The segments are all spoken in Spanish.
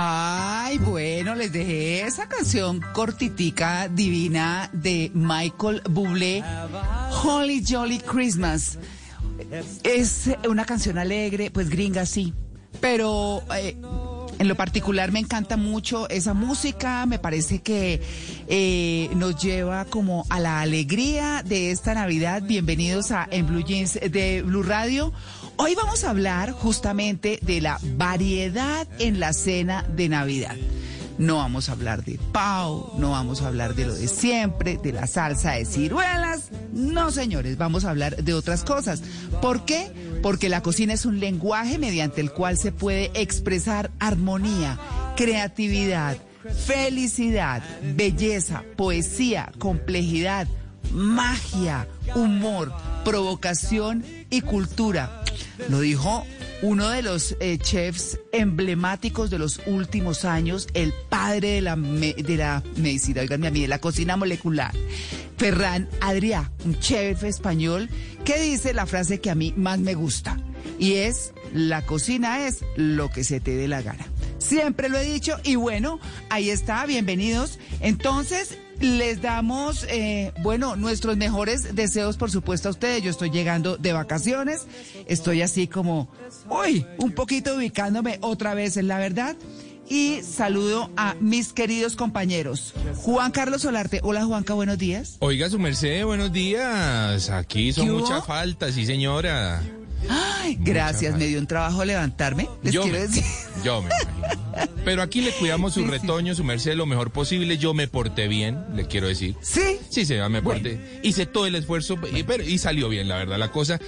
Ay, bueno, les dejé esa canción cortitica, divina de Michael Bublé, Holy Jolly Christmas. Es una canción alegre, pues gringa sí, pero eh, en lo particular me encanta mucho esa música, me parece que eh, nos lleva como a la alegría de esta Navidad. Bienvenidos a En Blue Jeans de Blue Radio. Hoy vamos a hablar justamente de la variedad en la cena de Navidad. No vamos a hablar de pau, no vamos a hablar de lo de siempre, de la salsa de ciruelas. No, señores, vamos a hablar de otras cosas. ¿Por qué? Porque la cocina es un lenguaje mediante el cual se puede expresar armonía, creatividad, felicidad, belleza, poesía, complejidad, magia, humor, provocación y cultura. Lo dijo uno de los eh, chefs emblemáticos de los últimos años, el padre de la, de la medicina, oiganme a mí, de la cocina molecular, Ferran Adrià, un chef español, que dice la frase que a mí más me gusta, y es, la cocina es lo que se te dé la gana. Siempre lo he dicho, y bueno, ahí está, bienvenidos. Entonces, les damos, eh, bueno, nuestros mejores deseos, por supuesto, a ustedes. Yo estoy llegando de vacaciones, estoy así como, uy, un poquito ubicándome otra vez en la verdad. Y saludo a mis queridos compañeros. Juan Carlos Solarte. Hola, Juanca, buenos días. Oiga, su merced, buenos días. Aquí son muchas faltas, sí, señora. Ay, gracias, me dio un trabajo levantarme. Les Yo quiero me- decir. Yo me imagino. Pero aquí le cuidamos su Sí, retoño, su merced, lo mejor posible. Yo me porté bien, le quiero decir. Sí. Sí, se me porté. Hice todo el esfuerzo y, pero, y salió bien, la verdad, la cosa.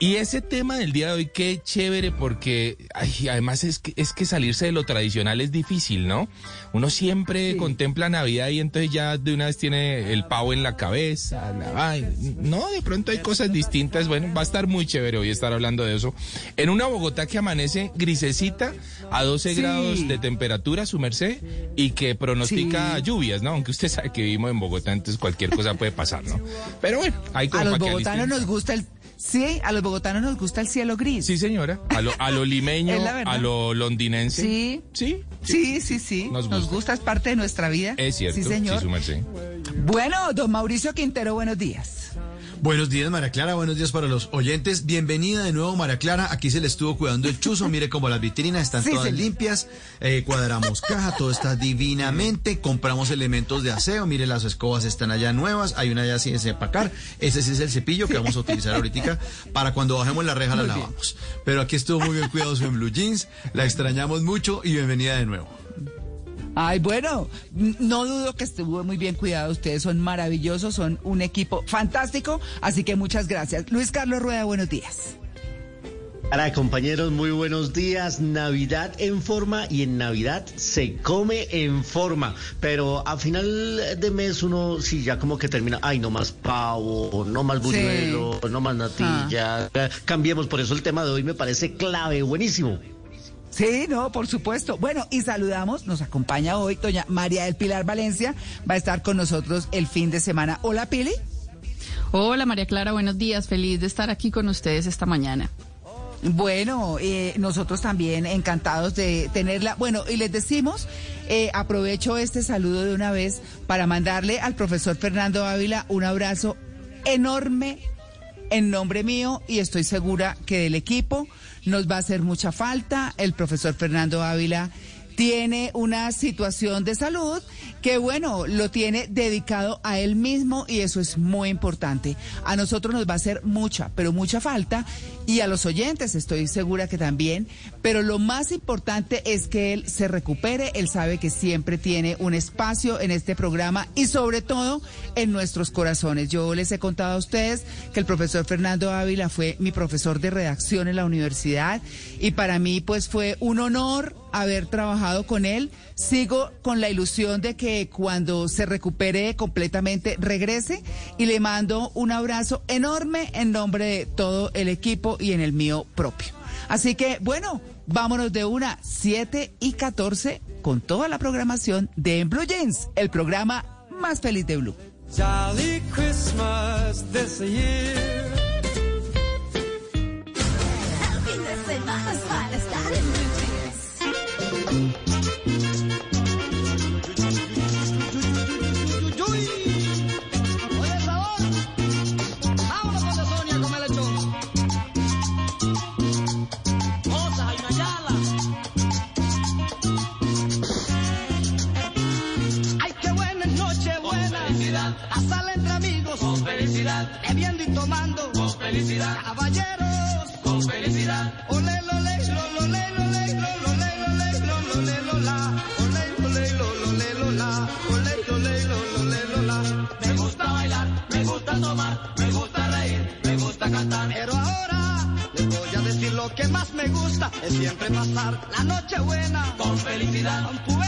Y ese tema del día de hoy, qué chévere, porque ay, además es que, es que salirse de lo tradicional es difícil, ¿no? Uno siempre Sí. contempla Navidad y entonces ya de una vez tiene el pavo en la cabeza. la vaina. no, de pronto hay cosas distintas. Bueno, va a estar muy chévere hoy estar hablando de eso. En una Bogotá que amanece grisecita a 12 Sí. grados de temperatura, su merced, y que pronostica Sí. lluvias, ¿no? Aunque usted sabe que vivimos en Bogotá, entonces cualquier cosa puede pasar, ¿no? Pero bueno, hay como A los bogotanos nos gusta el... Sí, a los bogotanos nos gusta el cielo gris. Sí, señora. A lo, a lo limeño, a lo londinense. Sí. Sí. Sí, sí, sí. Nos Nos gusta. gusta. es parte de nuestra vida. Es cierto. Sí, señor. Bueno, don Mauricio Quintero, buenos días. Buenos días, María Clara. Buenos días para los oyentes. Bienvenida de nuevo, María Clara. Aquí se le estuvo cuidando el chuzo. Mire cómo las vitrinas están Sí, todas señor. limpias. Eh, cuadramos caja, todo está divinamente. Compramos elementos de aseo. Mire, las escobas están allá nuevas. Hay una allá sin desempacar. Ese sí es el cepillo que vamos a utilizar ahorita para cuando bajemos la reja la bien. lavamos. Pero aquí estuvo muy bien cuidado su en blue jeans. La extrañamos mucho y bienvenida de nuevo. Ay, bueno, no dudo que estuvo muy bien cuidado. Ustedes son maravillosos, son un equipo fantástico. Así que muchas gracias. Luis Carlos Rueda, buenos días. Hola compañeros, muy buenos días. Navidad en forma y en Navidad se come en forma. Pero a final de mes uno sí ya como que termina, ay, no más pavo, no más buñuelo, no más natilla. Cambiemos, por eso el tema de hoy me parece clave, buenísimo. Sí, no, por supuesto. Bueno, y saludamos, nos acompaña hoy doña María del Pilar Valencia, va a estar con nosotros el fin de semana. Hola, Pili. Hola María Clara, buenos días. Feliz de estar aquí con ustedes esta mañana. Bueno, eh, nosotros también encantados de tenerla. Bueno, y les decimos, eh, aprovecho este saludo de una vez para mandarle al profesor Fernando Ávila un abrazo enorme en nombre mío y estoy segura que del equipo nos va a hacer mucha falta. El profesor Fernando Ávila tiene una situación de salud que, bueno, lo tiene dedicado a él mismo y eso es muy importante. A nosotros nos va a hacer mucha, pero mucha falta y a los oyentes estoy segura que también, pero lo más importante es que él se recupere, él sabe que siempre tiene un espacio en este programa y sobre todo en nuestros corazones. Yo les he contado a ustedes que el profesor Fernando Ávila fue mi profesor de redacción en la universidad y para mí pues fue un honor haber trabajado con él. Sigo con la ilusión de que cuando se recupere completamente regrese y le mando un abrazo enorme en nombre de todo el equipo y en el mío propio. Así que bueno, vámonos de una 7 y 14 con toda la programación de En Blue Jeans, el programa más feliz de Blue. Jolly Christmas this year. De semana es para estar en Blue Jeans. Felicidad. Caballeros. Con felicidad. Ole, lole, lo, lole, lole, lo, lole, lole, lo, lole, lola. Ole, lole, lo, lole, lola. Ole, lole, lo, lole, lola. Me gusta bailar, me gusta tomar, me gusta reír, me gusta cantar. Pero ahora les voy a decir lo que más me gusta. Es siempre pasar la noche buena. Con felicidad. Con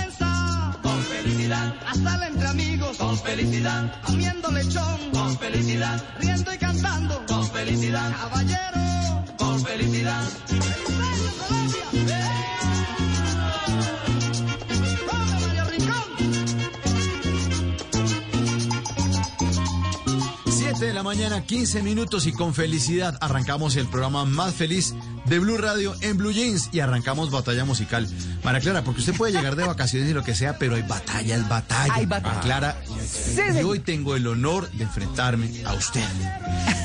felicidad. La sala entre amigos. Con felicidad. Comiendo lechón. Con felicidad. Riendo y cantando. Con felicidad. Caballero. Con felicidad. ¡Feliz Colombia! 7 de la mañana, 15 minutos y con felicidad arrancamos el programa más feliz de Blue Radio en Blue Jeans y arrancamos batalla musical. María Clara, porque usted puede llegar de vacaciones y lo que sea, pero hay batalla, es batalla. Hay batalla. María Clara, y hoy tengo el honor de enfrentarme a usted.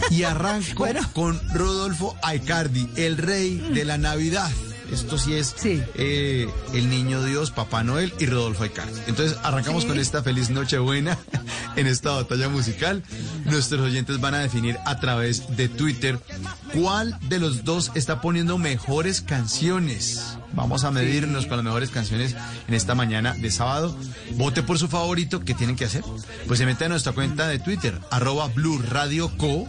Y arranco Bueno. con Rodolfo Aicardi, el rey de la Navidad. Esto sí es Sí. eh, el niño Dios, Papá Noel y Rodolfo Icardi. Entonces arrancamos Sí. con esta feliz Nochebuena en esta batalla musical. Nuestros oyentes van a definir a través de Twitter cuál de los dos está poniendo mejores canciones. Vamos a medirnos con las mejores canciones en esta mañana de sábado. Vote por su favorito. ¿Qué tienen que hacer? Pues se mete a nuestra cuenta de Twitter, arroba Blue Radio Co.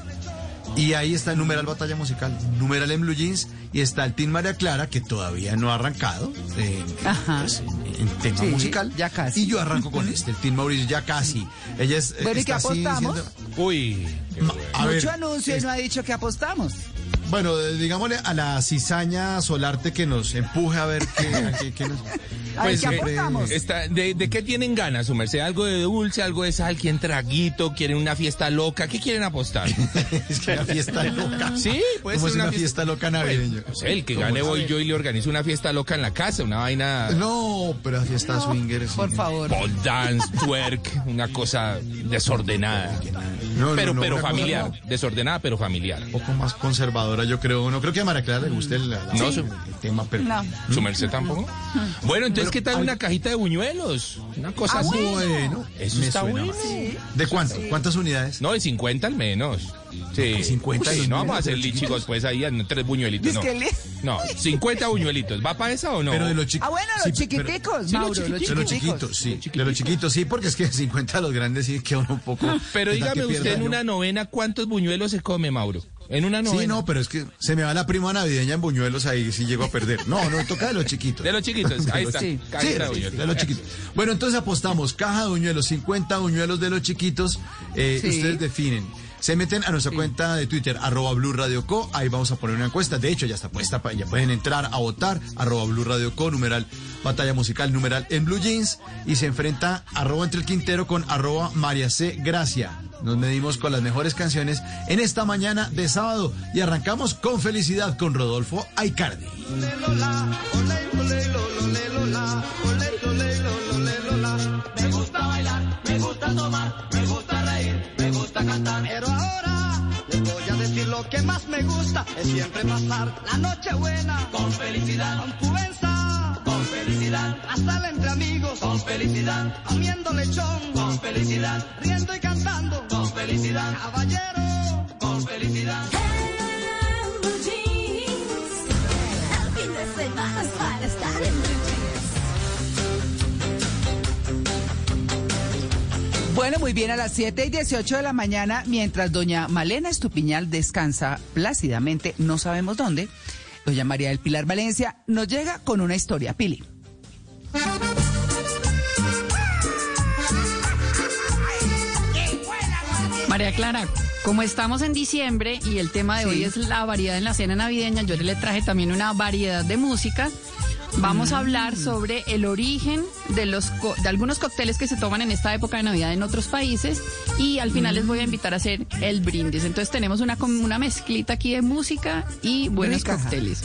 Y ahí está el numeral Batalla Musical, numeral en Blue Jeans, y está el Team María Clara, que todavía no ha arrancado eh, Ajá. pues, en, en tema Sí, musical. ya casi. Y yo arranco con este, el Team Mauricio, ya casi. Ella es. Bueno, ¿y está qué así apostamos? diciendo- Uy, qué Ma- bueno. a ver, Mucho anuncio y no ha dicho que apostamos. Bueno, eh, digámosle a la cizaña solarte que nos empuje a ver qué, a qué- qué nos. ¿qué eh, está- de, de qué tienen ganas, su merced? ¿Algo de dulce, algo de sal? ¿Quieren traguito? ¿Quieren una fiesta loca? ¿Qué quieren apostar? es que una fiesta loca. Sí, puede ¿Cómo ser es una una fiesta loca navideña? No sé, el que ¿Cómo gane voy yo y le organizo una fiesta loca en la casa, una vaina... No, pero la fiesta swinger. sí. Por favor. Pole dance, twerk, una cosa desordenada. No, no, pero no, pero familiar, desordenada pero familiar. Un poco más conservadora, yo creo. No creo que a María Clara le guste el, la- No, el tema, pero. No. ¿Su merced tampoco? Bueno, entonces, ¿qué tal una cajita de buñuelos? Una cosa Ah, así. Bueno, Eso me está suena bueno. ¿De cuánto? ¿Cuántas unidades? No, de 50 al menos. Sí. 50 Sí, los no vamos a hacer chicos, pues ahí en tres buñuelitos. No. que no, 50 buñuelitos. ¿Va para esa o no? Pero de los chiquitos. Ah, bueno, los chiquiticos, Mauro, los De los chiquitos, sí. De los chiquitos, sí, porque es que 50 de los grandes sí queda uno un poco. Pero ¿qué tal dígame que usted pierda en una novena, ¿cuántos buñuelos se come, Mauro? En una novena. Sí, no, pero es que se me va la prima navideña en buñuelos ahí sí llego a perder. No, no, toca de los chiquitos. De los chiquitos, ahí está. Sí, de sí, buñuelos. de los chiquitos. Bueno, entonces apostamos caja de buñuelos, 50 buñuelos de los chiquitos. Eh, Sí. Ustedes definen. Se meten a nuestra cuenta de Twitter, arroba Blue Radio Co. Ahí vamos a poner una encuesta. De hecho, ya está puesta. Ya pueden entrar a votar, arroba Blue Radio Co. Numeral batalla musical, numeral en Blue Jeans. Y se enfrenta arroba entre el Quintero con arroba María C. Gracia. Nos medimos con las mejores canciones en esta mañana de sábado. Y arrancamos con felicidad con Rodolfo Aicardi. Me gusta bailar, me gusta tomar, me gusta reír, me gusta cantar. Pero ahora les voy a decir lo que más me gusta es siempre pasar la noche buena con felicidad, con Cubenza, con felicidad, hasta entre amigos con felicidad, comiendo lechón con felicidad, riendo y cantando con felicidad, caballero con felicidad. Blue Jeans. El fin de semana es para estar en. Bueno, muy bien, a las 7 y 18 de la mañana, mientras doña Malena Estupiñal descansa plácidamente, no sabemos dónde, doña María del Pilar Valencia nos llega con una historia, Pili. María Clara, como estamos en diciembre y el tema de Sí. hoy es la variedad en la cena navideña, yo le traje también una variedad de música. Vamos a hablar sobre el origen de los co- de algunos cócteles que se toman en esta época de Navidad en otros países y al final les voy a invitar a hacer el brindis. Entonces tenemos una una mezclita aquí de música y buenos Rica. cócteles.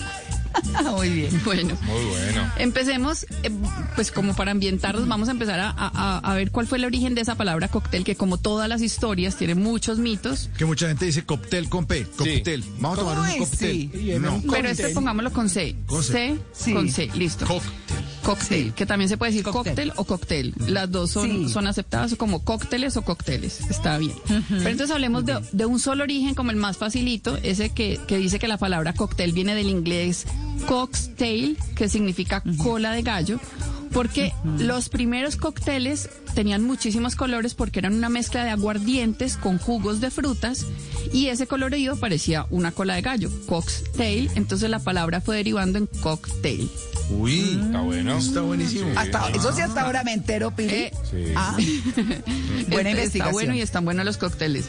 muy bien. Bueno, Muy bueno. Empecemos, eh, pues como para ambientarnos, vamos a empezar a, a- a ver cuál fue el origen de esa palabra cóctel, que como todas las historias tiene muchos mitos, Que mucha gente dice cóctel con P, cóctel. Vamos a tomar un cóctel. sí. No, pero este pongámoslo con C. Con C. C, Sí. con C, listo. cóctel. Cóctel, Sí. que también se puede decir Cóctel. cóctel o cóctel. Las dos son, Sí. son aceptadas como cócteles o cócteles. Está bien. Pero entonces hablemos de, de un solo origen como el más facilito, ese que, que dice que la palabra cóctel viene del inglés cocktail, que significa cola de gallo. Porque los primeros cócteles tenían muchísimos colores porque eran una mezcla de aguardientes con jugos de frutas y ese colorido parecía una cola de gallo, cocktail. Entonces la palabra fue derivando en cocktail. Uy, Está bueno. está buenísimo. Hasta, eso sí, hasta ahora me entero, Pili. Eh, Ah. Buena Está- investigación. Está bueno y están buenos los cócteles.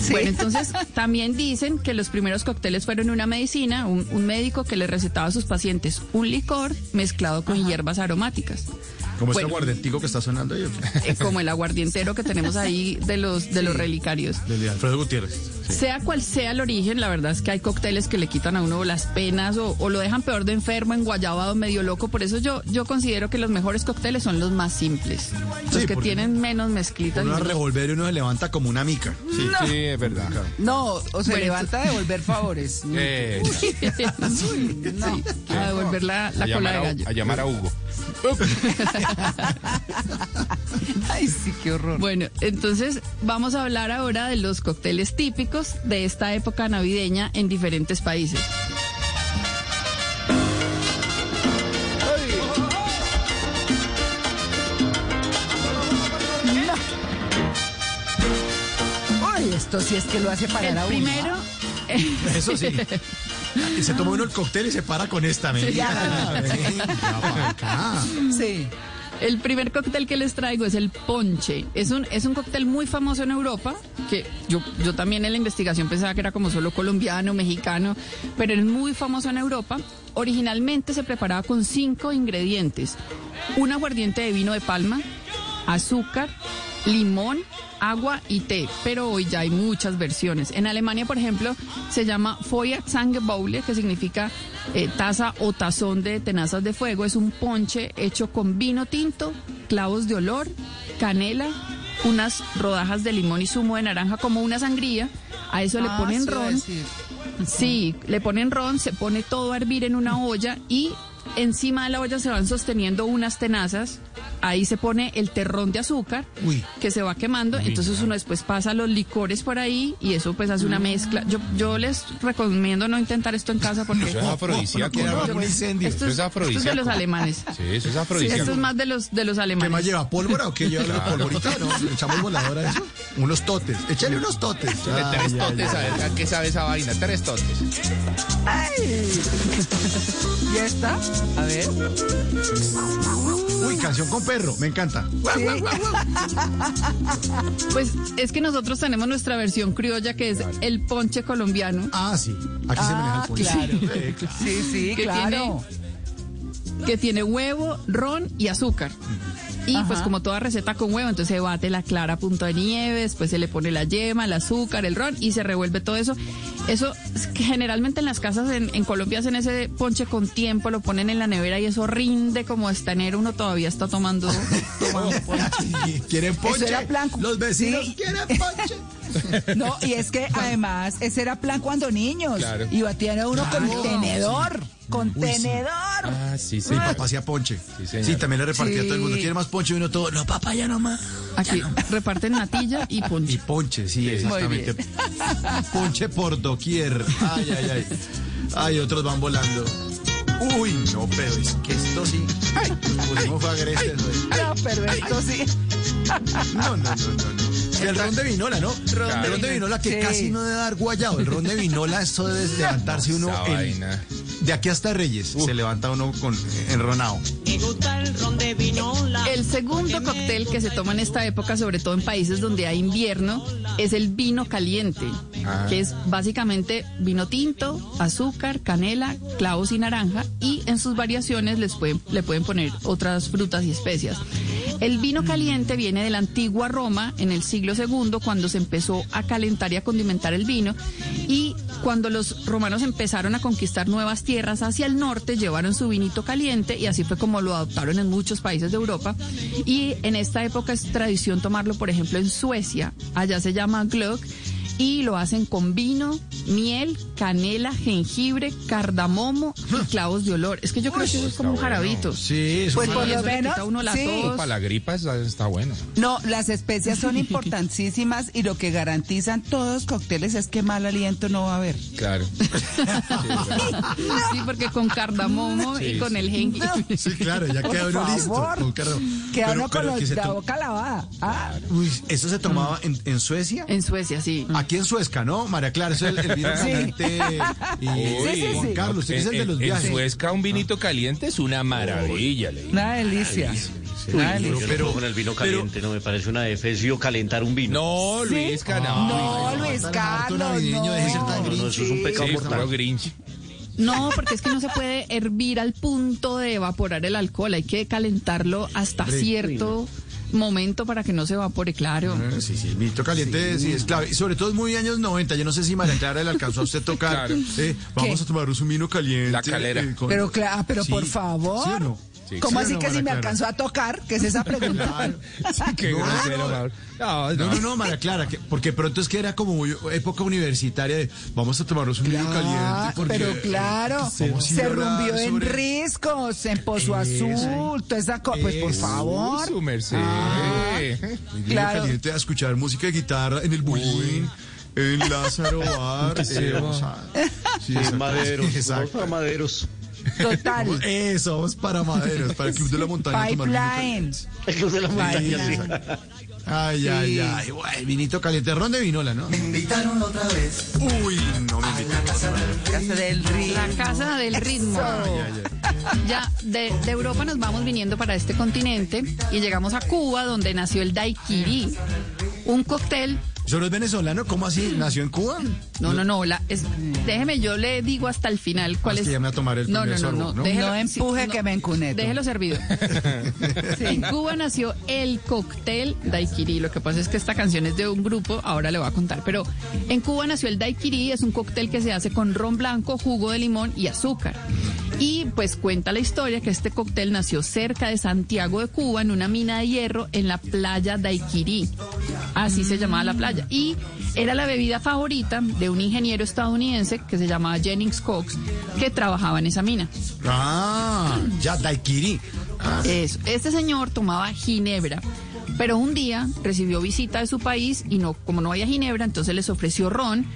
Sí. Bueno, entonces también dicen que los primeros cócteles fueron una medicina, un, un médico que le recetaba a sus pacientes un licor mezclado con hierbas aromáticas. Como este Bueno. aguardentico que está sonando ahí. Eh, como el aguardientero que tenemos ahí de los de los relicarios. Del de Alfredo Gutiérrez. sea cual sea el origen, la verdad es que hay cócteles que le quitan a uno las penas o, o lo dejan peor de enfermo, enguayabado, medio loco. Por eso yo, yo considero que los mejores cócteles son los más simples. Los Sí, que tienen menos mezclitas. Uno revolver y uno se levanta como una mica. Sí. Sí, es verdad. No, o se Bueno, levanta a devolver favores. Eh, No. a devolver la, la cola de a, gallo. a llamar a Hugo. Ay, sí, qué horror. Bueno, entonces vamos a hablar ahora de los cócteles típicos de esta época navideña en diferentes países. Ay, esto sí es que lo hace parar El a uno. primero, Eso sí. Y se toma uno el cóctel y se para con esta. Venga, pa' acá. Sí. el primer cóctel que les traigo es el ponche. Es un, es un cóctel muy famoso en Europa, que yo, yo también en la investigación pensaba que era como solo colombiano, mexicano, pero es muy famoso en Europa. Originalmente se preparaba con cinco ingredientes. Un aguardiente de vino de palma, azúcar, limón, agua y té, pero hoy ya hay muchas versiones. En Alemania, por ejemplo, se llama Feuerzangenbowle, que significa eh, taza o tazón de tenazas de fuego. Es un ponche hecho con vino tinto, clavos de olor, canela, unas rodajas de limón y zumo de naranja como una sangría. A eso le Ah, ponen sí, ron. Sí, le ponen ron, se pone todo a hervir en una olla y encima de la olla se van sosteniendo unas tenazas. Ahí se pone el terrón de azúcar Uy. que se va quemando. Entonces uno después pasa los licores por ahí y eso pues hace una mezcla. Yo, yo les recomiendo no intentar esto en casa porque Eso es afrodisíaco. Esto Eso es es, esto es de los alemanes. Sí, eso es Sí, afrodisíaco. esto es más de los de los ¿Qué alemanes. más lleva? ¿Pólvora o qué lleva la polvorita? ¿No? ¿Le echamos volador a eso? Unos totes. Échale unos totes. Ay, tres ay, totes, ay. a ver, ¿a qué sabe esa vaina? Tres totes. ¿Y esta? A ver. Canción con perro. Me encanta. Sí. Pues es que nosotros tenemos nuestra versión criolla que es el ponche colombiano. Ah, sí. Aquí se maneja Ah, el ponche. claro. Claro. Sí, sí, Que claro. que tiene huevo, ron y azúcar. Y pues como toda receta con huevo, entonces se bate la clara a punto de nieve, después se le pone la yema, el azúcar, el ron y se revuelve todo eso. Eso generalmente en las casas en, en Colombia hacen ese ponche con tiempo, lo ponen en la nevera y eso rinde como hasta enero uno todavía está tomando, tomando ponche. ¿Quieren ponche? era plan- Los vecinos Sí. quieren ponche. No, y es que además ese era plan cuando niños. Claro. Y batían a uno con tenedor. Con Uy, sí. tenedor. Ah, sí, sí. Mi papá hacía ponche. Sí, Sí, también le repartía a todo el mundo. ¿Quiere más ponche? Y uno todo. No, papá, ya no más. Aquí reparten natilla y Y ponche. ponche, sí, exactamente. Ponche por doquier. Ay, ay, ay. Ay, otros van volando. Uy, no, pero es que esto sí. Ay, pusimos fue agreste de- No, pero esto sí. No, no, no, no, no. El ron de vinola, ¿no? el ron de vinola que Sí. casi no debe dar guayado. El ron de vinola, eso debe levantarse uno Esa en- vaina. De aquí hasta Reyes. Se levanta uno con enronado. El segundo cóctel que se toma en esta época, sobre todo en países donde hay invierno, es el vino caliente, Ah. que es básicamente vino tinto, azúcar, canela, clavos y naranja, y en sus variaciones les pueden, le pueden poner otras frutas y especias. El vino caliente viene de la antigua Roma en el siglo II, cuando se empezó a calentar y a condimentar el vino, y cuando los romanos empezaron a conquistar nuevas tierras hacia el norte, llevaron su vinito caliente y así fue como lo adoptaron en muchos países de Europa. Y en esta época es tradición tomarlo, por ejemplo, en Suecia, allá se llama glögg. Y lo hacen con vino, miel, canela, jengibre, cardamomo y clavos de olor. Es que yo creo que eso es como un jarabito. Sí, eso Pues por lo menos. uno la sí. tos. Para la gripa está, está bueno. No, las especias son importantísimas y lo que garantizan todos los cócteles es que mal aliento no va a haber. Claro. Sí, porque con cardamomo y Sí, con sí. el jengibre. Sí, claro, ya queda uno listo. favor. Con. Queda uno con pero los- que se la boca lavada. Ah, Uy, ¿eso se tomaba en, en Suecia? En Suecia, sí. Aquí en Suezca, ¿no? María Clara, eso es el, el vino Sí. caliente. Y Uy, Juan Carlos, usted es el de los en, en viajes. Suezca un vinito caliente es una maravilla. le digo. una delicia. Una Yo delicia. no puedo con el vino caliente, no me parece una defesio calentar un vino. No, Luis Cana. No, Luis Carlos, no. No, no, eso es un pecado Sí, mortal. Grinch. No, porque es que no se puede hervir al punto de evaporar el alcohol. Hay que calentarlo hasta cierto momento para que no se evapore, claro. Ah, Sí, sí, el vinito caliente sí. es clave. Y sobre todo es muy años 90. Yo no sé si María Clara le alcanzó a usted tocar. Claro. eh, vamos ¿Qué? a tomarnos un vino caliente. La calera. eh, con- Pero, cla- ah, pero Sí, por favor. ¿sí o no? Sí. ¿Cómo ¿Sí o así no, que si me alcanzó a tocar? ¿Qué es esa pregunta? Claro. Sí, qué No, grosero, no. No, No, no. María Clara, que- porque pronto es que era como muy época universitaria de vamos a tomarnos un vino Ah, caliente. Porque, pero claro, se rumbió en riscos, en Pozo Eso. Azul, toda esa cosa. Pues por favor. Su merced. Un vino Claro. caliente a escuchar música de guitarra en el Bulín, en Lázaro Bar. eh, sí, exacto. Maderos, Exacto. maderos. Total. Eso, vamos para Maderos, para el Club de la Montaña. Pipeline. El Club de la Montaña, sí. Ay, ay, ay. Guay, vinito caliente. Ron de vinola, ¿no? invitaron otra vez Uy, no me invitaron. Casa del Río. La casa del ritmo. Ya de, de Europa nos vamos viniendo para este continente y llegamos a Cuba, donde nació el daiquiri, un cóctel. ¿Solo es venezolano? ¿Cómo así? ¿Nació en Cuba? No, no, no. La, es- déjeme, yo le digo hasta el final cuál Ah, es es. que ya me va a tomar el no, primer no, no, sorbo, no. ¿no? déjelo- No empuje sí, que me encuneto. Déjelo servido. En Cuba nació el cóctel daiquiri. Lo que pasa es que esta canción es de un grupo, ahora le voy a contar. Pero en Cuba nació el daiquiri, es un cóctel que se hace con ron blanco, jugo de limón y azúcar. Y pues cuenta la historia que este cóctel nació cerca de Santiago de Cuba, en una mina de hierro, en la playa Daiquiri. Así se llamaba la playa. Y era la bebida favorita de un ingeniero estadounidense que se llamaba Jennings Cox, que trabajaba en esa mina. Ah, ya, daiquiri. Ah, Eso. Este señor tomaba ginebra, pero un día recibió visita de su país y no, como no había ginebra, entonces les ofreció ron,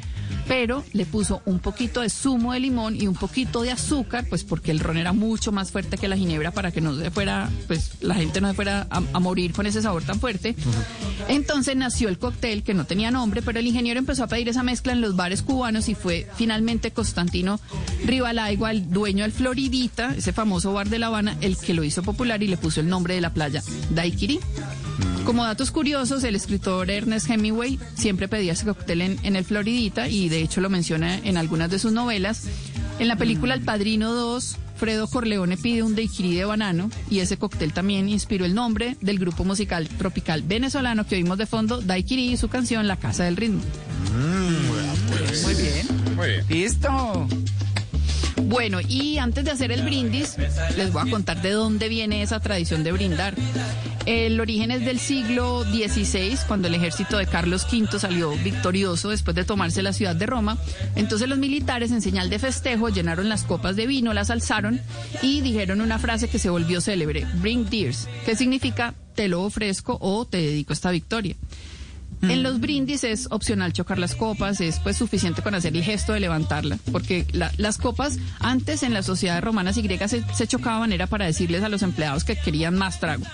pero le puso un poquito de zumo de limón y un poquito de azúcar, pues porque el ron era mucho más fuerte que la ginebra para que no se fuera, pues la gente no se fuera a, a morir con ese sabor tan fuerte. Entonces nació el cóctel que no tenía nombre, pero el ingeniero empezó a pedir esa mezcla en los bares cubanos y fue finalmente Constantino Rivalaigua, el dueño del Floridita, ese famoso bar de La Habana, el que lo hizo popular y le puso el nombre de la playa, Daiquiri. Como datos curiosos, el escritor Ernest Hemingway siempre pedía ese cóctel en, en el Floridita y de hecho lo menciona en algunas de sus novelas. En la película El Padrino 2, Fredo Corleone pide un daiquiri de banano y ese cóctel también inspiró el nombre del grupo musical tropical venezolano que oímos de fondo, Daiquiri y su canción La Casa del Ritmo. Muy bien. Muy bien. Listo. Bueno, y antes de hacer el brindis, les voy a contar de dónde viene esa tradición de brindar. El origen es del siglo XVI, cuando el ejército de Carlos V salió victorioso después de tomarse la ciudad de Roma. Entonces los militares, en señal de festejo, llenaron las copas de vino, las alzaron y dijeron una frase que se volvió célebre, Bring Dears, que significa te lo ofrezco o te dedico esta victoria. En los brindis es opcional chocar las copas, es pues suficiente con hacer el gesto de levantarla, porque la- las copas antes en las sociedades romanas y griegas se, chocaban era para decirles a los empleados que querían más trago,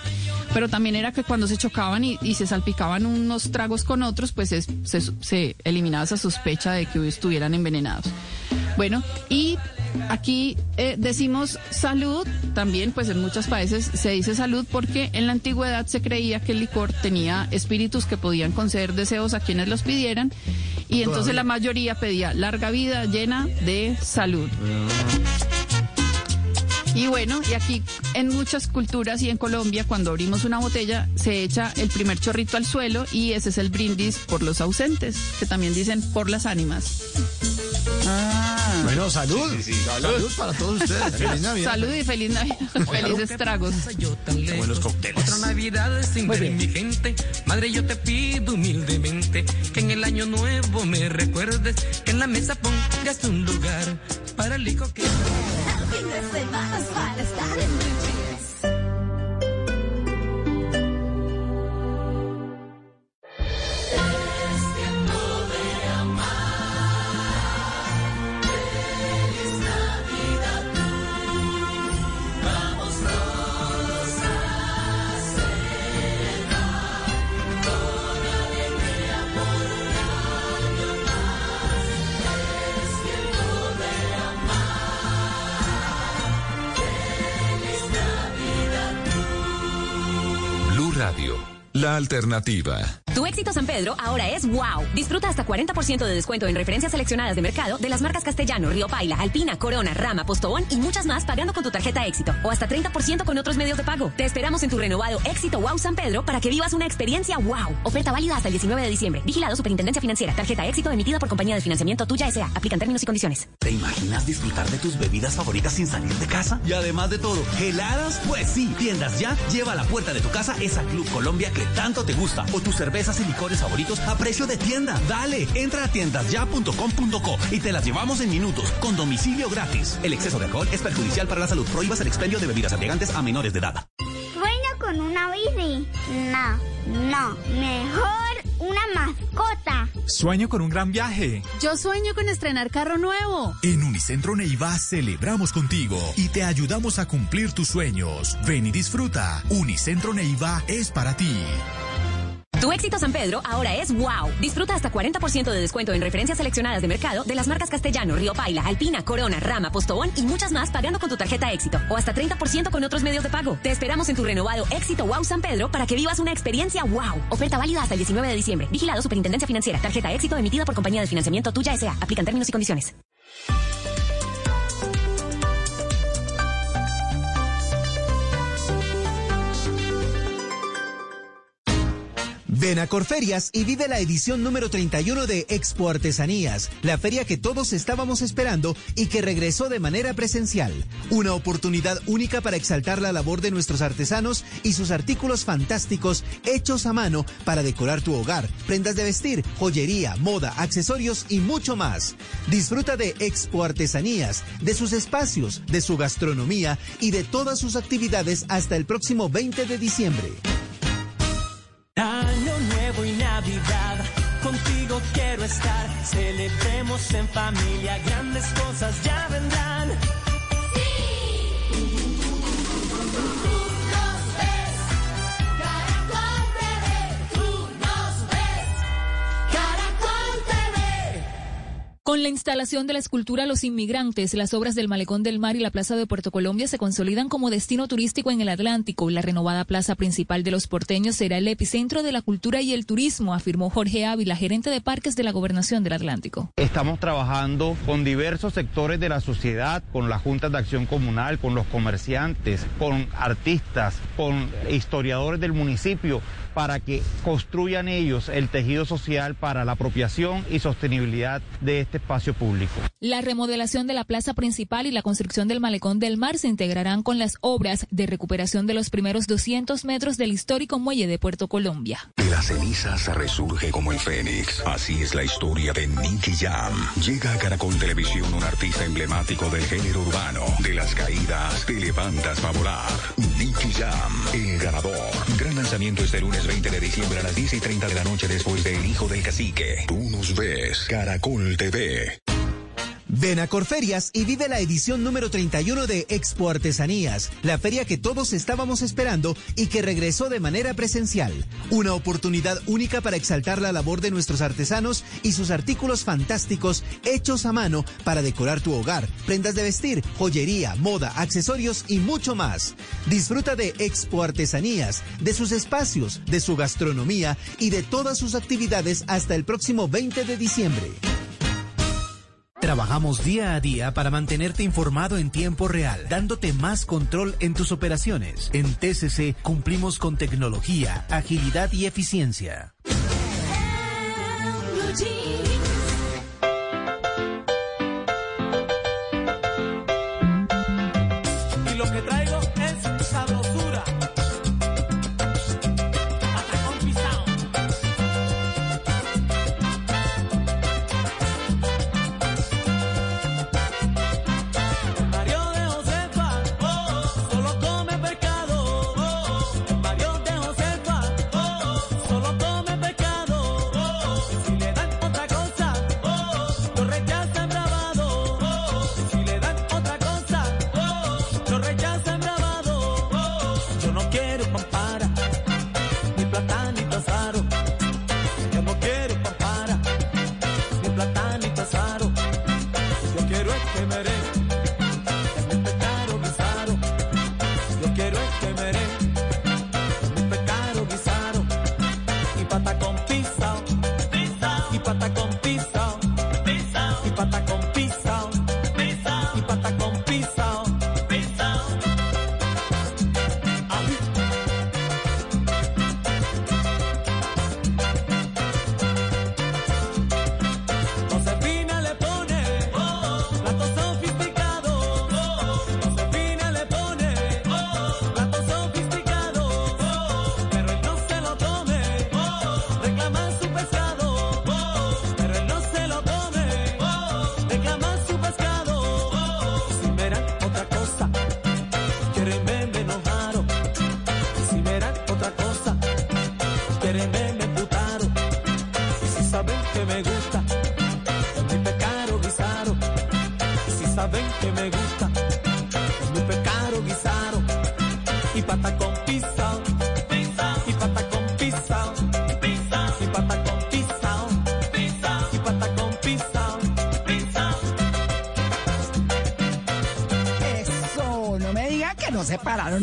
pero también era que cuando se chocaban y, y se salpicaban unos tragos con otros, pues es- se, se eliminaba esa sospecha de que estuvieran envenenados. Bueno, y aquí eh, decimos salud, también pues en muchos países se dice salud porque en la antigüedad se creía que el licor tenía espíritus que podían conceder deseos a quienes los pidieran. Y entonces la mayoría pedía larga vida llena de salud. Y bueno, y aquí en muchas culturas y en Colombia, cuando abrimos una botella, se echa el primer chorrito al suelo y ese es el brindis por los ausentes, que también dicen por las ánimas. Ah, Bueno, salud. Salud para todos ustedes. Feliz Navidad. Salud y feliz Navidad. Felices tragos. Buenos cócteles. Otra Navidad sin ver mi gente. Madre, yo te pido humildemente que en el año nuevo me recuerdes que en la mesa pongas un lugar para el hijo que. Alternativa. Tu éxito San Pedro ahora es wow. Disfruta hasta 40% de descuento en referencias seleccionadas de mercado de las marcas Castellano, Río Paila, Alpina, Corona, Rama, Postobón y muchas más pagando con tu tarjeta éxito o hasta 30% con otros medios de pago. Te esperamos en tu renovado éxito wow San Pedro para que vivas una experiencia wow. Oferta válida hasta el 19 de diciembre. Vigilado Superintendencia Financiera. Tarjeta éxito emitida por compañía de financiamiento tuya S.A. Aplican términos y condiciones. ¿Te imaginas disfrutar de tus bebidas favoritas sin salir de casa? Y además de todo, ¿heladas? Pues sí, Tiendas Ya lleva a la puerta de tu casa esa Club Colombia que tanto te gusta o tus cervezas y licores favoritos a precio de tienda. Dale, entra a tiendasya.com.co y te las llevamos en minutos con domicilio gratis. El exceso de alcohol es perjudicial para la salud. Prohíbas el expendio de bebidas embriagantes a menores de edad. ¿Sueño con una bici? No, no. Mejor una mascota. Sueño con un gran viaje. Yo sueño con estrenar carro nuevo. En Unicentro Neiva celebramos contigo y te ayudamos a cumplir tus sueños. Ven y disfruta. Unicentro Neiva es para ti. Tu éxito San Pedro ahora es wow. Disfruta hasta 40% de descuento en referencias seleccionadas de mercado de las marcas Castellano, Río Paila, Alpina, Corona, Rama, Postobón y muchas más pagando con tu tarjeta éxito o hasta 30% con otros medios de pago. Te esperamos en tu renovado éxito wow San Pedro para que vivas una experiencia wow. Oferta válida hasta el 19 de diciembre. Vigilado Superintendencia Financiera. Tarjeta éxito emitida por compañía de financiamiento tuya S.A. Aplican términos y condiciones. Ven a Corferias y vive la edición número 31 de Expo Artesanías, la feria que todos estábamos esperando y que regresó de manera presencial. Una oportunidad única para exaltar la labor de nuestros artesanos y sus artículos fantásticos hechos a mano para decorar tu hogar, prendas de vestir, joyería, moda, accesorios y mucho más. Disfruta de Expo Artesanías, de sus espacios, de su gastronomía y de todas sus actividades hasta el próximo 20 de diciembre. Año nuevo y Navidad, contigo quiero estar. Celebremos en familia, grandes cosas ya vendrán. Con la instalación de la escultura Los Inmigrantes, las obras del Malecón del Mar y la Plaza de Puerto Colombia se consolidan como destino turístico en el Atlántico. La renovada plaza principal de los porteños será el epicentro de la cultura y el turismo, afirmó Jorge Ávila, gerente de parques de la Gobernación del Atlántico. Estamos trabajando con diversos sectores de la sociedad, con las juntas de acción comunal, con los comerciantes, con artistas, con historiadores del municipio, para que construyan ellos el tejido social para la apropiación y sostenibilidad de este espacio público. La remodelación de la plaza principal y la construcción del Malecón del Mar se integrarán con las obras de recuperación de los primeros 200 metros del histórico muelle de Puerto Colombia. De las cenizas resurge como el fénix. Así es la historia de Nicky Jam. Llega a Caracol Televisión un artista emblemático del género urbano. De las caídas te levantas a volar. Nicky Jam, el ganador. Gran lanzamiento este lunes 20 de diciembre a las 10 y 30 de la noche después de El Hijo del Cacique. Tú nos ves, Caracol TV. Ven a Corferias y vive la edición número 31 de Expo Artesanías, la feria que todos estábamos esperando y que regresó de manera presencial. Una oportunidad única para exaltar la labor de nuestros artesanos y sus artículos fantásticos hechos a mano para decorar tu hogar, prendas de vestir, joyería, moda, accesorios y mucho más. Disfruta de Expo Artesanías, de sus espacios, de su gastronomía y de todas sus actividades hasta el próximo 20 de diciembre. Trabajamos día a día para mantenerte informado en tiempo real, dándote más control en tus operaciones. En TCC cumplimos con tecnología, agilidad y eficiencia.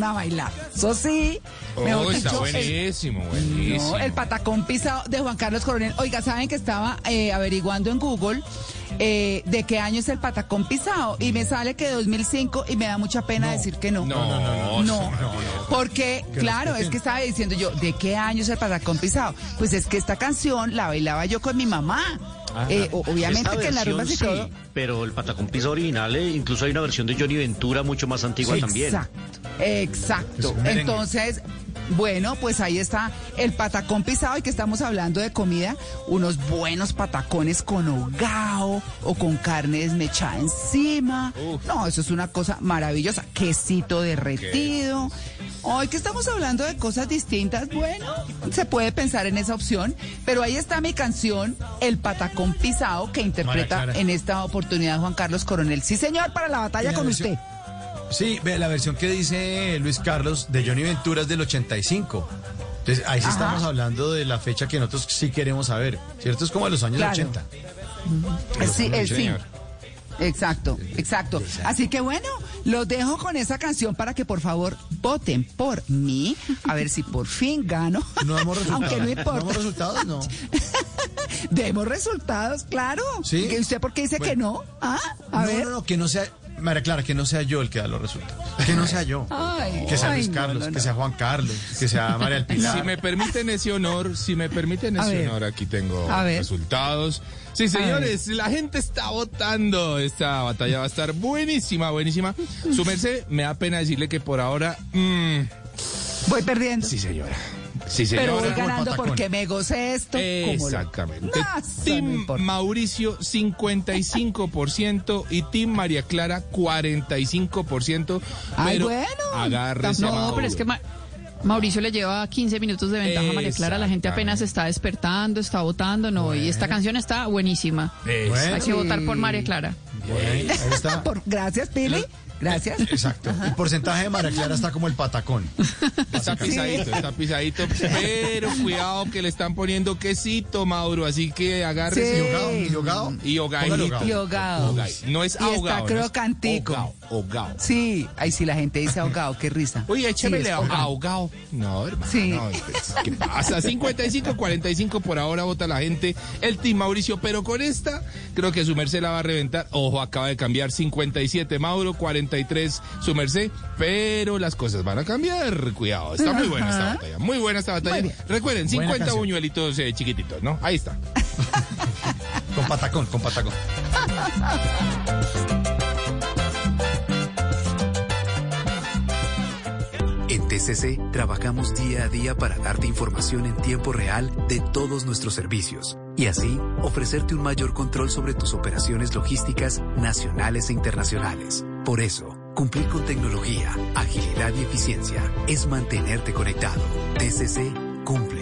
A bailar. Eso sí. Oh, está dicho, buenísimo, buenísimo. No, el patacón pisado de Juan Carlos Coronel. Oiga, ¿saben que estaba eh, averiguando en Google eh, de qué año es el patacón pisado? Y me sale que 2005 y me da mucha pena decir que no. No, no, no, No, porque, Que claro, es que estaba diciendo yo, ¿de qué año es el patacón pisado? Pues es que esta canción la bailaba yo con mi mamá. Eh, obviamente Esta que en rumbas y sí, todo. pero el patacón piso original, eh, incluso hay una versión de Johnny Ventura mucho más antigua también. Exacto, exacto. Entonces, bueno, pues ahí está el patacón pisado y que estamos hablando de comida, unos buenos patacones con hogao o con carne desmechada encima. No, eso es una cosa maravillosa. Quesito derretido. Hoy que estamos hablando de cosas distintas, bueno, se puede pensar en esa opción, pero ahí está mi canción, El Patacón Pisado, que interpreta en esta oportunidad Juan Carlos Coronel. Sí, señor, para la batalla con versión- usted. Sí, ve, la versión que dice Luis Carlos de Johnny Ventura es del 85. Entonces, ahí sí Ajá. estamos hablando de la fecha que nosotros sí queremos saber, ¿cierto? Es como de los años Claro. 80. Sí, el sí. señor. Exacto, exacto. Así que bueno, los dejo con esa canción para que por favor voten por mí, a ver si por fin gano. No damos resultados. Aunque no ¿No importa. damos resultados? No. Demos resultados, claro. ¿Sí? ¿Y ¿Usted por qué dice que no? Ah, a no, ver. no, no, que no sea... María Clara, que no sea yo el que da los resultados. Que no sea yo. Ay, que sea ay, Luis no, Carlos, no, que sea Juan Carlos, que sea María del Pilar. Si me permiten ese honor, si me permiten ese ver. honor, aquí tengo resultados. Sí, señores, la gente está votando. Esta batalla va a estar buenísima, buenísima. Su merced, me da pena decirle que por ahora. mm, Voy perdiendo. sí, señora. Sí, Pero voy ganando porque me gocé esto. como lo- Exactamente. No, no Team importa. Mauricio 55% y Team María Clara 45%. Ay, pero bueno. agárrese. No, Mauro. pero es que Ma- Mauricio le lleva 15 minutos de ventaja a María Clara. La gente apenas está despertando, está votando, no. Y esta canción está buenísima. Eso. Hay que votar por María Clara. Ahí está. Por- gracias, Pili. Gracias. Exacto. El porcentaje de María Clara está como el patacón. Está pisadito, está pisadito, pero cuidado que le están poniendo quesito, Mauro, así que agárrese. Sí. ¿Y hogao? ¿Y hogao? Y hogadito. Póngale hogao. Y hogao. Hogadito. No es Y está ahogado. no es hogao. Sí, ahí sí la gente dice ahogado, qué risa. Oye, Sí, échemele es ahogado. ahogado. No, hermano. Sí. no, pues, ¿Qué pasa? 55, 45 por ahora vota la gente. El Team Mauricio, pero con esta creo que su merced la va a reventar. Ojo, acaba de cambiar 57 Mauro, 43 su merced, pero las cosas van a cambiar. Cuidado, está muy buena esta batalla. Muy buena esta batalla. Recuerden, Buena 50 canción. buñuelitos eh, chiquititos, ¿no? Ahí está. Con patacón, con patacón. TCC trabajamos día a día para darte información en tiempo real de todos nuestros servicios y así ofrecerte un mayor control sobre tus operaciones logísticas nacionales e internacionales. Por eso, cumplir con tecnología, agilidad y eficiencia es mantenerte conectado. TCC cumple.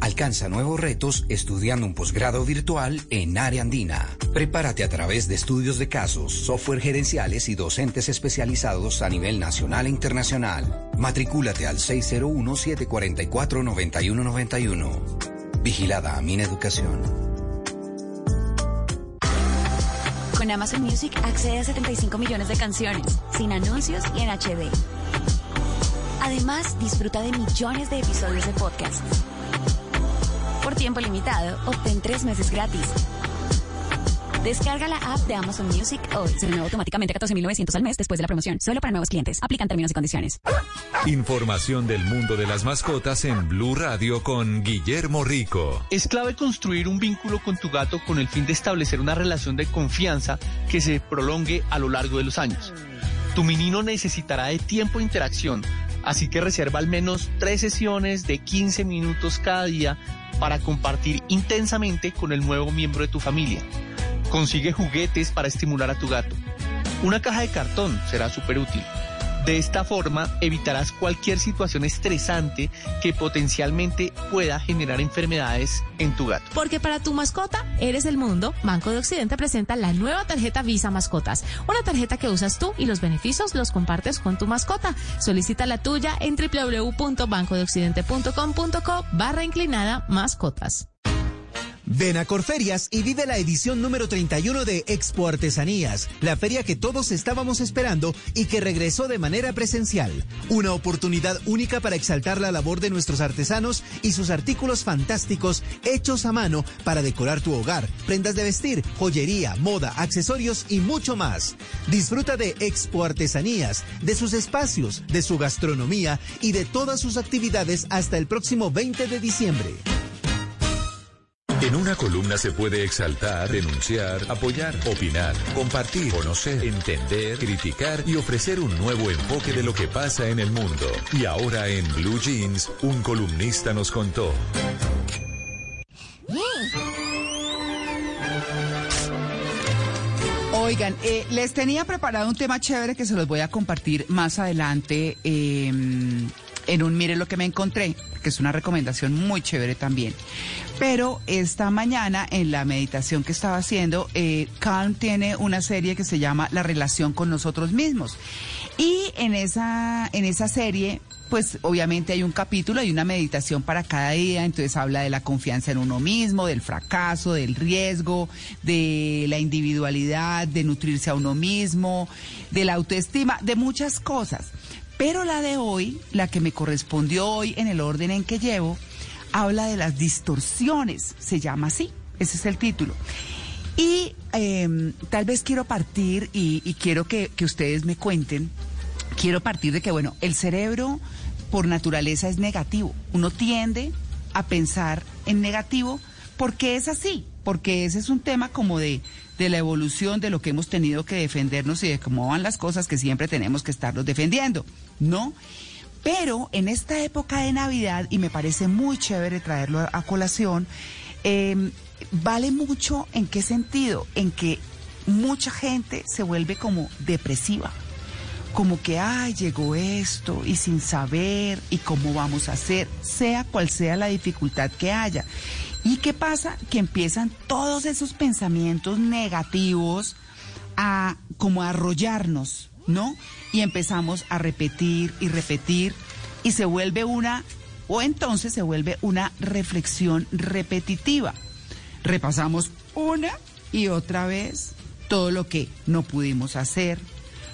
Alcanza nuevos retos estudiando un posgrado virtual en Área Andina. Prepárate a través de estudios de casos, software gerenciales y docentes especializados a nivel nacional e internacional. Matricúlate al 601-744-9191. Vigilada a Educación. Con Amazon Music accede a 75 millones de canciones, sin anuncios y en HD. Además, disfruta de millones de episodios de podcast. Por tiempo limitado, obtén tres meses gratis. Descarga la app de Amazon Music hoy. Se renueva automáticamente a 14.900 al mes después de la promoción. Solo para nuevos clientes. Aplican términos y condiciones. Información del mundo de las mascotas en Blue Radio con Guillermo Rico. Es clave construir un vínculo con tu gato con el fin de establecer una relación de confianza que se prolongue a lo largo de los años. Tu menino necesitará de tiempo de interacción, así que reserva al menos tres sesiones de 15 minutos cada día para compartir intensamente con el nuevo miembro de tu familia. Consigue juguetes para estimular a tu gato. Una caja de cartón será súper útil. De esta forma evitarás cualquier situación estresante que potencialmente pueda generar enfermedades en tu gato. Porque para tu mascota eres el mundo, Banco de Occidente presenta la nueva tarjeta Visa Mascotas. Una tarjeta que usas tú y los beneficios los compartes con tu mascota. Solicita la tuya en www.bancodeoccidente.com.co barra inclinada mascotas. Ven a Corferias y vive la edición número 31 de Expo Artesanías, la feria que todos estábamos esperando y que regresó de manera presencial. Una oportunidad única para exaltar la labor de nuestros artesanos y sus artículos fantásticos hechos a mano para decorar tu hogar, prendas de vestir, joyería, moda, accesorios y mucho más. Disfruta de Expo Artesanías, de sus espacios, de su gastronomía y de todas sus actividades hasta el próximo 20 de diciembre. En una columna se puede exaltar, denunciar, apoyar, opinar, compartir, conocer, entender, criticar y ofrecer un nuevo enfoque de lo que pasa en el mundo. Y ahora en Blue Jeans, un columnista nos contó. Oigan, eh, les tenía preparado un tema chévere que se los voy a compartir más adelante eh, en un Mire lo que me encontré, que es una recomendación muy chévere también. Pero esta mañana, en la meditación que estaba haciendo, eh, Calm tiene una serie que se llama La relación con nosotros mismos. Y en esa, en esa serie, pues obviamente hay un capítulo, hay una meditación para cada día, entonces habla de la confianza en uno mismo, del fracaso, del riesgo, de la individualidad, de nutrirse a uno mismo, de la autoestima, de muchas cosas. Pero la de hoy, la que me correspondió hoy en el orden en que llevo, habla de las distorsiones, se llama así, ese es el título. Y em, tal vez quiero partir y, quiero que ustedes me cuenten, quiero partir de que, bueno, el cerebro por naturaleza es negativo. Uno tiende a pensar en negativo porque es así, porque ese es un tema como de, de la evolución de lo que hemos tenido que defendernos y de cómo van las cosas que siempre tenemos que estarnos defendiendo, ¿no? Pero en esta época de Navidad, y me parece muy chévere traerlo a, colación, eh, vale mucho en qué sentido, en que mucha gente se vuelve como depresiva como que, ay, llegó esto y sin saber y cómo vamos a hacer, sea cual sea la dificultad que haya. ¿Y qué pasa? Que empiezan todos esos pensamientos negativos a como a arrollarnos, ¿no? Y empezamos a repetir y repetir y se vuelve una, o entonces se vuelve una reflexión repetitiva. Repasamos una y otra vez todo lo que no pudimos hacer,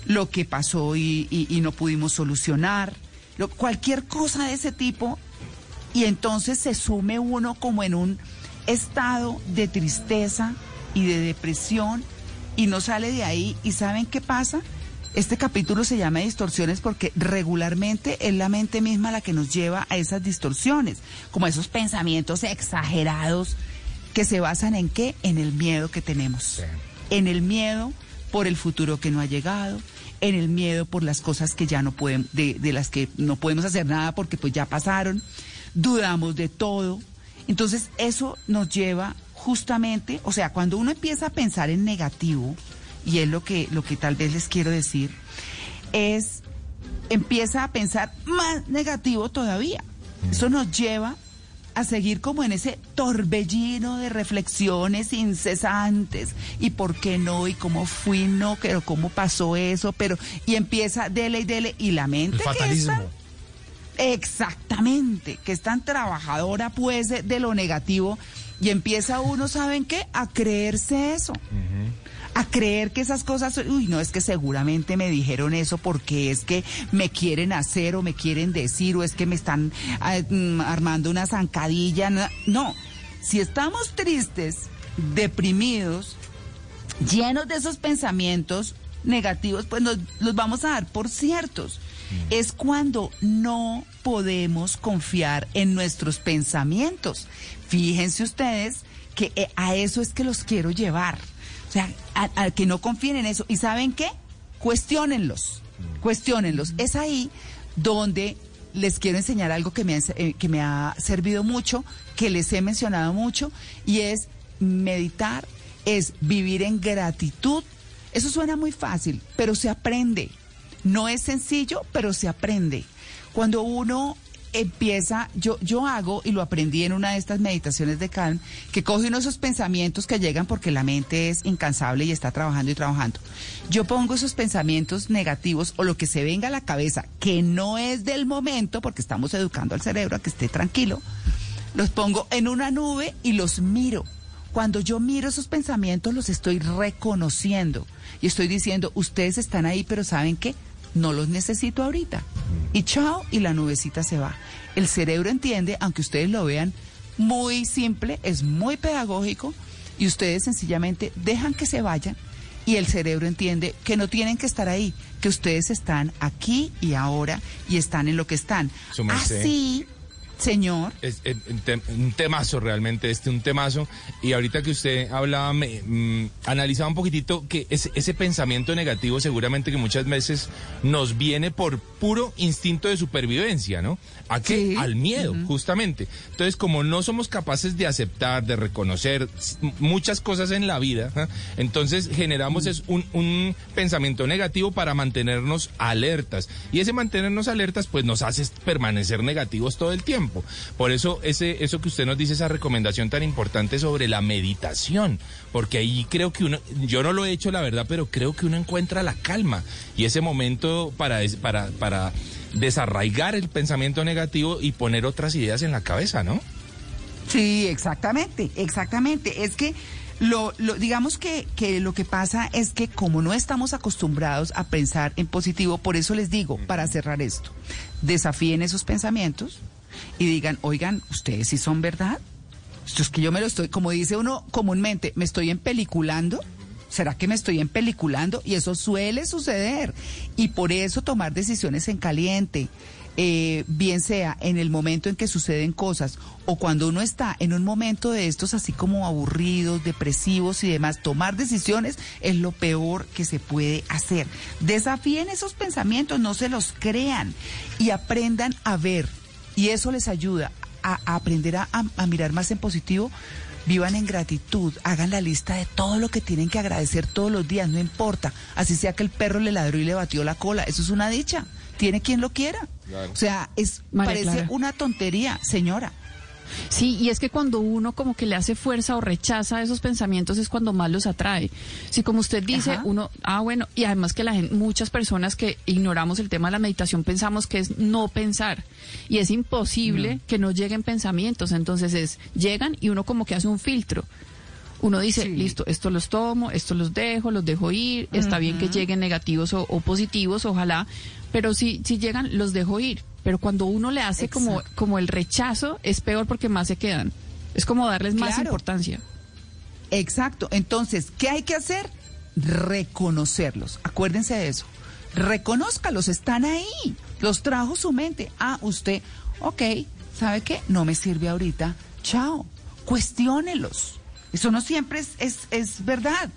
lo que pasó y, y- y no pudimos solucionar, lo- cualquier cosa de ese tipo, y entonces se sume uno como en un estado de tristeza y de depresión y no sale de ahí. ¿Y saben qué pasa? Este capítulo se llama distorsiones porque regularmente es la mente misma la que nos lleva a esas distorsiones, como a esos pensamientos exagerados que se basan en qué? En el miedo que tenemos. En el miedo por el futuro que no ha llegado, en el miedo por las cosas que ya no podemos, de, de las que no podemos hacer nada porque pues ya pasaron, dudamos de todo. Entonces eso nos lleva justamente, o sea, cuando uno empieza a pensar en negativo, y es lo que, lo que tal vez les quiero decir, es empieza a pensar más negativo todavía. Eso nos lleva a seguir como en ese torbellino de reflexiones incesantes y por qué no y cómo fui no pero cómo pasó eso pero y empieza dele y dele y la mente El que fatalismo. tan- exactamente que es tan trabajadora pues de, de lo negativo y empieza uno saben qué a creerse eso a creer que esas cosas, uy, no, es que seguramente me dijeron eso porque es que me quieren hacer o me quieren decir o es que me están ah, mm, armando una zancadilla. No, no, si estamos tristes, deprimidos, llenos de esos pensamientos negativos, pues nos, los vamos a dar por ciertos. Es cuando no podemos confiar en nuestros pensamientos. Fíjense ustedes que eh, a eso es que los quiero llevar. O sea, a, a que no confíen en eso. ¿Y saben qué? Cuestiónenlos. Cuestiónenlos. Es ahí donde les quiero enseñar algo que me, eh, que me ha servido mucho, que les he mencionado mucho, y es meditar, es vivir en gratitud. Eso suena muy fácil, pero se aprende. No es sencillo, pero se aprende. Cuando uno empieza, yo, yo hago, y lo aprendí en una de estas meditaciones de Calm, que coge uno esos pensamientos que llegan porque la mente es incansable y está trabajando y trabajando. Yo pongo esos pensamientos negativos o lo que se venga a la cabeza, que no es del momento, porque estamos educando al cerebro a que esté tranquilo, los pongo en una nube y los miro. Cuando yo miro esos pensamientos, los estoy reconociendo y estoy diciendo, ustedes están ahí, pero ¿saben qué? No los necesito ahorita. Y chao, y la nubecita se va. El cerebro entiende, aunque ustedes lo vean muy simple, es muy pedagógico, y ustedes sencillamente dejan que se vayan y el cerebro entiende que no tienen que estar ahí, que ustedes están aquí y ahora y están en lo que están. Así, señor. Es, un, tem- un temazo realmente, este un temazo. Y ahorita que usted hablaba, me mm, analizaba un poquitito que ese, ese pensamiento negativo seguramente que muchas veces nos viene por puro instinto de supervivencia, ¿no? ¿A qué? Al miedo, justamente. Entonces, como no somos capaces de aceptar, de reconocer muchas cosas en la vida, ¿ah? entonces generamos es un, un pensamiento negativo para mantenernos alertas. Y ese mantenernos alertas, pues nos hace permanecer negativos todo el tiempo. Por eso, ese, eso que usted nos dice, esa recomendación tan importante sobre la meditación, porque ahí creo que uno, yo no lo he hecho la verdad, pero creo que uno encuentra la calma y ese momento para, para, para desarraigar el pensamiento negativo y poner otras ideas en la cabeza, ¿no? Sí, exactamente, exactamente. Es que lo, lo digamos que, que lo que pasa es que como no estamos acostumbrados a pensar en positivo, por eso les digo, para cerrar esto, desafíen esos pensamientos y digan, oigan, ustedes sí son verdad. Esto es que yo me lo estoy, como dice uno comúnmente, me estoy empeliculando. ¿Será que me estoy empeliculando? Y eso suele suceder. Y por eso tomar decisiones en caliente, eh, bien sea en el momento en que suceden cosas o cuando uno está en un momento de estos así como aburridos, depresivos y demás, tomar decisiones es lo peor que se puede hacer. Desafíen esos pensamientos, no se los crean y aprendan a ver. Y eso les ayuda a, a aprender a, a- a mirar más en positivo. Vivan en gratitud, hagan la lista de todo lo que tienen que agradecer todos los días, no importa. Así sea que el perro le ladró y le batió la cola, eso es una dicha. Tiene quien lo quiera. O sea, es María parece Clara. una tontería, señora. Sí, y es que cuando uno como que le hace fuerza o rechaza esos pensamientos es cuando más los atrae. Si como usted dice, Ajá. uno, ah bueno, y además que la gente, muchas personas que ignoramos el tema de la meditación pensamos que es no pensar y es imposible que no lleguen pensamientos, entonces es llegan y uno como que hace un filtro. Uno dice, listo, esto los tomo, esto los dejo, los dejo ir, está bien que lleguen negativos o, o positivos, ojalá, pero si, si llegan, los dejo ir. Pero cuando uno le hace como, como el rechazo, es peor porque más se quedan. Es como darles más importancia. Exacto. Entonces, ¿qué hay que hacer? Reconocerlos. Acuérdense de eso. Reconózcalos, están ahí. Los trajo su mente. Ah, usted, ok, ¿sabe qué? No me sirve ahorita. Chao. Cuestiónelos. Eso no siempre es, es, es verdad.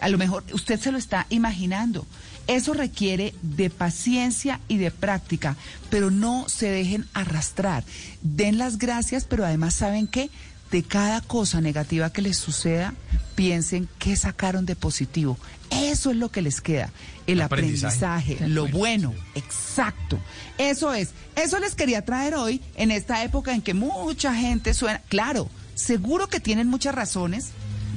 A lo mejor usted se lo está imaginando. Eso requiere de paciencia y de práctica, pero no se dejen arrastrar. Den las gracias, pero además saben que de cada cosa negativa que les suceda, piensen qué sacaron de positivo. Eso es lo que les queda. El Aprendizaje. aprendizaje, lo bueno, exacto. Eso es. Eso les quería traer hoy en esta época en que mucha gente suena. Claro, seguro que tienen muchas razones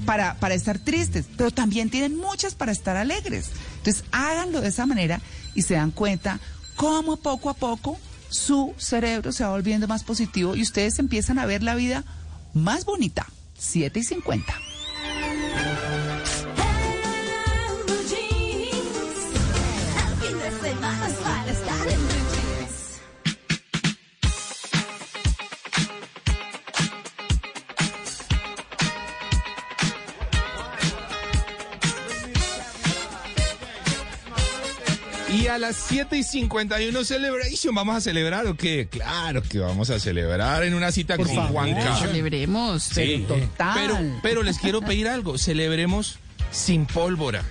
para, para estar tristes, pero también tienen muchas para estar alegres. Entonces, háganlo de esa manera y se dan cuenta cómo poco a poco su cerebro se va volviendo más positivo y ustedes empiezan a ver la vida más bonita. 7 y 50. A las 7 y 51 Celebration, ¿vamos a celebrar o qué? Claro que vamos a celebrar en una cita Por con favor, Juan Carlos. celebremos. Sí, Pero total. Pero, pero les quiero pedir algo, celebremos sin pólvora.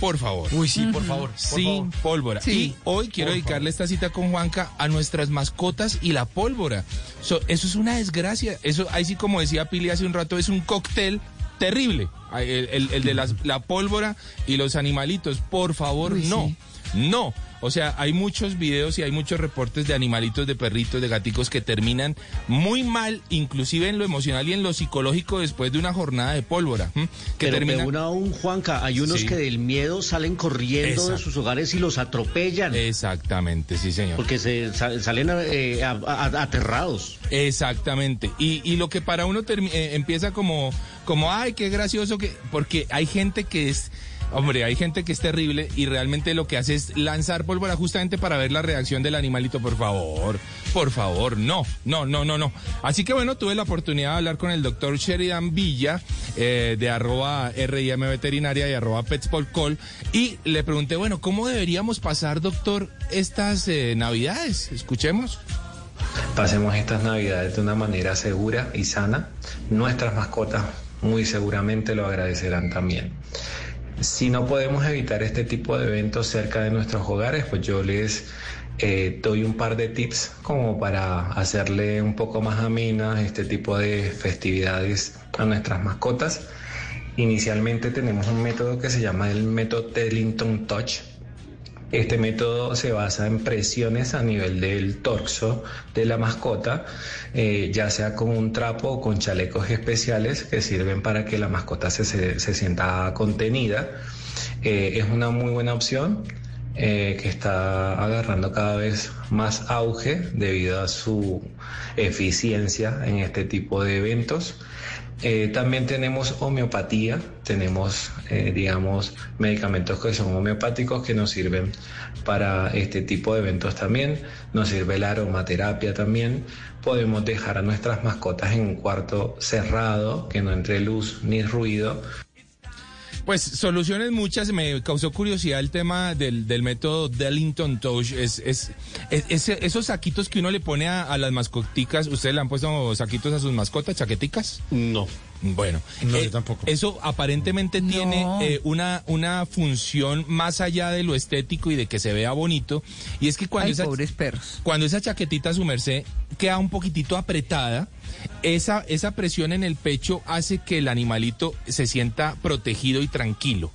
por favor. Uy, sí, por favor. por Sin favor. pólvora. Sí. Y hoy quiero Por dedicarle esta cita con Juanca a nuestras mascotas y la pólvora. So, eso es una desgracia. Eso, ahí sí, como decía Pili hace un rato, es un cóctel terrible. El, el- el de las- la pólvora y los animalitos. Por favor, Uy, no. sí. No. O sea, hay muchos videos y hay muchos reportes de animalitos, de perritos, de gaticos que terminan muy mal, inclusive en lo emocional y en lo psicológico después de una jornada de pólvora. ¿m? Que Pero termina... aún, Juanca, hay unos Sí. que del miedo salen corriendo de sus hogares y los atropellan. Exactamente, sí, señor. Porque se sa- salen eh, a- a- aterrados. Exactamente. Y, y lo que para uno eh, empieza como, como, ay, qué gracioso que, porque hay gente que es, hombre, hay gente que es terrible y realmente lo que hace es lanzar pólvora justamente para ver la reacción del animalito. Por favor, por favor, no, no, no, no, no. Así que bueno, tuve la oportunidad de hablar con el doctor Sheridan Villa eh, de arroba RIM Veterinaria y arroba Petspolcol y le pregunté, bueno, ¿cómo deberíamos pasar, doctor, estas eh, navidades? Escuchemos. Pasemos estas navidades de una manera segura y sana. Nuestras mascotas muy seguramente lo agradecerán también. Si no podemos evitar este tipo de eventos cerca de nuestros hogares, pues yo les eh, doy un par de tips como para hacerle un poco más amena este tipo de festividades a nuestras mascotas. Inicialmente tenemos un método que se llama el método Tellington Touch. Este método se basa en presiones a nivel del torso de la mascota, eh, ya sea con un trapo o con chalecos especiales que sirven para que la mascota se, se- sienta contenida. Eh, es una muy buena opción eh, que está agarrando cada vez más auge debido a su eficiencia en este tipo de eventos. Eh, también tenemos homeopatía, tenemos, eh, digamos, medicamentos que son homeopáticos que nos sirven para este tipo de eventos también. Nos sirve la aromaterapia también. Podemos dejar a nuestras mascotas en un cuarto cerrado, que no entre luz ni ruido. Pues soluciones muchas, me causó curiosidad el tema del, del método Dellington Touch. Es, es, es- es- esos saquitos que uno le pone a, a las mascoticas, ¿ustedes le han puesto saquitos a sus mascotas, chaqueticas? No. Bueno, No, eh, yo tampoco. Eso aparentemente tiene eh, una, una función más allá de lo estético y de que se vea bonito. Y es que cuando Ay, esa, pobres perros. cuando esa chaquetita, su merced, queda un poquitito apretada, esa, esa presión en el pecho hace que el animalito se sienta protegido y tranquilo.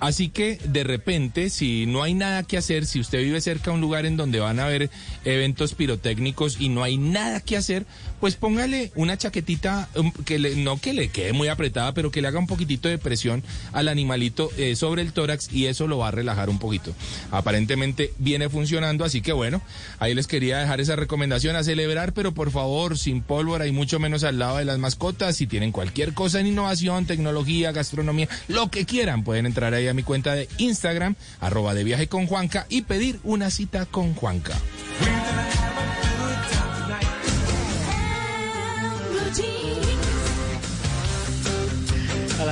Así que de repente, si no hay nada que hacer, si usted vive cerca de un lugar en donde van a haber eventos pirotécnicos y no hay nada que hacer, pues póngale una chaquetita um, que le, no que le quede muy apretada, pero que le haga un poquitito de presión al animalito eh, sobre el tórax y eso lo va a relajar un poquito. Aparentemente viene funcionando, así que bueno, ahí les quería dejar esa recomendación pero por favor, sin pólvora y mucho menos al lado de las mascotas. Si tienen cualquier cosa en innovación, tecnología, gastronomía, lo que quieran, pueden entrar ahí a mi cuenta de Instagram, arroba de viaje con Juanca y pedir una cita con Juanca.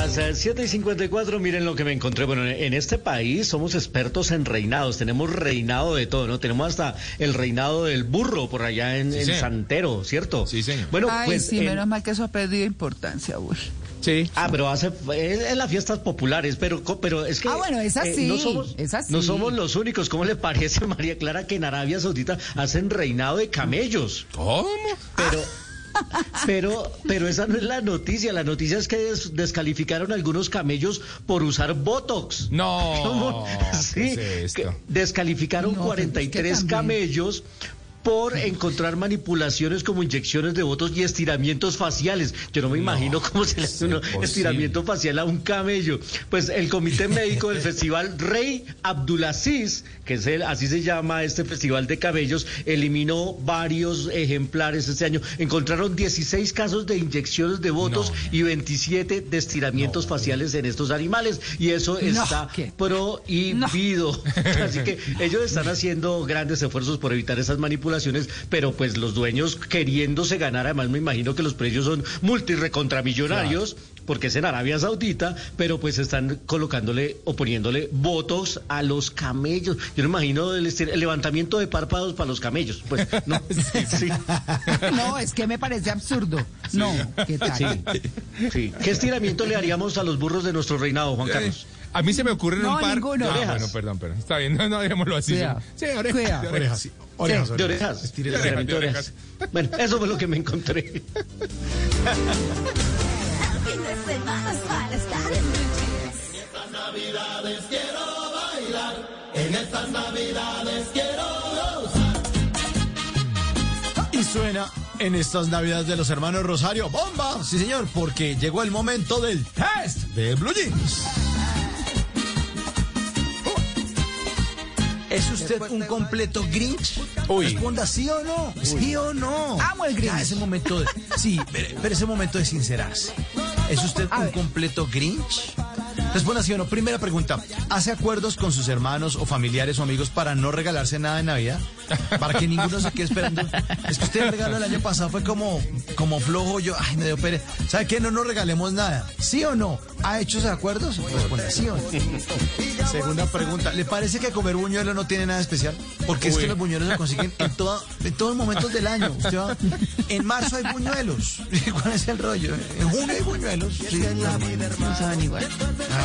Las eh, 7 y 54, miren lo que me encontré. Bueno, en este país somos expertos en reinados. Tenemos reinado de todo, ¿no? Tenemos hasta el reinado del burro por allá en, Sí, en señor. Santero, ¿cierto? Sí, señor. Bueno, Ay, pues. sí, en- menos mal que eso ha perdido importancia, uy. Sí. Ah, pero hace es en las fiestas populares, pero pero es que Ah, bueno, es eh, así, no somos es así. no somos los únicos. ¿Cómo le parece María Clara que en Arabia Saudita hacen reinado de camellos? ¿Cómo? Pero pero pero esa no es la noticia. La noticia es que des- descalificaron algunos camellos por usar botox. No. ¿Cómo? Sí, ¿qué es descalificaron No, pero es que 43 también- camellos por encontrar manipulaciones como inyecciones de botox y estiramientos faciales. Yo no me imagino cómo se le hace un estiramiento facial a un camello. Pues el comité médico del festival Rey Abdulaziz, que es el, así se llama este festival de camellos, eliminó varios ejemplares este año. Encontraron 16 casos de inyecciones de No, no. y 27 de estiramientos faciales en estos animales. Y eso está ¿qué? prohibido. Así que ellos están haciendo grandes esfuerzos por evitar esas manipulaciones, pero pues los dueños queriéndose ganar, además me imagino que los precios son multirecontramillonarios. Porque es en Arabia Saudita, pero pues están colocándole o poniéndole votos a los camellos. Yo no imagino el, estir- el levantamiento de párpados para los camellos. Pues no. sí. No, es que me parece absurdo. No, ¿qué tal? Sí, sí. ¿Qué estiramiento le haríamos a los burros de nuestro reinado, Juan Carlos? A mí se me ocurren No, un par. ninguno. Ah, Orejas. bueno, perdón, perdón. Está bien, no, no, dejémoslo así. Cuidado. Sí, orejas. Cuidado. de Orejas, sí. Orejas, de orejas. De de. Bueno, eso fue lo que me encontré. El fin de semana es para estar en blue jeans. Y suena en estas navidades de los hermanos Rosario. ¡Bomba! Sí, señor, porque llegó el momento del test de Blue Jeans. ¿Es usted un completo Grinch? Uy. Responda sí o no. Sí o no. Amo el Grinch. Ya, ese momento de, sí, pero, pero ese momento de sincerarse. ¿Es usted un completo Grinch? Responda sí o no. Primera pregunta. ¿Hace acuerdos con sus hermanos o familiares o amigos para no regalarse nada de Navidad? Para que ninguno se quede esperando. Es que usted el regalo el año pasado fue como, como flojo. Yo, ay, me dio pereza. ¿Sabe qué? No nos regalemos nada. ¿Sí o no? ¿Ha hecho esos acuerdos? Responda sí o no. Segunda pregunta. ¿Le parece que comer buñuelo no tiene nada especial? Porque es que los buñuelos se consiguen en, toda- en todos los momentos del año. Usted va- en marzo hay buñuelos. ¿Cuál es el rollo? En junio hay buñuelos. Sí, No saben igual. Ay,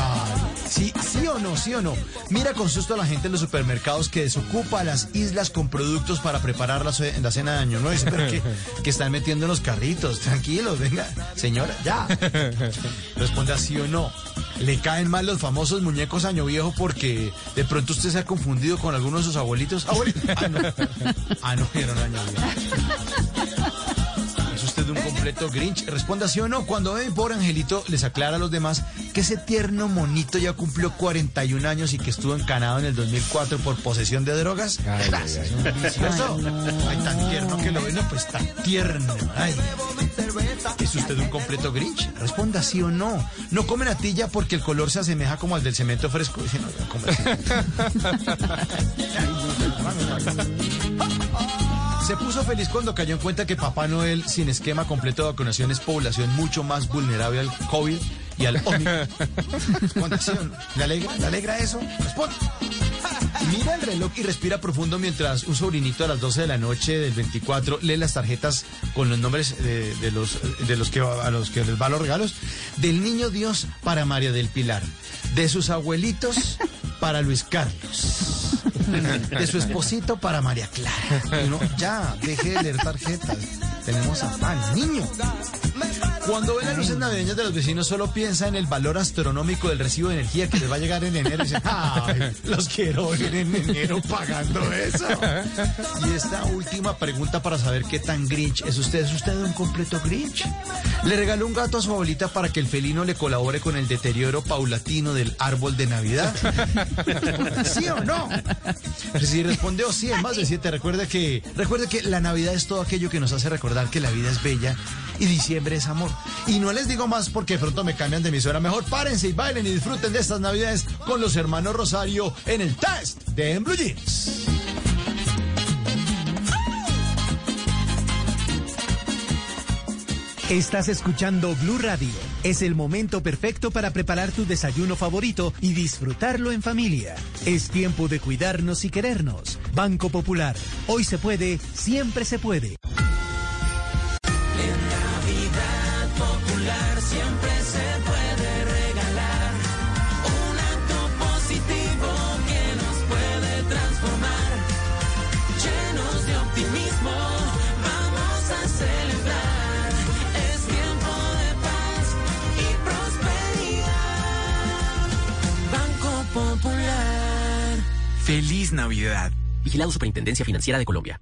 sí, sí o no, sí o no. Mira con susto a la gente en los supermercados que desocupa las islas con productos para preparar la, ce- la cena de año nuevo. Dice, pero que, que están metiendo en los carritos. Tranquilos, venga, señora, ya. Responda sí o no. ¿Le caen mal los famosos muñecos año viejo porque de pronto usted se ha confundido con alguno de sus abuelitos? Abuelito. Ah, no. Ah, no, eran año viejo. ¿Es usted un completo Grinch? Responda sí o no. Cuando ve por Angelito, les aclara a los demás que ese tierno monito ya cumplió 41 años y que estuvo encanado en el 2004 por posesión de drogas. Ay, Gracias, ay, tan tierno que lo ve, no, pues tan tierno. Ay. ¿Es usted un completo Grinch? Responda sí o no. No come natilla porque el color se asemeja como al del cemento fresco. Dice, no, Se puso feliz cuando cayó en cuenta que Papá Noel, sin esquema completo de vacunación, es población mucho más vulnerable al COVID y al Omicron. Responda, ¿sí o no? ¿Le alegra, ¿Le alegra eso? Responde. Mira el reloj y respira profundo mientras un sobrinito a las 12 de la noche del 24 lee las tarjetas con los nombres de, los, de los que a los que les va los regalos. Del niño Dios para María del Pilar. De sus abuelitos para Luis Carlos. De su esposito para María Clara. Ya, deje de leer tarjetas. Tenemos afán, niño. Cuando ve las luces navideñas de los vecinos, solo piensa en el valor astronómico del recibo de energía que les va a llegar en enero. Y dice, ay, los quiero ver en enero pagando eso. Y esta última pregunta para saber qué tan Grinch es usted. ¿Es usted un completo Grinch? ¿Le regaló un gato a su abuelita para que el felino le colabore con el deterioro paulatino del árbol de Navidad? ¿Sí o no? Si respondió sí en más de siete, recuerde que, recuerde que la Navidad es todo aquello que nos hace recordar que la vida es bella y diciembre es amor. Y no les digo más porque pronto me cambian de emisora. Mejor párense y bailen y disfruten de estas Navidades con los hermanos Rosario en el test de En Blue Jeans. Estás escuchando Blue Radio. Es el momento perfecto para preparar tu desayuno favorito y disfrutarlo en familia. Es tiempo de cuidarnos y querernos. Banco Popular. Hoy se puede, siempre se puede. Siempre se puede regalar un acto positivo que nos puede transformar. Llenos de optimismo, vamos a celebrar. Es tiempo de paz y prosperidad. Banco Popular. Feliz Navidad. Vigilado Superintendencia Financiera de Colombia.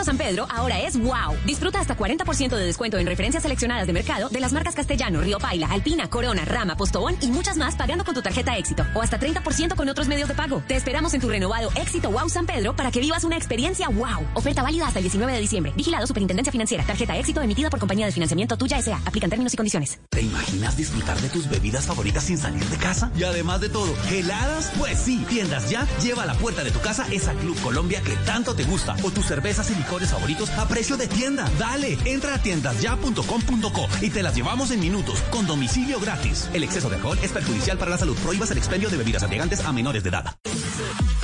San Pedro ahora es wow. Disfruta hasta 40% de descuento en referencias seleccionadas de mercado de las marcas Castellano, Río Paila, Alpina, Corona, Rama, Postobón y muchas más pagando con tu tarjeta éxito o hasta 30% con otros medios de pago. Te esperamos en tu renovado éxito wow San Pedro para que vivas una experiencia wow. Oferta válida hasta el 19 de diciembre. Vigilado Superintendencia Financiera. Tarjeta éxito emitida por compañía de financiamiento tuya S.A. Aplican términos y condiciones. ¿Te imaginas disfrutar de tus bebidas favoritas sin salir de casa? Y además de todo, ¿heladas? Pues sí, Tiendas Ya lleva a la puerta de tu casa esa Club Colombia que tanto te gusta o tus cervezas y licores favoritos a precio de tienda. Dale, entra a tiendasya.com.co y te las llevamos en minutos con domicilio gratis. El exceso de alcohol es perjudicial para la salud. Prohíbas el expendio de bebidas embriagantes a menores de edad.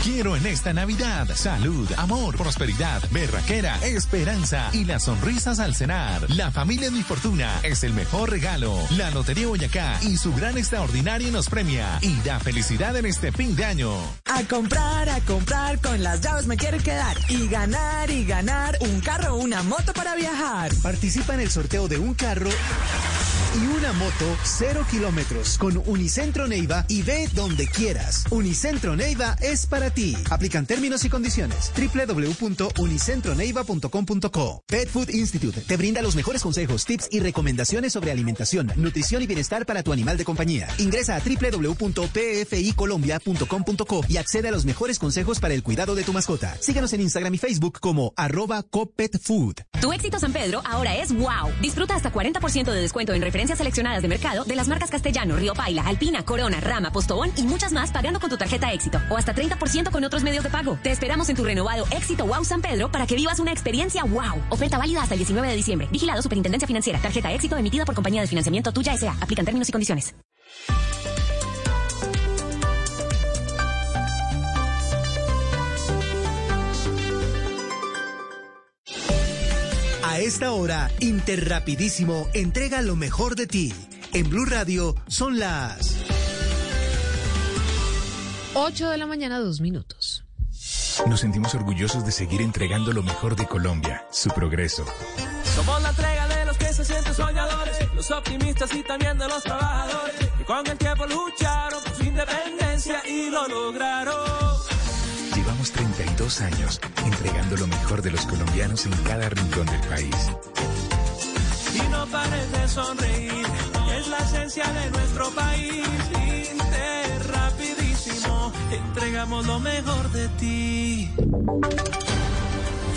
quiero en esta Navidad salud, amor, prosperidad, berraquera, esperanza y las sonrisas al cenar. La familia Mi Fortuna es el mejor regalo. La Lotería Boyacá y su gran extraordinario nos premia y da felicidad en este fin de año. A comprar, a comprar, con las llaves me quiero quedar. Y ganar, y ganar, un carro o una moto para viajar. Participa en el sorteo de un carro y una moto cero kilómetros con Unicentro Neiva y ve donde quieras. Unicentro Neiva es para ti. Aplican términos y condiciones. www.unicentroneiva.com.co Pet Food Institute te brinda los mejores consejos, tips y recomendaciones sobre alimentación, nutrición y bienestar para tu animal de compañía. Ingresa a www.pficolombia.com.co y accede a los mejores consejos para el cuidado de tu mascota. Síguenos en Instagram y Facebook como arroba copetfood. Tu éxito San Pedro ahora es wow. Disfruta hasta 40% de descuento en referencias seleccionadas de mercado de las marcas Castellano, Río Paila, Alpina, Corona, Rama, Postobón y muchas más pagando con tu tarjeta éxito o hasta 30% con otros medios de pago. Te esperamos en tu renovado éxito Wow San Pedro para que vivas una experiencia wow. Oferta válida hasta el 19 de diciembre. Vigilado Superintendencia Financiera. Tarjeta éxito emitida por compañía de financiamiento tuya S.A. Aplican términos y condiciones. A esta hora, Interrapidísimo entrega lo mejor de ti. En Blue Radio son las 8 de la mañana, dos minutos. Nos sentimos orgullosos de seguir entregando lo mejor de Colombia, su progreso. Somos la entrega de los que se sienten soñadores, los optimistas y también de los trabajadores, que con el tiempo lucharon por su independencia y lo lograron. Llevamos 32 años entregando lo mejor de los colombianos en cada rincón del país. Y no pares de sonreír, es la esencia de nuestro país. Inter, rapidísimo, entregamos lo mejor de ti.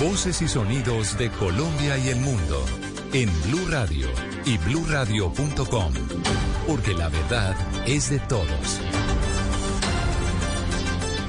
Voces y sonidos de Colombia y el mundo en Blue Radio y bluradio.com, porque la verdad es de todos.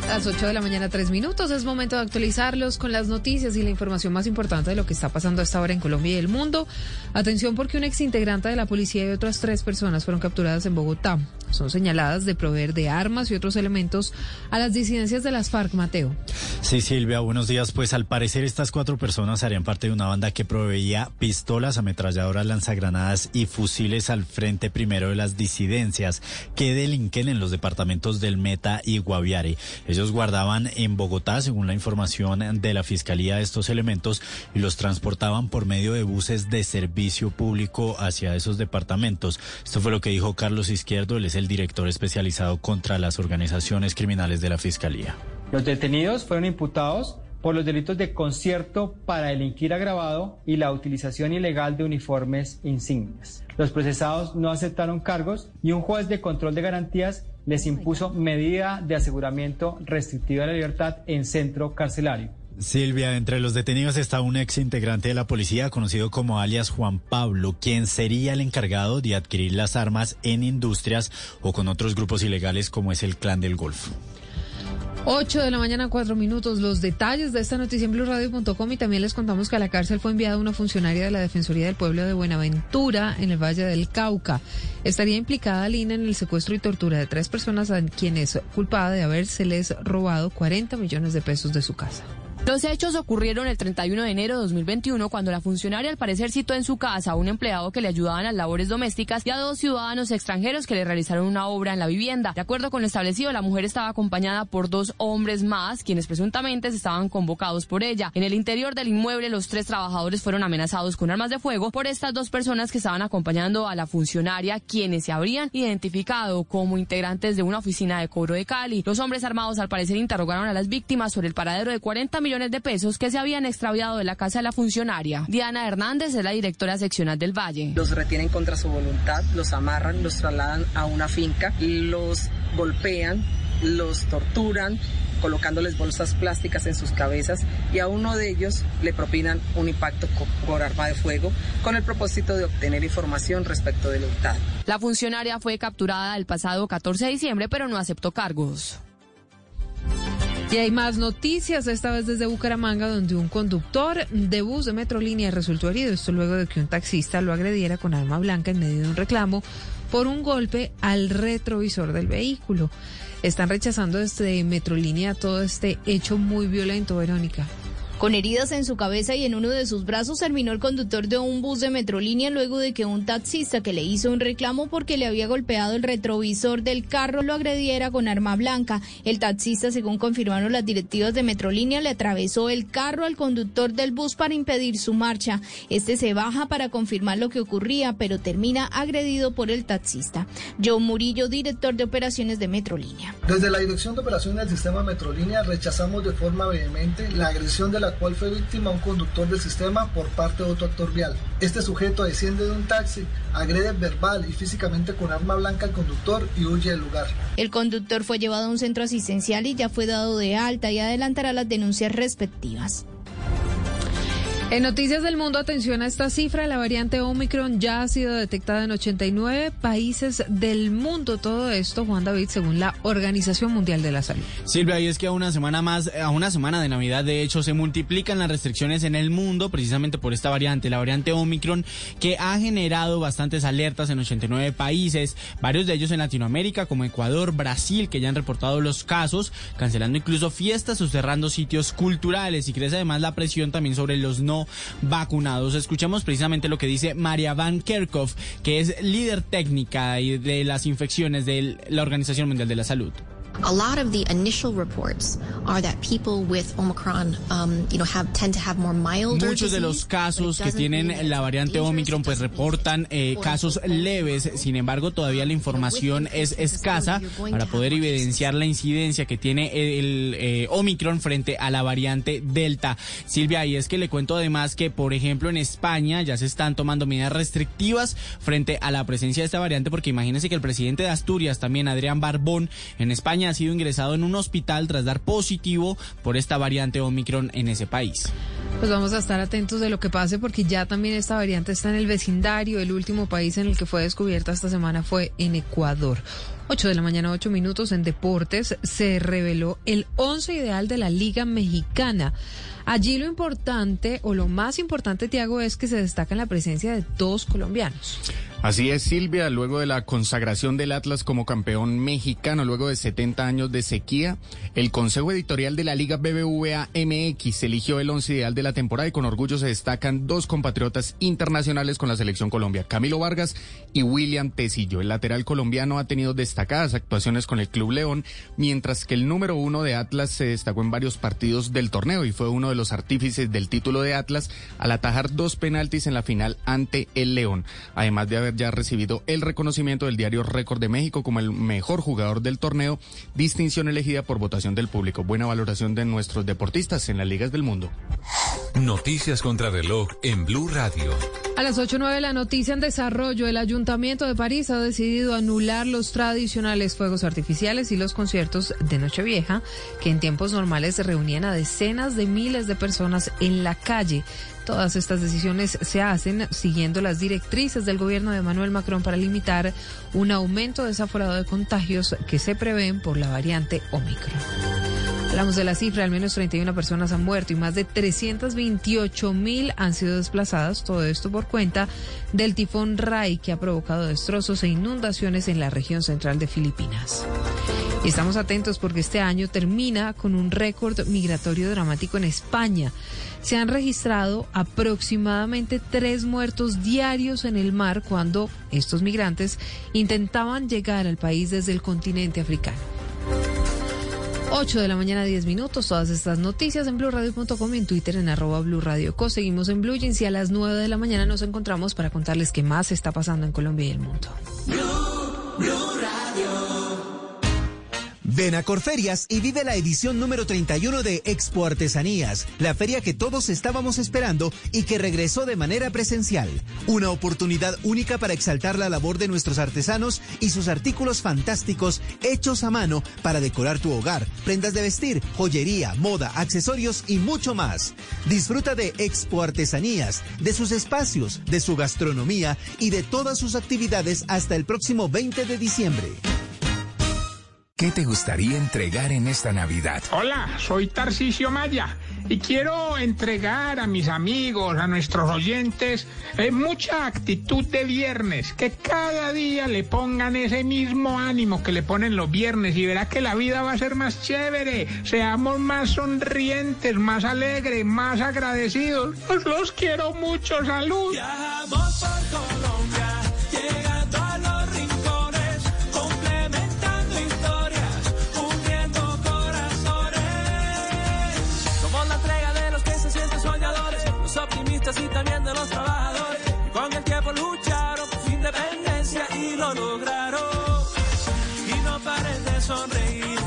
Las 8 de la mañana, tres minutos. Es momento de actualizarlos con las noticias y la información más importante de lo que está pasando a esta hora en Colombia y el mundo. Atención porque un exintegrante de la policía y otras tres personas fueron capturadas en Bogotá. Son señaladas de proveer de armas y otros elementos a las disidencias de las FARC, Mateo. Sí, Silvia, buenos días. Pues al parecer estas cuatro personas harían parte de una banda que proveía pistolas, ametralladoras, lanzagranadas y fusiles al frente primero de las disidencias que delinquen en los departamentos del Meta y Guaviare. Ellos guardaban en Bogotá, según la información de la Fiscalía, estos elementos y los transportaban por medio de buses de servicio público hacia esos departamentos. Esto fue lo que dijo Carlos Izquierdo, él es el director especializado contra las organizaciones criminales de la Fiscalía. Los detenidos fueron imputados por los delitos de concierto para delinquir agravado y la utilización ilegal de uniformes insignias. Los procesados no aceptaron cargos y un juez de control de garantías les impuso medida de aseguramiento restrictiva de la libertad en centro carcelario. Silvia, entre los detenidos está un ex integrante de la policía conocido como alias Juan Pablo, quien sería el encargado de adquirir las armas en industrias o con otros grupos ilegales como es el Clan del Golfo. 8 de la mañana, cuatro minutos. Los detalles de esta noticia en blueradio.com y también les contamos que a la cárcel fue enviada una funcionaria de la Defensoría del Pueblo de Buenaventura en el Valle del Cauca. Estaría implicada Lina en el secuestro y tortura de tres personas a quienes culpada de habérseles robado 40 millones de pesos de su casa. Los hechos ocurrieron el 31 de enero de 2021 cuando la funcionaria al parecer citó en su casa a un empleado que le ayudaba en las labores domésticas y a dos ciudadanos extranjeros que le realizaron una obra en la vivienda. De acuerdo con lo establecido, la mujer estaba acompañada por dos hombres más, quienes presuntamente estaban convocados por ella. En el interior del inmueble, los tres trabajadores fueron amenazados con armas de fuego por estas dos personas que estaban acompañando a la funcionaria, quienes se habrían identificado como integrantes de una oficina de cobro de Cali. Los hombres armados al parecer interrogaron a las víctimas sobre el paradero de 40 millones de pesos que se habían extraviado de la casa de la funcionaria. Diana Hernández es la directora seccional del Valle. Los retienen contra su voluntad, los amarran, los trasladan a una finca, los golpean, los torturan colocándoles bolsas plásticas en sus cabezas y a uno de ellos le propinan un impacto por arma de fuego con el propósito de obtener información respecto del hurtado. La funcionaria fue capturada el pasado 14 de diciembre, pero no aceptó cargos. Y hay más noticias, esta vez desde Bucaramanga, donde un conductor de bus de Metrolínea resultó herido. Esto luego de que un taxista lo agrediera con arma blanca en medio de un reclamo por un golpe al retrovisor del vehículo. Están rechazando desde Metrolínea todo este hecho muy violento, Verónica. Con heridas en su cabeza y en uno de sus brazos terminó el conductor de un bus de Metrolínea luego de que un taxista que le hizo un reclamo porque le había golpeado el retrovisor del carro lo agrediera con arma blanca. El taxista, según confirmaron las directivas de Metrolínea, le atravesó el carro al conductor del bus para impedir su marcha. Este se baja para confirmar lo que ocurría, pero termina agredido por el taxista. John Murillo, director de operaciones de Metrolínea. Desde la Dirección de Operaciones del Sistema Metrolínea rechazamos de forma vehemente la agresión de la cual fue víctima un conductor del sistema por parte de otro actor vial. Este sujeto desciende de un taxi, agrede verbal y físicamente con arma blanca al conductor y huye del lugar. El conductor fue llevado a un centro asistencial y ya fue dado de alta y adelantará las denuncias respectivas. En Noticias del Mundo, atención a esta cifra, la variante Omicron ya ha sido detectada en 89 países del mundo. Todo esto, Juan David, según la Organización Mundial de la Salud. Silvia, y es que a una semana más, a una semana de Navidad, de hecho, se multiplican las restricciones en el mundo precisamente por esta variante, la variante Omicron, que ha generado bastantes alertas en 89 países, varios de ellos en Latinoamérica, como Ecuador, Brasil, que ya han reportado los casos, cancelando incluso fiestas o cerrando sitios culturales y crece además la presión también sobre los no vacunados. Escuchamos precisamente lo que dice María Van Kerkhoff, que es líder técnica de las infecciones de la Organización Mundial de la Salud. A lot of the initial reports are that people with Omicron, um, you know, have tend to have more mild. Muchos de los casos que tienen la variante Omicron pues reportan eh, casos leves, sin embargo todavía la información es escasa para poder evidenciar la incidencia que tiene el eh, Omicron frente a la variante Delta. Silvia, y es que le cuento además que, por ejemplo, en España ya se están tomando medidas restrictivas frente a la presencia de esta variante, porque imagínense que el presidente de Asturias, también Adrián Barbón, en España ha sido ingresado en un hospital tras dar positivo por esta variante Omicron en ese país. Pues vamos a estar atentos de lo que pase porque ya también esta variante está en el vecindario. El último país en el que fue descubierta esta semana fue en Ecuador. 8 de la mañana, 8 minutos en deportes, se reveló el 11 ideal de la Liga Mexicana. Allí lo importante o lo más importante, Tiago, es que se destaca en la presencia de dos colombianos. Así es, Silvia, luego de la consagración del Atlas como campeón mexicano, luego de 70 años de sequía, el Consejo Editorial de la Liga BBVA MX eligió el once ideal de la temporada y con orgullo se destacan dos compatriotas internacionales con la selección Colombia, Camilo Vargas y William Tecillo. El lateral colombiano ha tenido destacadas actuaciones con el Club León, mientras que el número uno de Atlas se destacó en varios partidos del torneo y fue uno de los artífices del título de Atlas al atajar dos penaltis en la final ante el León, además de haber ya recibido el reconocimiento del diario Récord de México como el mejor jugador del torneo, distinción elegida por votación del público. Buena valoración de nuestros deportistas en las ligas del mundo. Noticias contra reloj en Blue Radio. A las 8.09 la noticia en desarrollo. El Ayuntamiento de París ha decidido anular los tradicionales fuegos artificiales y los conciertos de Nochevieja, que en tiempos normales reunían a decenas de miles de personas en la calle. Todas estas decisiones se hacen siguiendo las directrices del gobierno de Emmanuel Macron para limitar un aumento desaforado de contagios que se prevén por la variante Omicron. Hablamos de la cifra, al menos 31 personas han muerto y más de 328 mil han sido desplazadas, todo esto por cuenta del tifón Rai que ha provocado destrozos e inundaciones en la región central de Filipinas. Y estamos atentos porque este año termina con un récord migratorio dramático en España. Se han registrado aproximadamente tres muertos diarios en el mar cuando estos migrantes intentaban llegar al país desde el continente africano. 8 de la mañana, 10 minutos. Todas estas noticias en blurradio.com y en Twitter en arroba blurradioco. Seguimos en Blue Jeans y a las 9 de la mañana nos encontramos para contarles qué más está pasando en Colombia y el mundo. Ven a Corferias y vive la edición número 31 de Expo Artesanías, la feria que todos estábamos esperando y que regresó de manera presencial. Una oportunidad única para exaltar la labor de nuestros artesanos y sus artículos fantásticos hechos a mano para decorar tu hogar, prendas de vestir, joyería, moda, accesorios y mucho más. Disfruta de Expo Artesanías, de sus espacios, de su gastronomía y de todas sus actividades hasta el próximo 20 de diciembre. ¿Qué te gustaría entregar en esta Navidad? Hola, soy Tarcisio Maya y quiero entregar a mis amigos, a nuestros oyentes, eh, mucha actitud de viernes, que cada día le pongan ese mismo ánimo que le ponen los viernes y verá que la vida va a ser más chévere, seamos más sonrientes, más alegres, más agradecidos. Os los quiero mucho, salud. Lo lograron. Y no pares de sonreír,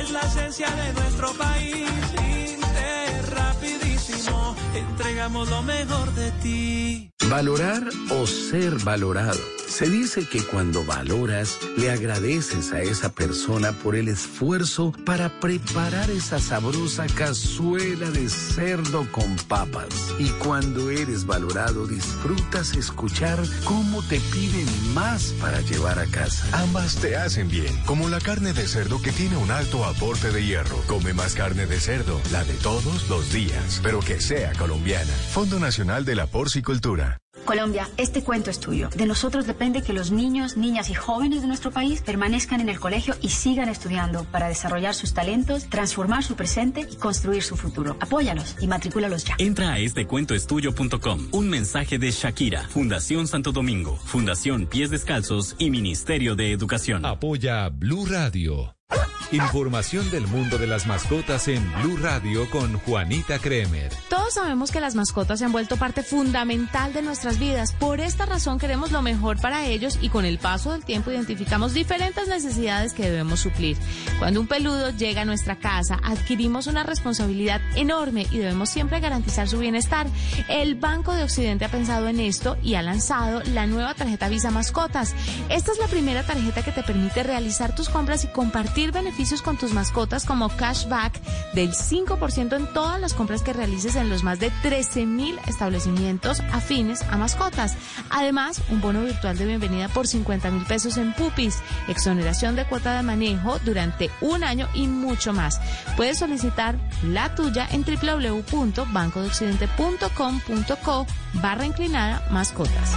es la esencia de nuestro país. Inter, rapidísimo, entregamos lo mejor de ti. Valorar o ser valorado. Se dice que cuando valoras, le agradeces a esa persona por el esfuerzo para preparar esa sabrosa cazuela de cerdo con papas. Y cuando eres valorado, disfrutas escuchar cómo te piden más para llevar a casa. Ambas te hacen bien, como la carne de cerdo que tiene un alto aporte de hierro. Come más carne de cerdo, la de todos los días, pero que sea colombiana. Fondo Nacional de la Porcicultura. Colombia, este cuento es tuyo. De nosotros depende que los niños, niñas y jóvenes de nuestro país permanezcan en el colegio y sigan estudiando para desarrollar sus talentos, transformar su presente y construir su futuro. Apóyalos y matricúlalos ya. Entra a estecuentoestudio.com. Un mensaje de Shakira, Fundación Santo Domingo, Fundación Pies Descalzos y Ministerio de Educación. Apoya Blue Radio. Información del mundo de las mascotas en Blue Radio con Juanita Kremer. Todos sabemos que las mascotas se han vuelto parte fundamental de nuestras vidas. Por esta razón queremos lo mejor para ellos y con el paso del tiempo identificamos diferentes necesidades que debemos suplir. Cuando un peludo llega a nuestra casa, adquirimos una responsabilidad enorme y debemos siempre garantizar su bienestar. El Banco de Occidente ha pensado en esto y ha lanzado la nueva tarjeta Visa Mascotas. Esta es la primera tarjeta que te permite realizar tus compras y compartir beneficios con tus mascotas como cashback del 5% en todas las compras que realices en los más de 13 mil establecimientos afines a mascotas. Además, un bono virtual de bienvenida por 50 mil pesos en pupis, exoneración de cuota de manejo durante un año y mucho más. Puedes solicitar la tuya en www.bancodeoccidente.com.co barra inclinada mascotas.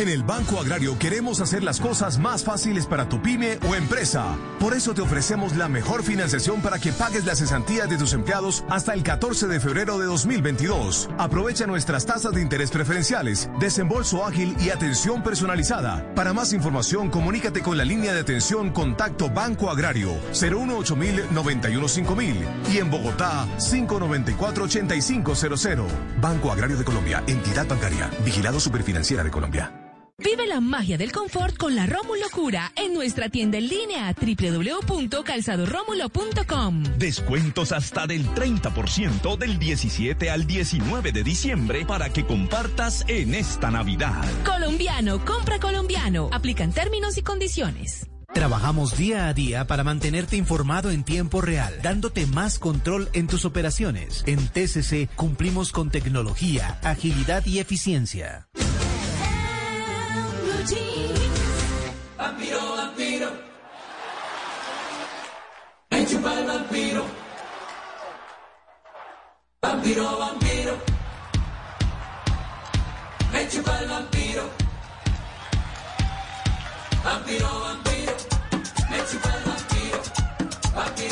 En el Banco Agrario queremos hacer las cosas más fáciles para tu pyme o empresa. Por eso te ofrecemos la mejor financiación para que pagues las cesantías de tus empleados hasta el 14 de febrero de 2022. Aprovecha nuestras tasas de interés preferenciales, desembolso ágil y atención personalizada. Para más información, comunícate con la línea de atención Contacto Banco Agrario 018 915 y en Bogotá 594 8500. Banco Agrario de Colombia, entidad bancaria, vigilado superfinanciera de Colombia. Vive la magia del confort con la Rómulo Cura en nuestra tienda en línea www.calzadoromulo.com. Descuentos hasta del 30% del 17 al 19 de diciembre para que compartas en esta Navidad. Colombiano, compra colombiano. Aplican términos y condiciones. Trabajamos día a día para mantenerte informado en tiempo real, dándote más control en tus operaciones. En TCC cumplimos con tecnología, agilidad y eficiencia. Vampiro, vampiro. Me chupa el vampiro. Vampiro, vampiro. Me chupa el vampiro. Vampiro, vampiro. Me chupa el vampiro. Vampiro, vampiro.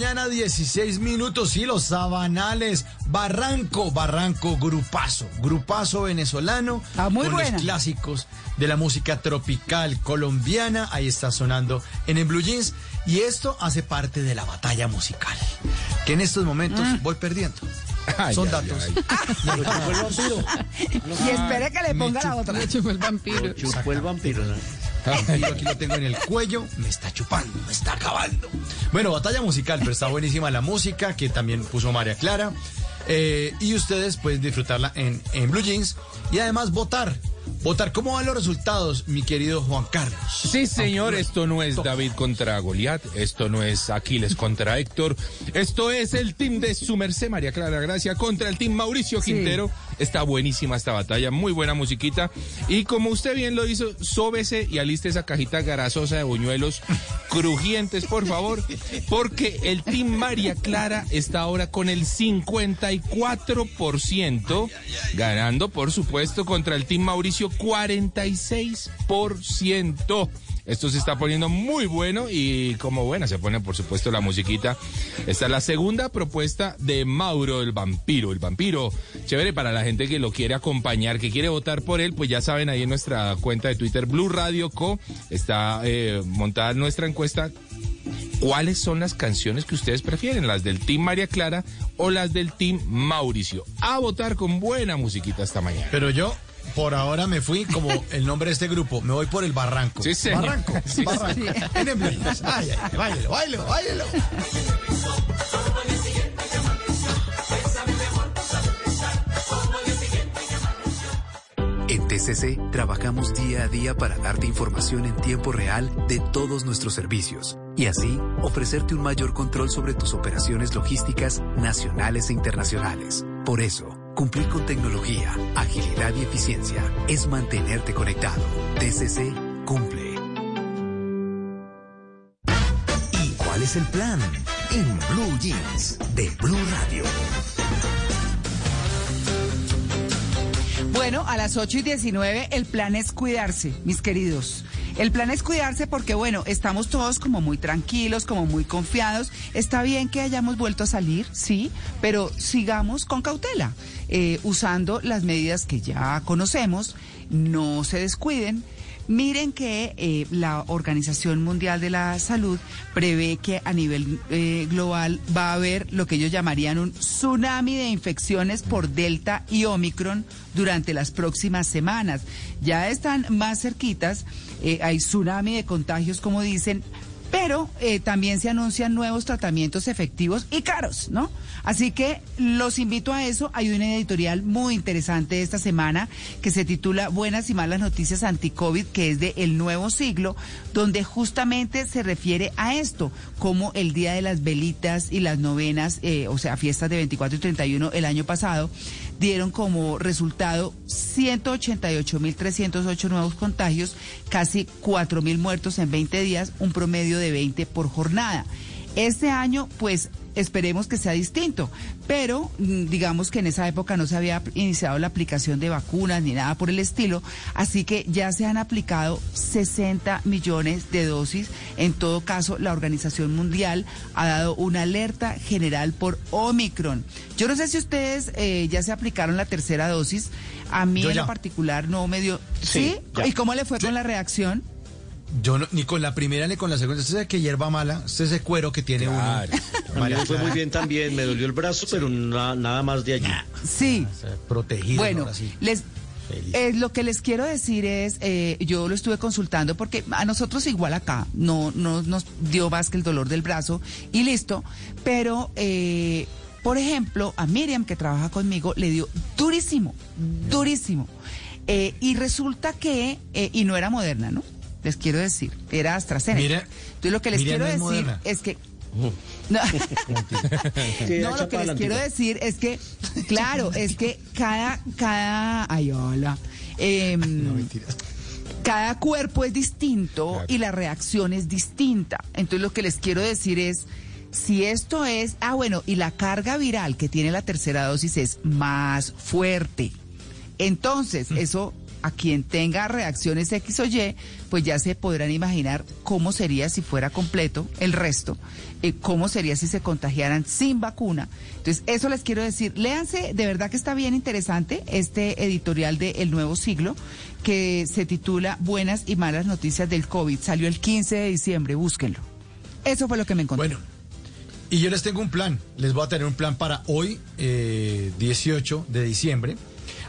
Mañana, 16 minutos. Y los sabanales. Barranco, Barranco, grupazo. Grupazo venezolano. muy con buena. los clásicos de la música tropical colombiana. Ahí está sonando en el Blue Jeans. Y esto hace parte de la batalla musical. Que en estos momentos voy perdiendo. Ay, Son ay, datos. ay. Y espere que le ponga la otra. chupó el vampiro. Chupó el vampiro. Vampiro, aquí lo tengo en el cuello, me está chupando, me está acabando. Bueno, batalla musical, pero está buenísima la música que también puso María Clara. Eh, y ustedes pueden disfrutarla en, en Blue Jeans y además votar. Votar, ¿cómo van los resultados, mi querido Juan Carlos? Sí, señor, esto no es David contra Goliat, esto no es Aquiles contra Héctor, esto es el team de su merced María Clara Gracia contra el team Mauricio Quintero. Está buenísima esta batalla, muy buena musiquita. Y como usted bien lo hizo, sóbese y aliste esa cajita garazosa de buñuelos crujientes, por favor, porque el team María Clara está ahora con el 54%, ganando, por supuesto, contra el team Mauricio 46%. Esto se está poniendo muy bueno y como buena se pone por supuesto la musiquita. Esta es la segunda propuesta de Mauro el vampiro. El vampiro, chévere para la gente que lo quiere acompañar, que quiere votar por él, pues ya saben ahí en nuestra cuenta de Twitter Blue Radio Co. Está eh, montada nuestra encuesta. ¿Cuáles son las canciones que ustedes prefieren? ¿Las del Team María Clara o las del Team Mauricio? A votar con buena musiquita esta mañana. Pero yo por ahora me fui como el nombre de este grupo. Me voy por el Barranco. Sí, señor. Barranco. Sí, barranco. sí. Ay, ay, báilelo, báilelo, báilelo. En TCC trabajamos día a día para darte información en tiempo real de todos nuestros servicios y así ofrecerte un mayor control sobre tus operaciones logísticas nacionales e internacionales. Por eso, cumplir con tecnología, agilidad y eficiencia es mantenerte conectado. TCC cumple. ¿Y cuál es el plan? En Blue Jeans de Blue Radio. Bueno, a las 8 y 19 el plan es cuidarse, mis queridos. El plan es cuidarse porque, bueno, estamos todos como muy tranquilos, como muy confiados. Está bien que hayamos vuelto a salir, sí, pero sigamos con cautela, eh, usando las medidas que ya conocemos. No se descuiden. Miren que eh, la Organización Mundial de la Salud prevé que a nivel eh, global va a haber lo que ellos llamarían un tsunami de infecciones por Delta y Omicron durante las próximas semanas. Ya están más cerquitas, eh, hay tsunami de contagios, como dicen, pero eh, también se anuncian nuevos tratamientos efectivos y caros, ¿no? Así que los invito a eso. Hay una editorial muy interesante esta semana que se titula Buenas y Malas Noticias Anti-COVID, que es de El Nuevo Siglo, donde justamente se refiere a esto, como el Día de las Velitas y las novenas, eh, o sea, fiestas de 24 y 31 el año pasado, dieron como resultado 188.308 nuevos contagios, casi 4.000 muertos en 20 días, un promedio de 20 por jornada. Este año, pues esperemos que sea distinto, pero mm, digamos que en esa época no se había iniciado la aplicación de vacunas ni nada por el estilo, así que ya se han aplicado 60 millones de dosis. En todo caso, la Organización Mundial ha dado una alerta general por Omicron. Yo no sé si ustedes eh, ya se aplicaron la tercera dosis, a mí en particular no me dio... Sí. ¿Y cómo le fue con la reacción? Yo no- ni con la primera ni con la segunda. Usted sabe que hierba mala, usted ese cuero que tiene uno. María me fue muy bien también, me dolió el brazo, pero na- nada más de allí. Sí. Protegido. Bueno, ahora sí. les, eh, lo que les quiero decir es, eh, yo lo estuve consultando porque a nosotros igual acá no, no nos dio más que el dolor del brazo y listo, pero eh, por ejemplo a Miriam que trabaja conmigo le dio durísimo, durísimo. Eh, y resulta que, eh, y no era moderna, ¿no? Les quiero decir, era AstraZeneca. Mira, Entonces lo que les quiero no es decir Moderna. es que... No. No, lo que les quiero decir es que, claro, es que cada, cada, ay, hola, Em, cada cuerpo es distinto y la reacción es distinta. Entonces lo que les quiero decir es, si esto es, ah, bueno, y la carga viral que tiene la tercera dosis es más fuerte. Entonces, eso a quien tenga reacciones X o Y, pues ya se podrán imaginar cómo sería si fuera completo el resto, eh, cómo sería si se contagiaran sin vacuna. Entonces, eso les quiero decir. Léanse, de verdad que está bien interesante este editorial de El Nuevo Siglo, que se titula Buenas y Malas Noticias del COVID. Salió el 15 de diciembre, búsquenlo. Eso fue lo que me encontré. Bueno, y yo les tengo un plan. Les voy a tener un plan para hoy, eh, 18 de diciembre,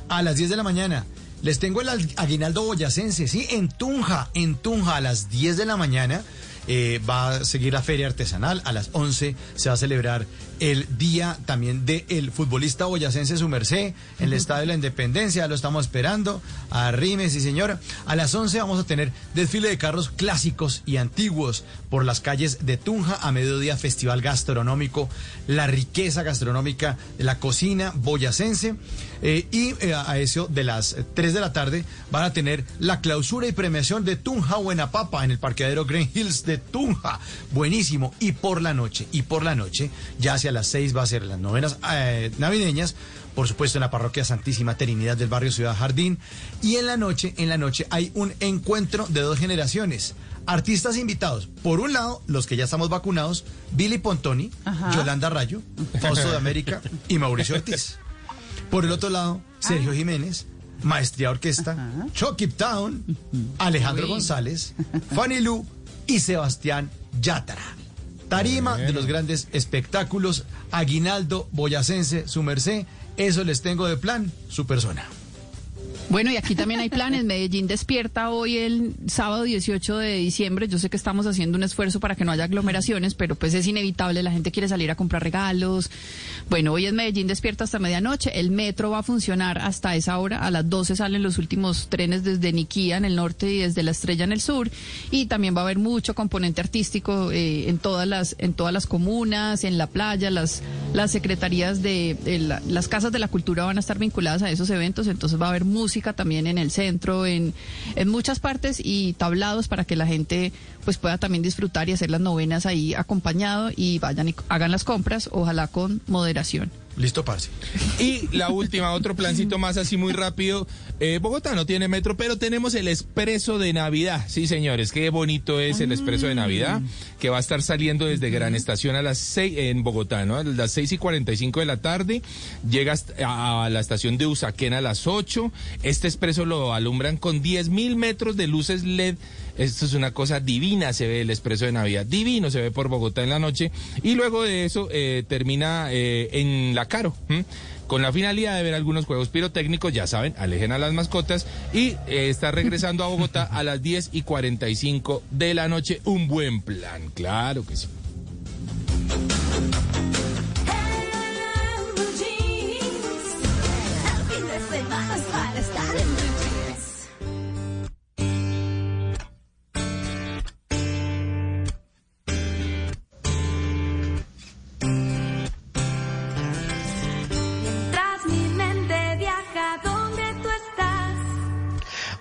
a las 10 de la mañana. Les tengo el al- aguinaldo boyacense, ¿sí? En Tunja, en Tunja, a las 10 de la mañana. eh, va a seguir la feria artesanal. A las 11 se va a celebrar el día también del futbolista boyacense su merced en el Estadio de la Independencia. Lo estamos esperando. Arrime, sí señora. A las 11 vamos a tener desfile de carros clásicos y antiguos por las calles de Tunja. A mediodía, festival gastronómico. La riqueza gastronómica de la cocina boyacense. Eh, y eh, a eso de las 3 de la tarde van a tener la clausura y premiación de Tunja Buena Papa en el parqueadero Green Hills de Tunja. Buenísimo. Y por la noche, y por la noche, ya hacia las 6 va a ser las novenas eh, navideñas. Por supuesto, en la parroquia Santísima Trinidad del barrio Ciudad Jardín. Y en la noche, en la noche hay un encuentro de dos generaciones. Artistas invitados. Por un lado, los que ya estamos vacunados, Billy Pontoni, Ajá. Yolanda Rayo, Fausto de América y Mauricio Ortiz. Por el otro lado, Sergio Jiménez, Maestría Orquesta, Chucky Town, Alejandro Uy. González, Fanny Lu y Sebastián Yátara. Tarima de los grandes espectáculos, Aguinaldo, Boyacense, su merced, eso les tengo de plan, su persona. Bueno, y aquí también hay planes. Medellín despierta hoy el sábado 18 de diciembre. Yo sé que estamos haciendo un esfuerzo para que no haya aglomeraciones, pero pues es inevitable. La gente quiere salir a comprar regalos. Bueno, hoy es Medellín despierta hasta medianoche. El metro va a funcionar hasta esa hora. A las 12 salen los últimos trenes desde Niquía en el norte y desde La Estrella en el sur. Y también va a haber mucho componente artístico eh, en todas las en todas las comunas, en la playa. Las las secretarías de, de la- las casas de la cultura van a estar vinculadas a esos eventos. Entonces va a haber música también en el centro, en, en muchas partes y tablados para que la gente pues pueda también disfrutar y hacer las novenas ahí acompañado y vayan y hagan las compras, ojalá con moderación. Listo, parce. Y la última, otro plancito más así muy rápido. Eh, Bogotá no tiene metro, pero tenemos el expreso de Navidad. Sí, señores, qué bonito es el expreso de Navidad, que va a estar saliendo desde Gran Estación a las 6 en Bogotá, ¿no? A las 6 y 45 de la tarde. Llega a la estación de Usaquén a las 8. Este expreso lo alumbran con 10 mil metros de luces LED. Esto es una cosa divina, se ve el expreso de Navidad. Divino se ve por Bogotá en la noche. Y luego de eso eh, termina eh, en La Caro. Con la finalidad de ver algunos juegos pirotécnicos, ya saben, alejen a las mascotas. Y eh, está regresando a Bogotá a las 10 y 45 de la noche. Un buen plan, claro que sí.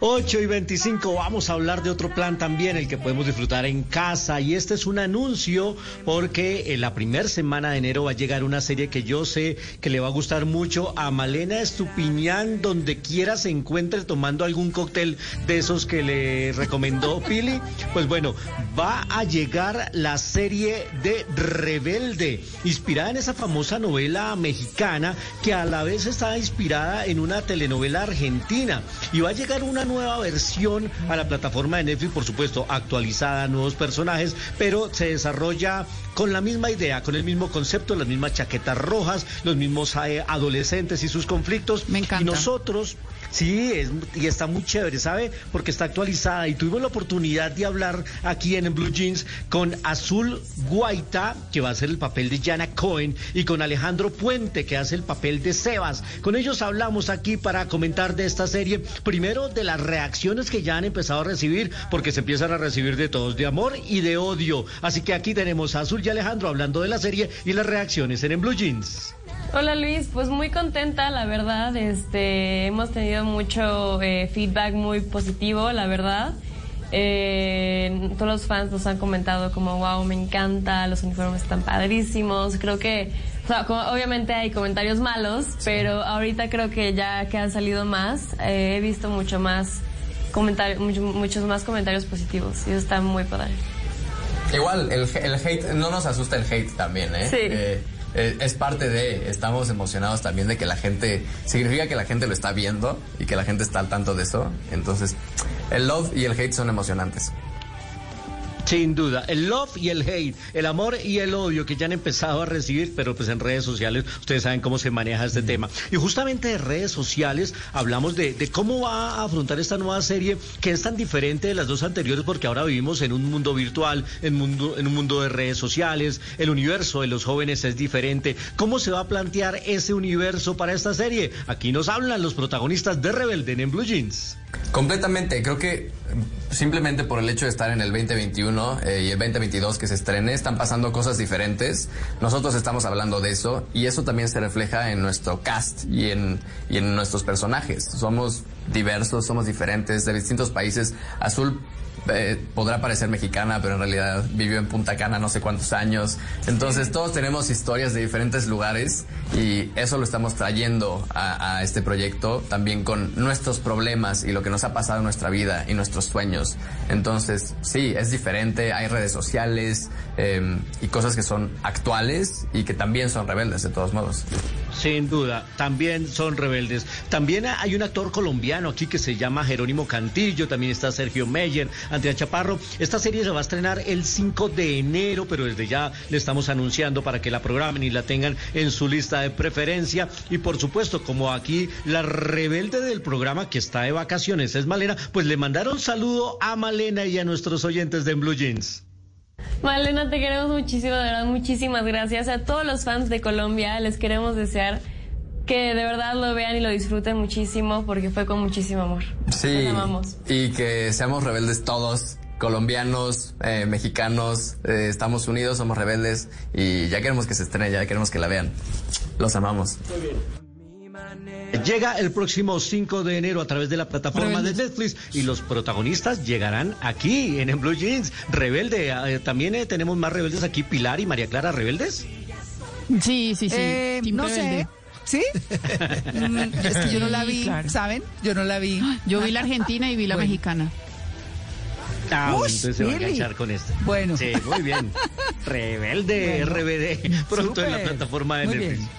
8 y 25, vamos a hablar de otro plan también, el que podemos disfrutar en casa. Y este es un anuncio porque en la primera semana de enero va a llegar una serie que yo sé que le va a gustar mucho a Malena Estupiñán, donde quiera se encuentre tomando algún cóctel de esos que le recomendó Pili. Pues bueno, va a llegar la serie de Rebelde, inspirada en esa famosa novela mexicana que a la vez está inspirada en una telenovela argentina. Y va a llegar una nueva versión a la plataforma de Netflix, por supuesto, actualizada, nuevos personajes, pero se desarrolla con la misma idea, con el mismo concepto, las mismas chaquetas rojas, los mismos eh, adolescentes y sus conflictos. Me encanta. Y nosotros, sí, es- y está muy chévere, ¿sabe? Porque está actualizada y tuvimos la oportunidad de hablar aquí en Blue Jeans con Azul Guaita, que va a hacer el papel de Jana Cohen, y con Alejandro Puente, que hace el papel de Sebas. Con ellos hablamos aquí para comentar de esta serie, primero de las reacciones que ya han empezado a recibir, porque se empiezan a recibir de todos, de amor y de odio. Así que aquí tenemos a Azul y Alejandro hablando de la serie y las reacciones en Blue Jeans. Hola Luis, pues muy contenta, la verdad. Este, hemos tenido mucho eh, feedback muy positivo, la verdad. Eh, todos los fans nos han comentado como, wow, me encanta, los uniformes están padrísimos. Creo que sea, como- obviamente hay comentarios malos, pero ahorita creo que ya que han salido más, eh, he visto mucho más comentarios, muchos más comentarios positivos y eso está muy padre. Igual, el, el hate, no nos asusta el hate también, ¿eh? Sí. Eh, es parte de, estamos emocionados también de que la gente, significa que la gente lo está viendo y que la gente está al tanto de eso. Entonces, el love y el hate son emocionantes. Sin duda, el love y el hate, el amor y el odio que ya han empezado a recibir, pero pues en redes sociales ustedes saben cómo se maneja este tema. Y justamente de redes sociales hablamos de, cómo va a afrontar esta nueva serie que es tan diferente de las dos anteriores porque ahora vivimos en un mundo virtual, en, mundo, en un mundo de redes sociales, el universo de los jóvenes es diferente. ¿Cómo se va a plantear ese universo para esta serie? Aquí nos hablan los protagonistas de Rebelde en Blue Jeans. Completamente, creo que simplemente por el hecho de estar en el 2021 eh, y el 2022 que se estrene, están pasando cosas diferentes. Nosotros estamos hablando de eso y eso también se refleja en nuestro cast y en, y en nuestros personajes. Somos diversos, somos diferentes, de distintos países. Azul eh, podrá parecer mexicana, pero en realidad vivió en Punta Cana no sé cuántos años. Entonces todos tenemos historias de diferentes lugares y eso lo estamos trayendo a, a este proyecto también con nuestros problemas y lo que nos ha pasado en nuestra vida y nuestros sueños. Entonces sí, es diferente, hay redes sociales eh, y cosas que son actuales y que también son rebeldes de todos modos. Sin duda, también son rebeldes. También hay un actor colombiano aquí que se llama Jerónimo Cantillo, también está Sergio Meyer, Andrea Chaparro. Esta serie se va a estrenar el 5 de enero, pero desde ya le estamos anunciando para que la programen y la tengan en su lista de preferencia. Y por supuesto, como aquí la rebelde del programa que está de vacaciones es Malena, pues le mandaron saludo a Malena y a nuestros oyentes de Blue Jeans. Malena, te queremos muchísimo, de verdad, muchísimas gracias. A todos los fans de Colombia les queremos desear que de verdad lo vean y lo disfruten muchísimo porque fue con muchísimo amor. Sí. Los amamos. Y que seamos rebeldes todos, colombianos, eh, mexicanos, eh, estamos unidos, somos rebeldes y ya queremos que se estrene, ya queremos que la vean. Los amamos. Llega el próximo 5 de enero a través de la plataforma de Netflix y los protagonistas llegarán aquí en, En Blue Jeans. Rebelde, eh, también eh, tenemos más rebeldes aquí, Pilar y María Clara, rebeldes. Sí, sí, sí. Eh, no Rebelde. sé. ¿Sí? Mm, es que yo no la vi, Claro. ¿saben? Yo no la vi. Yo vi la argentina y vi la Bueno. mexicana. Ah, entonces se va a enganchar con este. Bueno. Sí, muy bien. Rebelde, Bueno. RBD, pronto en la plataforma de Muy Netflix. bien.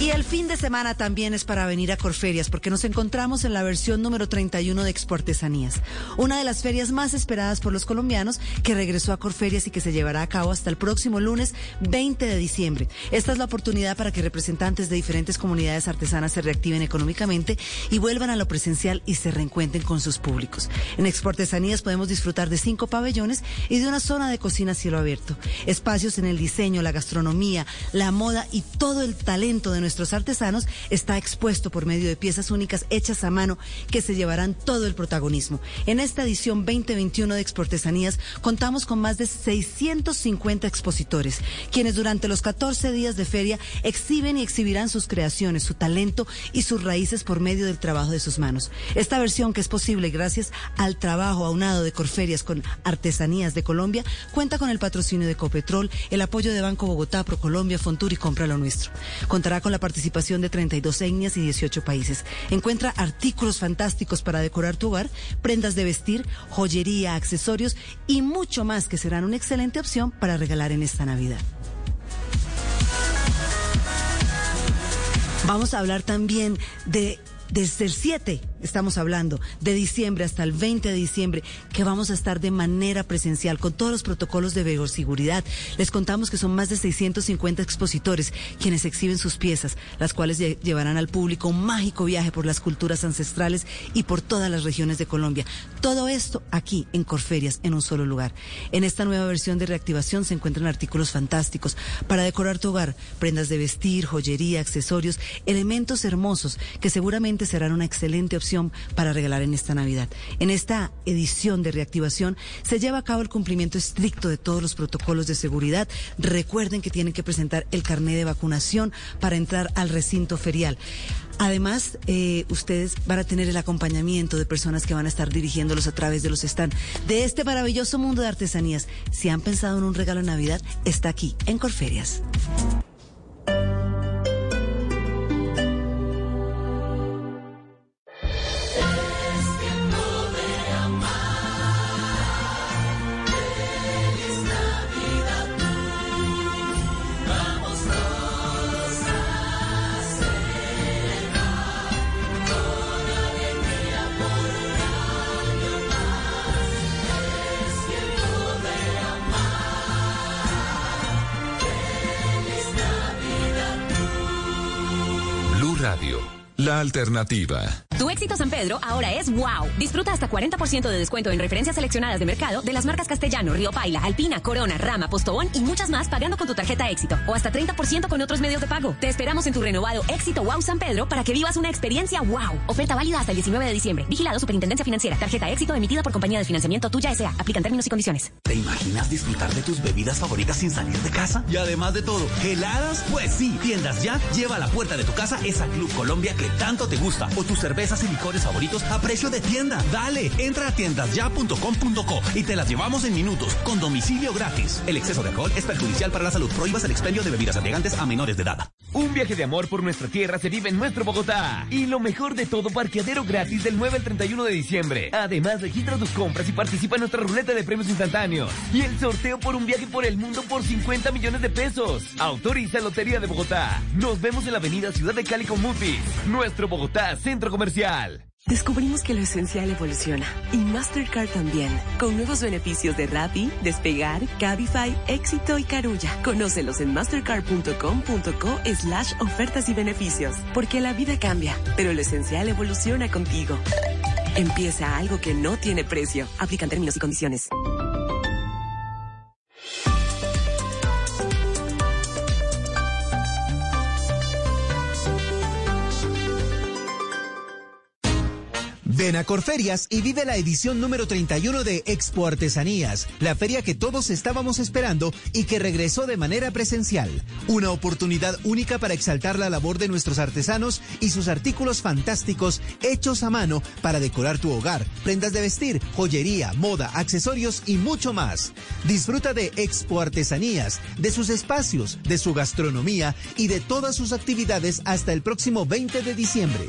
Y el fin de semana también es para venir a Corferias, porque nos encontramos en la versión número 31 de Expo Artesanías, una de las ferias más esperadas por los colombianos que regresó a Corferias y que se llevará a cabo hasta el próximo lunes 20 de diciembre. Esta es la oportunidad para que representantes de diferentes comunidades artesanas se reactiven económicamente y vuelvan a lo presencial y se reencuentren con sus públicos. En Expo Artesanías podemos disfrutar de cinco pabellones y de una zona de cocina a cielo abierto, espacios en el diseño, la gastronomía, la moda y todo el talento de nuestros artesanos está expuesto por medio de piezas únicas hechas a mano que se llevarán todo el protagonismo. En esta edición 2021 de Exportesanías contamos con más de 650 expositores, quienes durante los 14 días de feria exhiben y exhibirán sus creaciones, su talento y sus raíces por medio del trabajo de sus manos. Esta versión que es posible gracias al trabajo aunado de Corferias con Artesanías de Colombia cuenta con el patrocinio de Copetrol, el apoyo de Banco Bogotá, Procolombia, Fontur y Compra lo Nuestro. Contará con la participación de 32 etnias y 18 países. Encuentra artículos fantásticos para decorar tu hogar, prendas de vestir, joyería, accesorios y mucho más que serán una excelente opción para regalar en esta Navidad. Vamos a hablar también de desde el 7, estamos hablando, de diciembre hasta el 20 de diciembre, que vamos a estar de manera presencial con todos los protocolos de seguridad. Les contamos que son más de 650 expositores quienes exhiben sus piezas, las cuales lle- llevarán al público un mágico viaje por las culturas ancestrales y por todas las regiones de Colombia. Todo esto aquí en Corferias, en un solo lugar. En esta nueva versión de reactivación se encuentran artículos fantásticos para decorar tu hogar, prendas de vestir, joyería, accesorios, elementos hermosos que seguramente serán una excelente opción para regalar en esta Navidad. En esta edición de reactivación se lleva a cabo el cumplimiento estricto de todos los protocolos de seguridad. Recuerden que tienen que presentar el carnet de vacunación para entrar al recinto ferial. Además, eh, ustedes van a tener el acompañamiento de personas que van a estar dirigiéndolos a través de los stands de este maravilloso mundo de artesanías. Si han pensado en un regalo de Navidad, está aquí en Corferias. Alternativa. Éxito San Pedro ahora es wow. Disfruta hasta 40% de descuento en referencias seleccionadas de mercado de las marcas Castellano, Río Paila, Alpina, Corona, Rama, Postobón y muchas más pagando con tu tarjeta éxito o hasta 30% con otros medios de pago. Te esperamos en tu renovado éxito wow San Pedro para que vivas una experiencia wow. Oferta válida hasta el 19 de diciembre. Vigilado Superintendencia Financiera. Tarjeta éxito emitida por compañía de financiamiento tuya S.A. Aplican términos y condiciones. ¿Te imaginas disfrutar de tus bebidas favoritas sin salir de casa? Y además de todo, ¿heladas? Pues sí, Tiendas Ya lleva a la puerta de tu casa esa Club Colombia que tanto te gusta o tus cervezas y licores favoritos a precio de tienda. Dale, entra a tiendasya.com.co y te las llevamos en minutos con domicilio gratis. El exceso de alcohol es perjudicial para la salud. Prohíbas el expendio de bebidas embriagantes a menores de edad. Un viaje de amor por nuestra tierra se vive en nuestro Bogotá. Y lo mejor de todo, parqueadero gratis del 9 al 31 de diciembre. Además, registra tus compras y participa en nuestra ruleta de premios instantáneos. Y el sorteo por un viaje por el mundo por 50 millones de pesos. Autoriza Lotería de Bogotá. Nos vemos en la avenida Ciudad de Cali con Mutis. Nuestro Bogotá Centro Comercial. Descubrimos que lo esencial evoluciona y Mastercard también, con nuevos beneficios de Rappi, Despegar, Cabify, Éxito y Carulla. Conócelos en mastercard.com.co slash ofertas y beneficios, porque la vida cambia, pero lo esencial evoluciona contigo. Empieza algo que no tiene precio. Aplican términos y condiciones. Ven a Corferias y vive la edición número 31 de Expo Artesanías, la feria que todos estábamos esperando y que regresó de manera presencial. Una oportunidad única para exaltar la labor de nuestros artesanos y sus artículos fantásticos hechos a mano para decorar tu hogar, prendas de vestir, joyería, moda, accesorios y mucho más. Disfruta de Expo Artesanías, de sus espacios, de su gastronomía y de todas sus actividades hasta el próximo 20 de diciembre.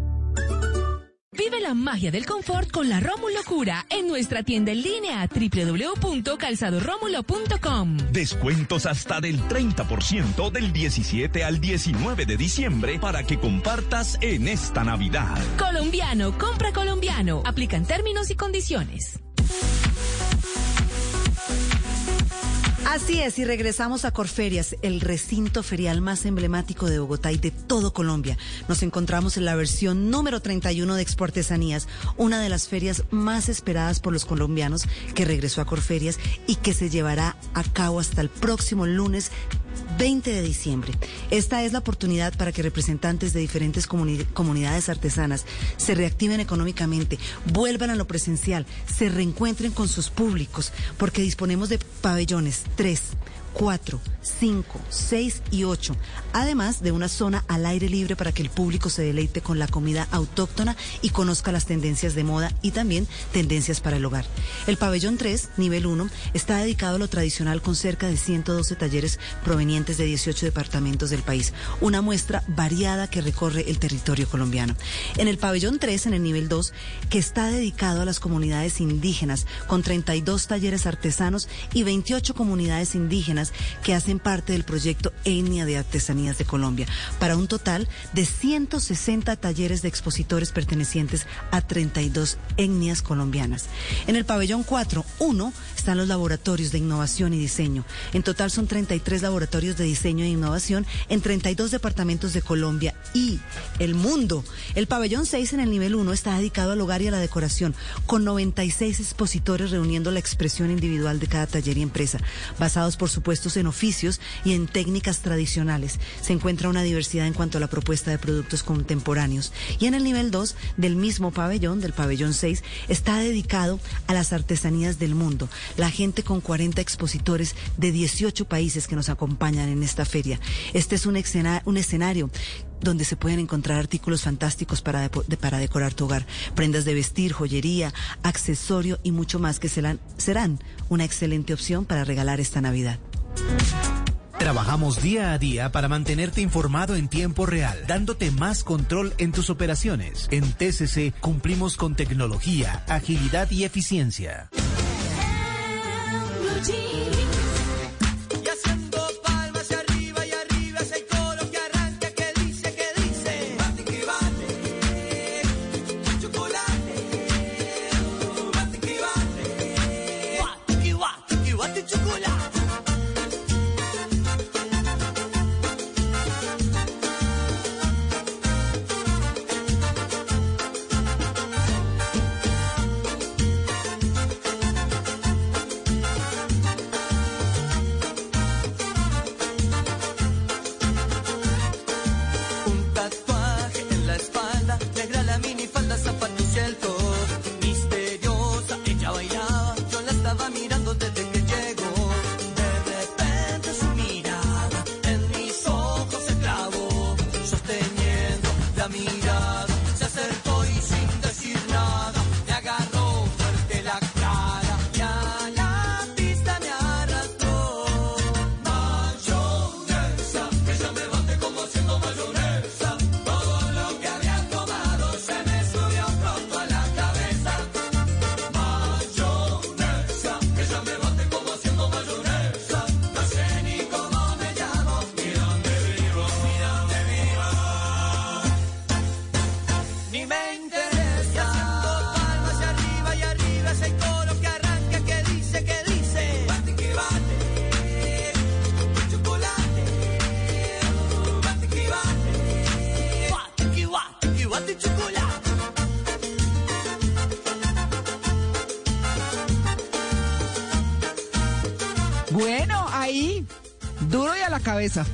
Vive la magia del confort con la Rómulo Cura en nuestra tienda en línea www.calzadoromulo.com. Descuentos hasta del 30% del 17 al 19 de diciembre para que compartas en esta Navidad. Colombiano, compra colombiano. Aplican términos y condiciones. Así es, y regresamos a Corferias, el recinto ferial más emblemático de Bogotá y de todo Colombia. Nos encontramos en la versión número 31 de Expo Artesanías, una de las ferias más esperadas por los colombianos que regresó a Corferias y que se llevará a cabo hasta el próximo lunes 20 de diciembre. Esta es la oportunidad para que representantes de diferentes comuni- comunidades artesanas se reactiven económicamente, vuelvan a lo presencial, se reencuentren con sus públicos, porque disponemos de pabellones 3, 4, 5, 6 y 8, además de una zona al aire libre para que el público se deleite con la comida autóctona y conozca las tendencias de moda y también tendencias para el hogar. El pabellón 3, nivel 1, está dedicado a lo tradicional con cerca de 112 talleres provenientes de 18 departamentos del país, una muestra variada que recorre el territorio colombiano. En el pabellón 3, en el nivel 2, que está dedicado a las comunidades indígenas, con 32 talleres artesanos y 28 comunidades indígenas que hacen parte del proyecto Etnia de Artesanías de Colombia, para un total de 160 talleres de expositores pertenecientes a 32 etnias colombianas. En el pabellón 4, 1, están los laboratorios de innovación y diseño. En total son 33 laboratorios de diseño e innovación en 32 departamentos de Colombia y el mundo. El pabellón 6 en el nivel 1 está dedicado al hogar y a la decoración, con 96 expositores reuniendo la expresión individual de cada taller y empresa, basados por supuesto en oficios y en técnicas tradicionales. Se encuentra una diversidad en cuanto a la propuesta de productos contemporáneos. Y en el nivel 2 del mismo pabellón, del pabellón 6, está dedicado a las artesanías del mundo. La gente con 40 expositores de 18 países que nos acompañan en esta feria. Este es un, escena- un escenario donde se pueden encontrar artículos fantásticos para, para decorar tu hogar, prendas de vestir, joyería, accesorio y mucho más que serán, serán una excelente opción para regalar esta Navidad. Trabajamos día a día para mantenerte informado en tiempo real, dándote más control en tus operaciones. En TCC cumplimos con tecnología, agilidad y eficiencia. Y cabeza.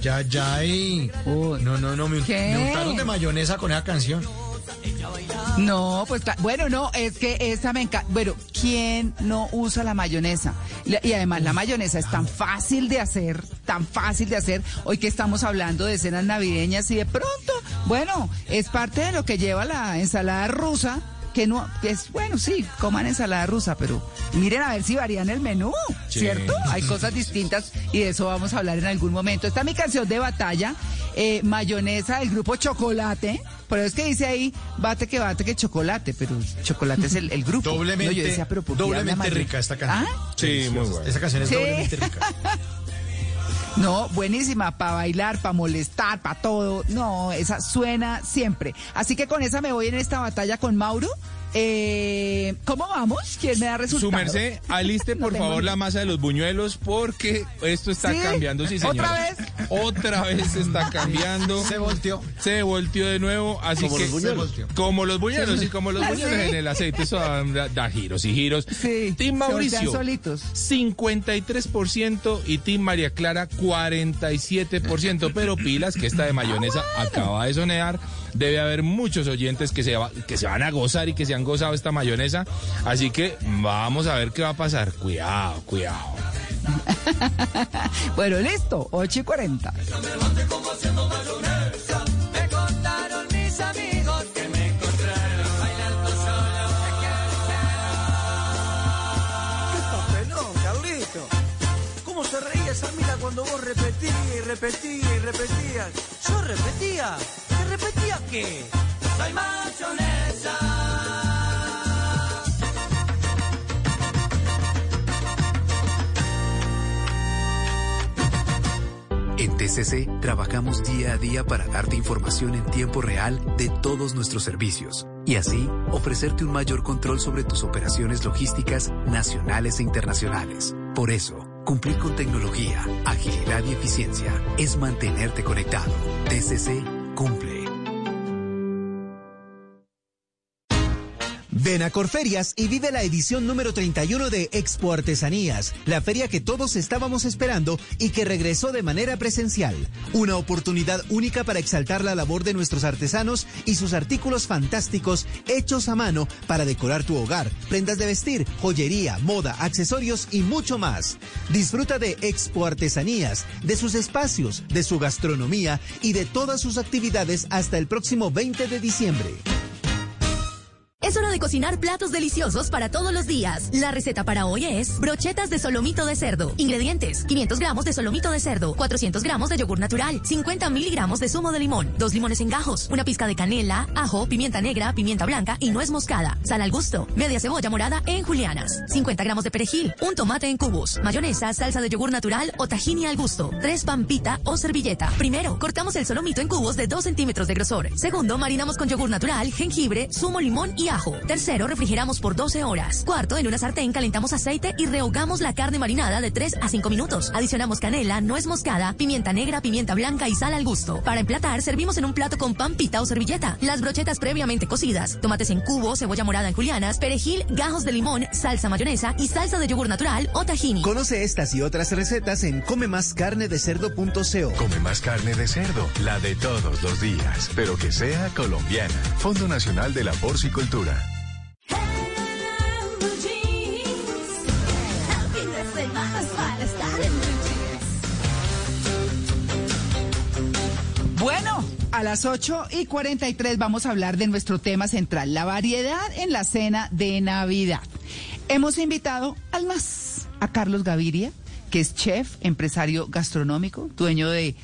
Ya, ya ahí. no, no, no, me, ¿Qué? me untaron de mayonesa con esa canción. No, pues bueno, no, es que esa me encanta. Bueno, ¿quién no usa la mayonesa? Y además la mayonesa es tan fácil de hacer, tan fácil de hacer. Hoy que estamos hablando de cenas navideñas y de pronto, bueno, es parte de lo que lleva la ensalada rusa. Que no, que es bueno, sí, coman ensalada rusa, pero miren a ver si varían el menú, Sí. ¿cierto? Hay cosas distintas y de eso vamos a hablar en algún momento. Está mi canción de batalla, eh, mayonesa del grupo Chocolate. Pero es que dice ahí, bate que bate que chocolate, pero chocolate es el, el grupo. Doblemente, No, yo decía, pero ¿por qué habla doblemente rica esta canción. ¿Ah? Sí, muy bueno. Esa canción es Sí. doblemente rica. No, buenísima, para bailar, para molestar, para todo. No, esa suena siempre. Así que con esa me voy en esta batalla con Mauro. Eh, ¿Cómo vamos? ¿Quién me da resultados? Su merced, aliste por favor la masa de los buñuelos porque esto está ¿Sí? cambiando, sí señor. ¿Otra vez? Otra vez está cambiando. Se volteó. Se volteó de nuevo, así Como que los buñuelos. como los buñuelos, Sí. sí, como los ¿Ah, buñuelos sí? en el aceite, eso da, giros y giros. Sí, Team Mauricio, solitos. 53% y Team María Clara 47%, pero pilas que esta de mayonesa acaba de sonear. Debe haber muchos oyentes que se, va- que se van a gozar y que se han gozado esta mayonesa. Así que vamos a ver qué va a pasar. Cuidado, cuidado. Bueno, listo, 8 y 40. Me contaron mis amigos que me encontraron bailando ¡Qué papelón, Carlito! ¿Cómo se reía esa mina cuando vos repetías y repetías y repetías? Yo repetía repetía que soy mayonesa. En TCC trabajamos día a día para darte información en tiempo real de todos nuestros servicios y así ofrecerte un mayor control sobre tus operaciones logísticas nacionales e internacionales. Por eso, Cumplir con tecnología, agilidad y eficiencia es mantenerte conectado. TCC cumple. Ven a Corferias y vive la edición número 31 de Expo Artesanías, la feria que todos estábamos esperando y que regresó de manera presencial. Una oportunidad única para exaltar la labor de nuestros artesanos y sus artículos fantásticos hechos a mano para decorar tu hogar, prendas de vestir, joyería, moda, accesorios y mucho más. Disfruta de Expo Artesanías, de sus espacios, de su gastronomía y de todas sus actividades hasta el próximo 20 de diciembre. Es hora de cocinar platos deliciosos para todos los días. La receta para hoy es brochetas de solomito de cerdo. Ingredientes: 500 gramos de solomito de cerdo, 400 gramos de yogur natural, 50 miligramos de zumo de limón, dos limones en gajos, una pizca de canela, ajo, pimienta negra, pimienta blanca y nuez moscada, sal al gusto, media cebolla morada en julianas, 50 gramos de perejil, un tomate en cubos, mayonesa, salsa de yogur natural o tahini al gusto, tres pampita o servilleta. Primero, cortamos el solomito en cubos de 2 centímetros de grosor. Segundo, marinamos con yogur natural, jengibre, zumo limón y ajo. Tercero, refrigeramos por 12 horas. Cuarto, en una sartén calentamos aceite y rehogamos la carne marinada de 3 a 5 minutos. Adicionamos canela, nuez moscada, pimienta negra, pimienta blanca y sal al gusto. Para emplatar, servimos en un plato con pan pita o servilleta. Las brochetas previamente cocidas, tomates en cubo, cebolla morada en julianas, perejil, gajos de limón, salsa mayonesa y salsa de yogur natural o tahini. Conoce estas y otras recetas en comemascarnedecerdo.co. Come más carne de cerdo, la de todos los días, pero que sea colombiana. Fondo Nacional de la Porcicultura. Bueno, a las 8 y 43 vamos a hablar de nuestro tema central, la variedad en la cena de Navidad. Hemos invitado al más, a Carlos Gaviria, que es chef, empresario gastronómico, dueño de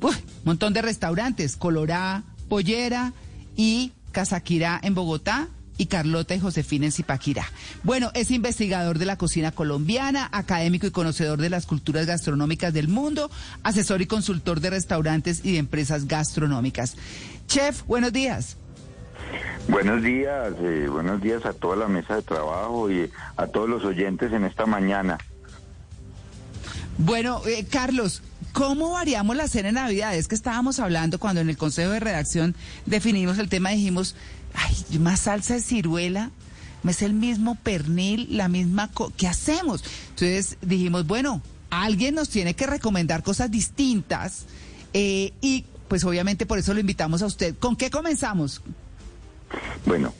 un montón de restaurantes, Colorá, Pollera y Casaquirá en Bogotá, y Carlota y Josefina en Zipaquirá. Bueno, es investigador de la cocina colombiana, académico y conocedor de las culturas gastronómicas del mundo, asesor y consultor de restaurantes y de empresas gastronómicas. Chef, buenos días. Buenos días, eh, buenos días a toda la mesa de trabajo y a todos los oyentes en esta mañana. Bueno, eh, Carlos, ¿cómo variamos la cena de Navidad? Es que estábamos hablando cuando en el Consejo de Redacción definimos el tema, dijimos, ay, más salsa de ciruela, es el mismo pernil, la misma... ¿Qué hacemos? Entonces dijimos, bueno, alguien nos tiene que recomendar cosas distintas eh, y pues obviamente por eso lo invitamos a usted. ¿Con qué comenzamos? Bueno,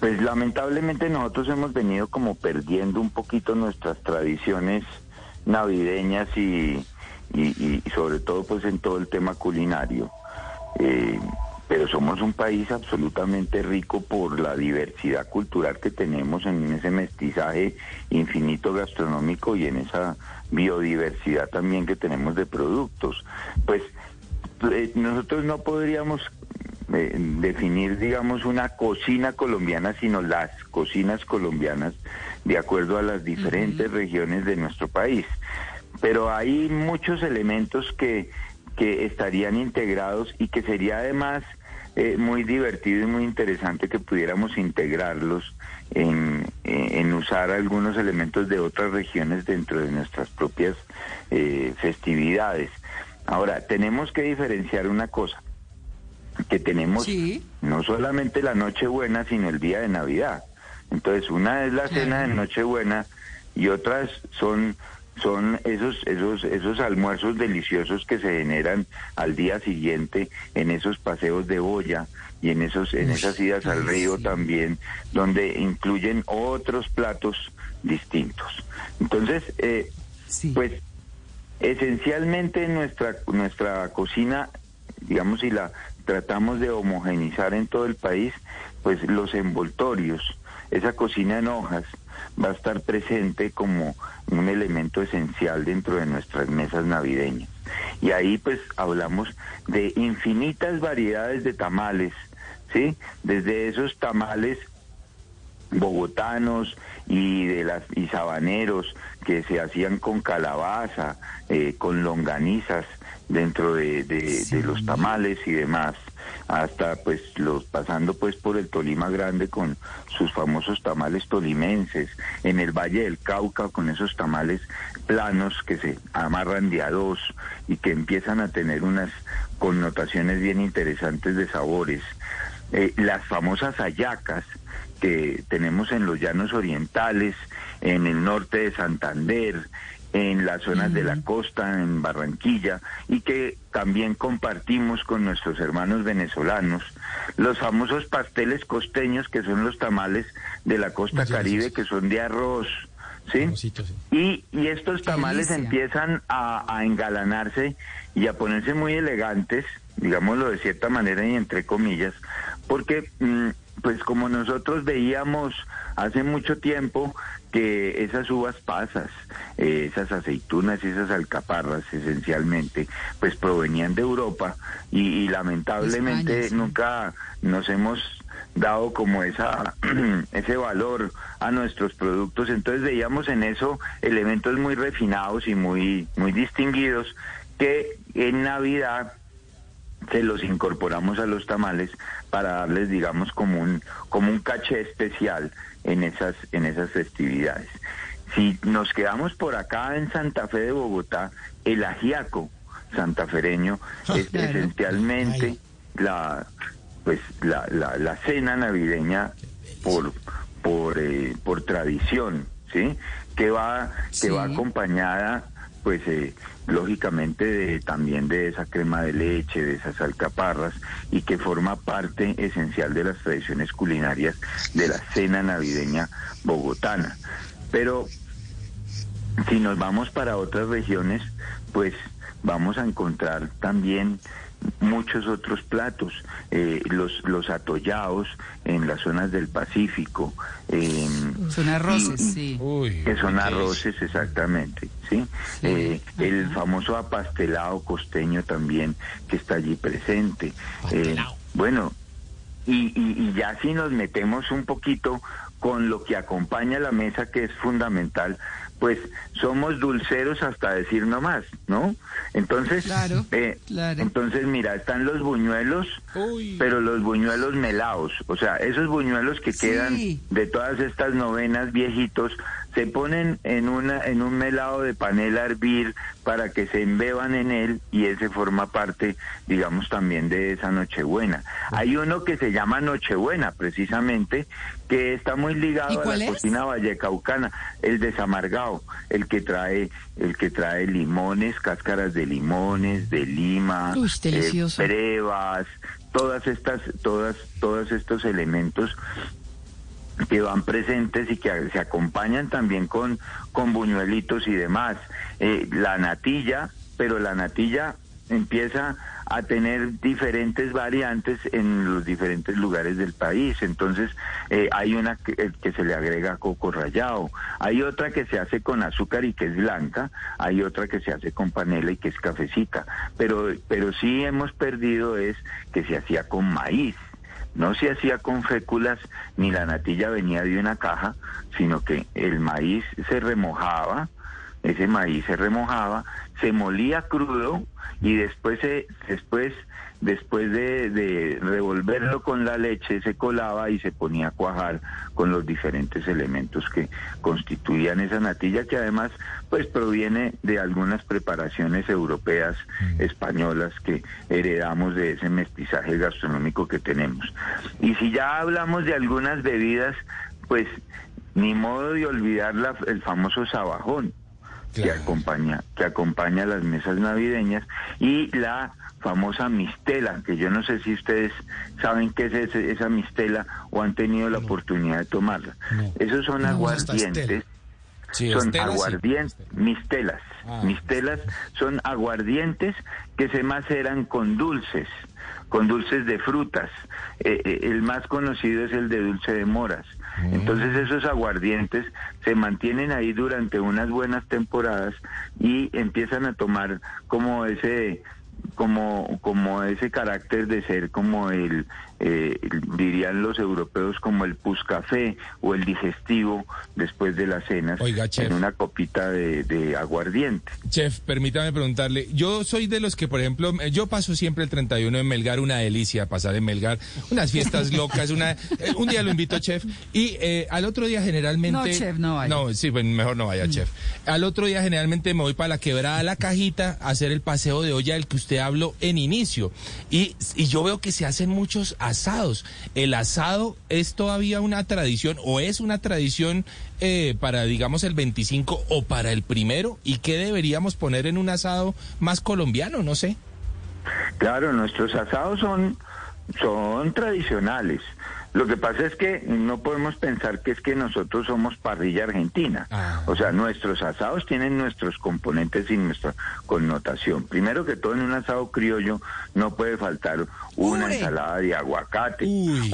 pues lamentablemente nosotros hemos venido como perdiendo un poquito nuestras tradiciones navideñas y, y, sobre todo pues en todo el tema culinario. Eh, pero somos un país absolutamente rico por la diversidad cultural que tenemos en ese mestizaje infinito gastronómico y en esa biodiversidad también que tenemos de productos. Pues eh, nosotros no podríamos eh, definir, digamos, una cocina colombiana, sino las cocinas colombianas de acuerdo a las diferentes regiones de nuestro país. Pero hay muchos elementos que, que estarían integrados y que sería además eh, muy divertido y muy interesante que pudiéramos integrarlos en, en, usar algunos elementos de otras regiones dentro de nuestras propias eh, festividades. Ahora, tenemos que diferenciar una cosa, que tenemos no solamente la Nochebuena, sino el día de Navidad. Entonces, una es la cena de Nochebuena y otras son son esos esos esos almuerzos deliciosos que se generan al día siguiente en esos paseos de boya y en esos en esas idas al río también donde incluyen otros platos distintos. Entonces eh, pues esencialmente nuestra nuestra cocina digamos si la tratamos de homogenizar en todo el país pues los envoltorios esa cocina en hojas va a estar presente como un elemento esencial dentro de nuestras mesas navideñas. Y ahí pues hablamos de infinitas variedades de tamales, ¿sí? Desde esos tamales bogotanos y de las y sabaneros que se hacían con calabaza, eh, con longanizas dentro de, de- de los tamales y demás, hasta pues los pasando pues por el Tolima Grande con sus famosos tamales tolimenses, en el Valle del Cauca con esos tamales planos que se amarran de a dos y que empiezan a tener unas connotaciones bien interesantes de sabores. Eh, las famosas hallacas que tenemos en los llanos orientales, en el norte de Santander, en las zonas de la costa, en Barranquilla, y que también compartimos con nuestros hermanos venezolanos. Los famosos pasteles costeños, que son los tamales de la costa caribe, que son de arroz, ¿sí? Y, y estos tamales empiezan a, a engalanarse y a ponerse muy elegantes, digámoslo de cierta manera y entre comillas, porque mm, pues como nosotros veíamos hace mucho tiempo que esas uvas pasas, eh, esas aceitunas y esas alcaparras esencialmente, pues provenían de Europa y, y lamentablemente España, sí. nunca nos hemos dado como esa ese valor a nuestros productos entonces veíamos en eso elementos muy refinados y muy muy distinguidos que en Navidad se los incorporamos a los tamales para darles digamos como un como un caché especial en esas en esas festividades si nos quedamos por acá en Santa Fe de Bogotá el ajiaco santafereño es Claro. esencialmente la pues la, la, la cena navideña por por eh, por tradición sí que va que va Sí. acompañada pues eh, lógicamente de, también de esa crema de leche de esas alcaparras y que forma parte esencial de las tradiciones culinarias de la cena navideña bogotana. Pero si nos vamos para otras regiones, pues vamos a encontrar también muchos otros platos, eh, los, los atollados en las zonas del Pacífico. em, Son arroces, y- sí. que son arroces exactamente, ¿sí? Eh, el famoso apastelado costeño también que está allí presente. Eh, bueno, y, y, y ya si nos metemos un poquito con lo que acompaña la mesa, que es fundamental, pues somos dulceros hasta decir no más, ¿no? Entonces, Claro, eh, claro. entonces mira, están los buñuelos, pero los buñuelos melados, o sea, esos buñuelos que Sí. quedan de todas estas novenas viejitos, se ponen en una en un melado de panela a hervir para que se embeban en él y ese forma parte, digamos, también de esa Nochebuena. Hay uno que se llama Nochebuena, precisamente, que está muy ¿Y ligado a la es? cocina vallecaucana, el desamargado, el que trae el que trae limones, cáscaras de limones, de lima, Uy, delicioso. eh, brevas, todas estas todas todos estos elementos que van presentes y que se acompañan también con, con buñuelitos y demás. Eh, la natilla, pero la natilla empieza a tener diferentes variantes en los diferentes lugares del país. Entonces, eh, hay una que, eh, que se le agrega coco rallado, hay otra que se hace con azúcar y que es blanca, hay otra que se hace con panela y que es cafecita. Pero, pero sí hemos perdido es que se hacía con maíz. No se hacía con féculas ni la natilla venía de una caja, sino que el maíz se remojaba, ese maíz se remojaba, se molía crudo y después se, después después de, de revolverlo con la leche se colaba y se ponía a cuajar con los diferentes elementos que constituían esa natilla que además pues proviene de algunas preparaciones europeas españolas que heredamos de ese mestizaje gastronómico que tenemos. Y si ya hablamos de algunas bebidas pues ni modo de olvidar la- el famoso sabajón que acompaña que acompaña las mesas navideñas y la famosa mistela que yo no sé si ustedes saben qué es ese- esa mistela o han tenido la oportunidad de tomarla. Esos son No, aguardientes. Sí, son Estela, sí. aguardientes mistelas. Ah, mistelas son aguardientes que se maceran con dulces con dulces de frutas. Eh, eh, el más conocido es el de dulce de moras. Entonces esos aguardientes se mantienen ahí durante unas buenas temporadas y empiezan a tomar como ese como como ese carácter de ser como el eh, dirían los europeos como el puscafé o el digestivo después de las cenas Oiga, chef. en una copita de, de aguardiente. Chef, permítame preguntarle, yo soy de los que, por ejemplo, yo paso siempre el 31 en Melgar, una delicia pasar en Melgar, unas fiestas locas, una, eh, un día lo invito, chef, y eh, al otro día generalmente... No, chef, no vaya. No, sí, pues mejor no vaya, chef. Al otro día generalmente me voy para la quebrada La Cajita a hacer el paseo de olla del que usted habló en inicio, y, y yo veo que se hacen muchos asados. ¿El asado es todavía una tradición o es una tradición eh, para, digamos, el 25 o para el primero? ¿Y qué deberíamos poner en un asado más colombiano? No sé. Claro, nuestros asados son, son tradicionales. Lo que pasa es que no podemos pensar que es que nosotros somos parrilla argentina. O sea, nuestros asados tienen nuestros componentes y nuestra connotación. Primero que todo, en un asado criollo no puede faltar una ensalada de aguacate,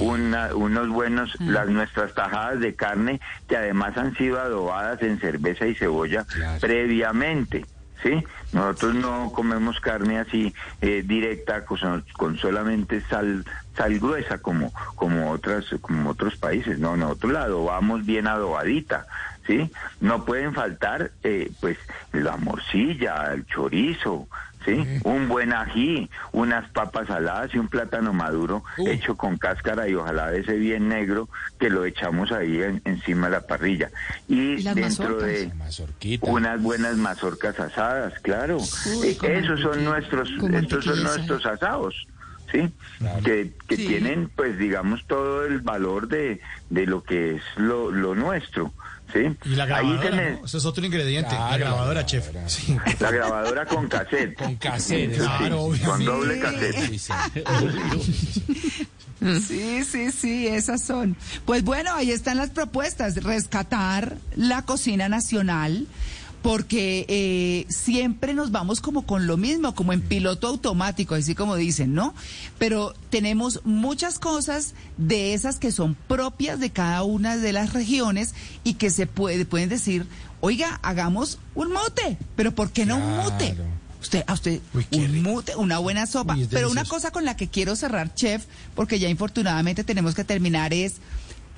una- unos buenos, las nuestras tajadas de carne que además han sido adobadas en cerveza y cebolla previamente. ¿Sí? Nosotros no comemos carne así eh, directa con, con solamente sal sal gruesa como como otras como otros países. No, nosotros la adobamos bien adobadita, ¿sí? No pueden faltar eh, pues la morcilla, el chorizo, ¿sí? Un buen ají, unas papas saladas y un plátano maduro hecho con cáscara y ojalá de ese bien negro que lo echamos ahí en- encima de la parrilla. Y, ¿Y las dentro mazorcas? de unas buenas mazorcas asadas, claro. Uy, Eh, esos son nuestros, estos son nuestros asados. ¿Sí? Que, que Sí. tienen, pues, digamos, todo el valor de, de lo que es lo, lo nuestro. ¿Sí? Y la Ahí grabadora, me- ¿no? Eso es otro ingrediente. la grabadora, chef. Sí. La grabadora con cassette. Con cassette, Sí, claro, obvio. Con doble cassette. Sí, sí, sí, esas son. Pues bueno, ahí están las propuestas. Rescatar la cocina nacional. Porque eh, siempre nos vamos como con lo mismo, como en piloto automático, así como dicen, ¿no? Pero tenemos muchas cosas de esas que son propias de cada una de las regiones y que se puede, pueden decir, oiga, hagamos un mote, pero ¿por qué no un mote? Usted, a usted, un mute, una buena sopa. Uy, Pero una cosa con la que quiero cerrar, chef, porque ya infortunadamente tenemos que terminar, es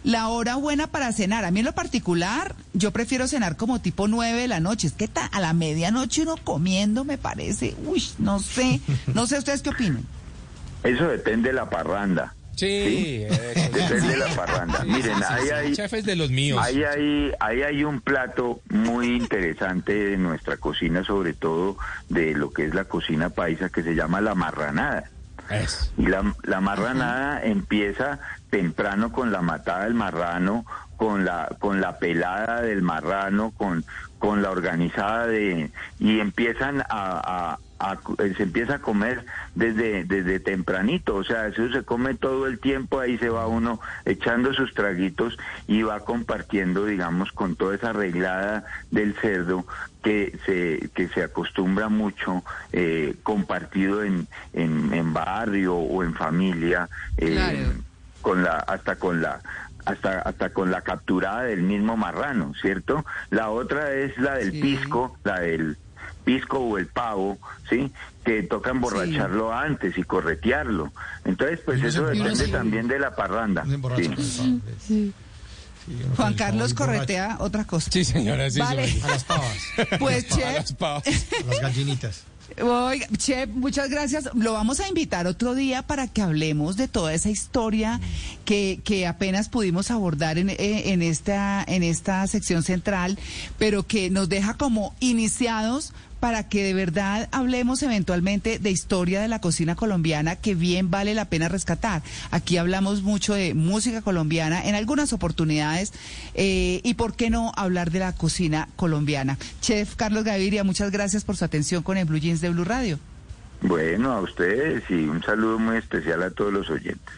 la hora buena para cenar. A mí en lo particular, yo prefiero cenar como tipo nueve de la noche. Es que ta- a la medianoche uno comiendo me parece, uy, no sé, no sé ustedes qué opinan. Eso depende de la parranda. Sí, eso. Depende de la parranda. Sí, Miren, ahí sí. hay... Chef es de los míos. Ahí hay, ahí hay un plato muy interesante de nuestra cocina, sobre todo de lo que es la cocina paisa, que se llama la marranada. Y la, la marranada empieza temprano con la matada del marrano, con la, con la pelada del marrano, con, con la organizada de, y empiezan a, a- a- se empieza a comer desde, desde tempranito, o sea, eso se come todo el tiempo, ahí se va uno echando sus traguitos y va compartiendo, digamos, con toda esa reglada del cerdo que se, que se acostumbra mucho eh, compartido en, en, en barrio o en familia, eh, Claro. con la, hasta con la hasta hasta con la capturada del mismo marrano, ¿cierto? La otra es la del pisco, la del pisco o el pavo, ¿sí? Que toca emborracharlo antes y corretearlo. Entonces, pues eso depende también de la parranda. Sí. Juan Carlos corretea otra cosa. Sí, señora, sí, Vale. A las pavas. Pues, A chef, las pavas. A las gallinitas. Oiga, Chef, muchas gracias. Lo vamos a invitar otro día para que hablemos de toda esa historia que, que apenas pudimos abordar en, eh, en, esta, en esta sección central, pero que nos deja como iniciados para que de verdad hablemos eventualmente de historia de la cocina colombiana que bien vale la pena rescatar. Aquí hablamos mucho de música colombiana en algunas oportunidades eh, y por qué no hablar de la cocina colombiana. Chef Carlos Gaviria, muchas gracias por su atención con el Blue Jeans de Blue Radio. Bueno, a ustedes y un saludo muy especial a todos los oyentes.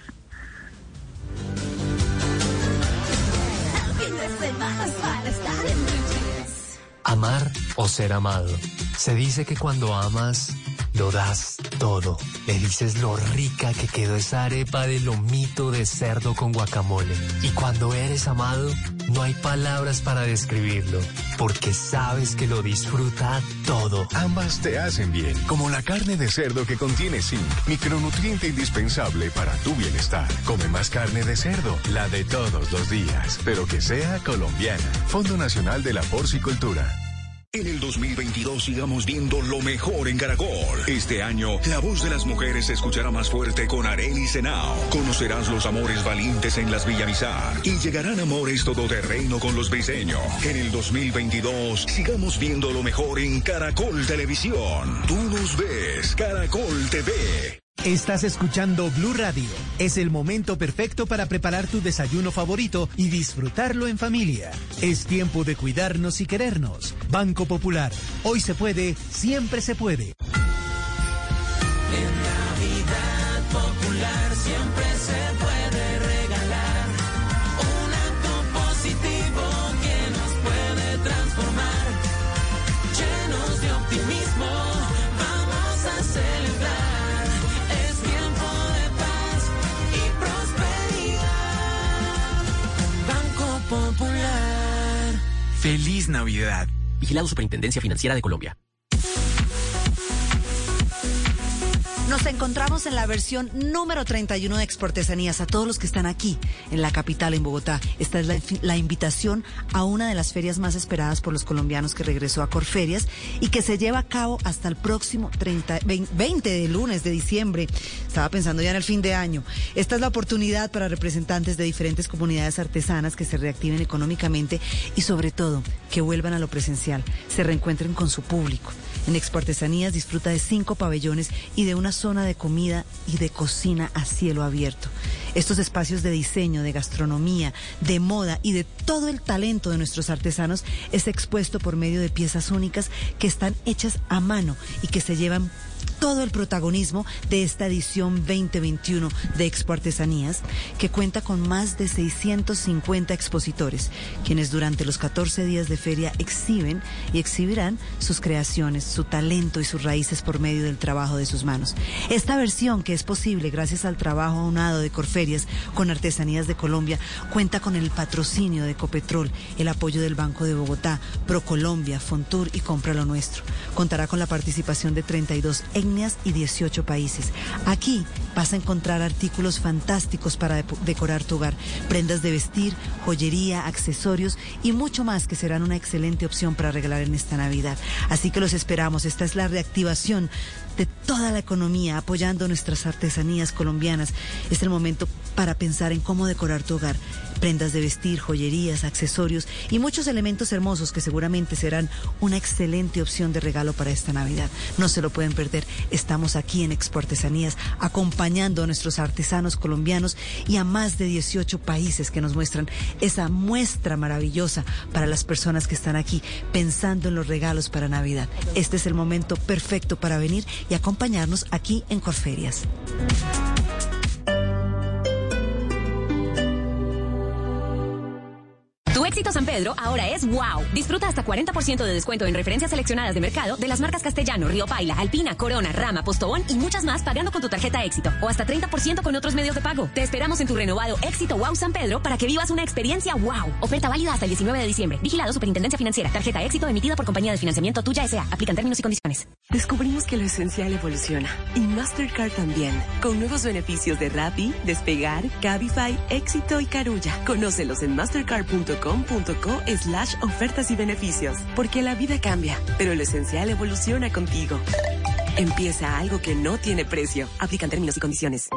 Amar o ser amado. Se dice que cuando amas, lo das todo. Le dices lo rica que quedó esa arepa de lomito de cerdo con guacamole. Y cuando eres amado, no hay palabras para describirlo, porque sabes que lo disfruta todo. Ambas te hacen bien, como la carne de cerdo que contiene zinc, micronutriente indispensable para tu bienestar. Come más carne de cerdo, la de todos los días, pero que sea colombiana. Fondo Nacional de la Porcicultura. En el 2022 sigamos viendo lo mejor en Caracol. Este año, la voz de las mujeres se escuchará más fuerte con Areli Senao. Conocerás los amores valientes en las Villamizar y llegarán amores todoterreno con los briseños. En el 2022 sigamos viendo lo mejor en Caracol Televisión. Tú nos ves, Caracol TV. Estás escuchando Blue Radio. Es el momento perfecto para preparar tu desayuno favorito y disfrutarlo en familia. Es tiempo de cuidarnos y querernos. Banco Popular. Hoy se puede, siempre se puede. Feliz Navidad. Vigilado Superintendencia Financiera de Colombia. Nos encontramos en la versión número 31 de Exportesanías. A todos los que están aquí, en la capital, en Bogotá, esta es la, invitación a una de las ferias más esperadas por los colombianos que regresó a Corferias y que se lleva a cabo hasta el próximo 30, 20 de lunes de diciembre. Estaba pensando ya en el fin de año. Esta es la oportunidad para representantes de diferentes comunidades artesanas que se reactiven económicamente y sobre todo que vuelvan a lo presencial, se reencuentren con su público. En Exportesanías disfruta de cinco pabellones y de una zona de comida y de cocina a cielo abierto. Estos espacios de diseño, de gastronomía, de moda y de todo el talento de nuestros artesanos es expuesto por medio de piezas únicas que están hechas a mano y que se llevan todo el protagonismo de esta edición 2021 de Expo Artesanías, que cuenta con más de 650 expositores, quienes durante los 14 días de feria exhiben y exhibirán sus creaciones, su talento y sus raíces por medio del trabajo de sus manos. Esta versión, que es posible gracias al trabajo aunado de Corferias con Artesanías de Colombia, cuenta con el patrocinio de Copetrol, el apoyo del Banco de Bogotá, Procolombia, Fontur y Compra lo Nuestro. Contará con la participación de 32 y 18 países. Aquí vas a encontrar artículos fantásticos para de decorar tu hogar, prendas de vestir, joyería, accesorios y mucho más que serán una excelente opción para regalar en esta Navidad. Así que los esperamos. Esta es la reactivación de toda la economía, apoyando nuestras artesanías colombianas. Es el momento para pensar en cómo decorar tu hogar. Prendas de vestir, joyerías, accesorios y muchos elementos hermosos que seguramente serán una excelente opción de regalo para esta Navidad. No se lo pueden perder. Estamos aquí en Expo Artesanías acompañando a nuestros artesanos colombianos y a más de 18 países que nos muestran esa muestra maravillosa para las personas que están aquí pensando en los regalos para Navidad. Este es el momento perfecto para venir y acompañarnos aquí en Corferias. San Pedro ahora es wow. Disfruta hasta 40% de descuento en referencias seleccionadas de mercado de las marcas Castellano, Río Paila, Alpina, Corona, Rama, Postobón y muchas más pagando con tu tarjeta éxito o hasta 30% con otros medios de pago. Te esperamos en tu renovado éxito wow San Pedro para que vivas una experiencia wow. Oferta válida hasta el 19 de diciembre. Vigilado Superintendencia Financiera. Tarjeta éxito emitida por compañía de financiamiento tuya S.A. Aplican términos y condiciones. Descubrimos que lo esencial evoluciona y Mastercard también, con nuevos beneficios de Rappi, Despegar, Cabify, Éxito y Carulla. Conócelos en slash porque la vida cambia, pero lo esencial evoluciona contigo. Empieza algo que no tiene precio. Aplican términos y condiciones.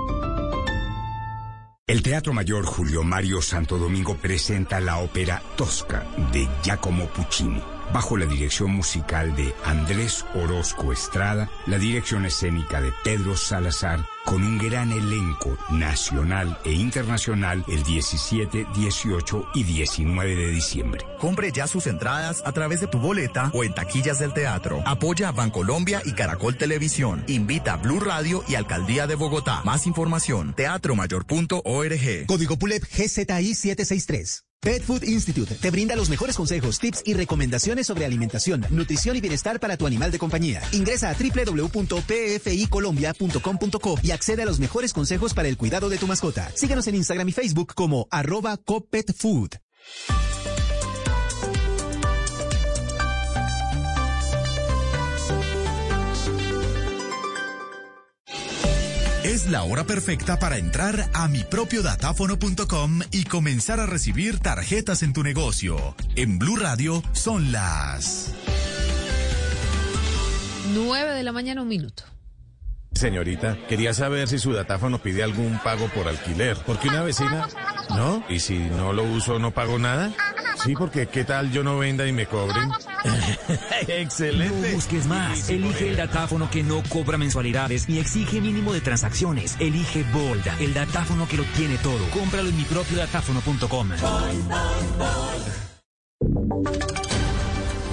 El Teatro Mayor Julio Mario Santo Domingo presenta la ópera Tosca de Giacomo Puccini bajo la dirección musical de Andrés Orozco Estrada, la dirección escénica de Pedro Salazar, con un gran elenco nacional e internacional el 17, 18 y 19 de diciembre. Compre ya sus entradas a través de tu boleta o en taquillas del teatro. Apoya a Bancolombia y Caracol Televisión. Invita a Blue Radio y Alcaldía de Bogotá. Más información, teatromayor.org. Código PULEP GZI 763. Pet Food Institute te brinda los mejores consejos, tips y recomendaciones sobre alimentación, nutrición y bienestar para tu animal de compañía. Ingresa a www.pficolombia.com.co y accede a los mejores consejos para el cuidado de tu mascota. Síguenos en Instagram y Facebook como arroba copetfood. Es la hora perfecta para entrar a mipropiodatáfono.com y comenzar a recibir tarjetas en tu negocio. En Blue Radio son las 9 de la mañana, un minuto. Señorita, quería saber si su datáfono pide algún pago por alquiler. Porque una vecina... ¿No? ¿Y si no lo uso, no pago nada? Sí, porque ¿qué tal yo no venda y me cobren? Excelente. No busques más. Elige el datáfono que no cobra mensualidades ni exige mínimo de transacciones. Elige Bolda, el datáfono que lo tiene todo. Cómpralo en mi propio datáfono.com.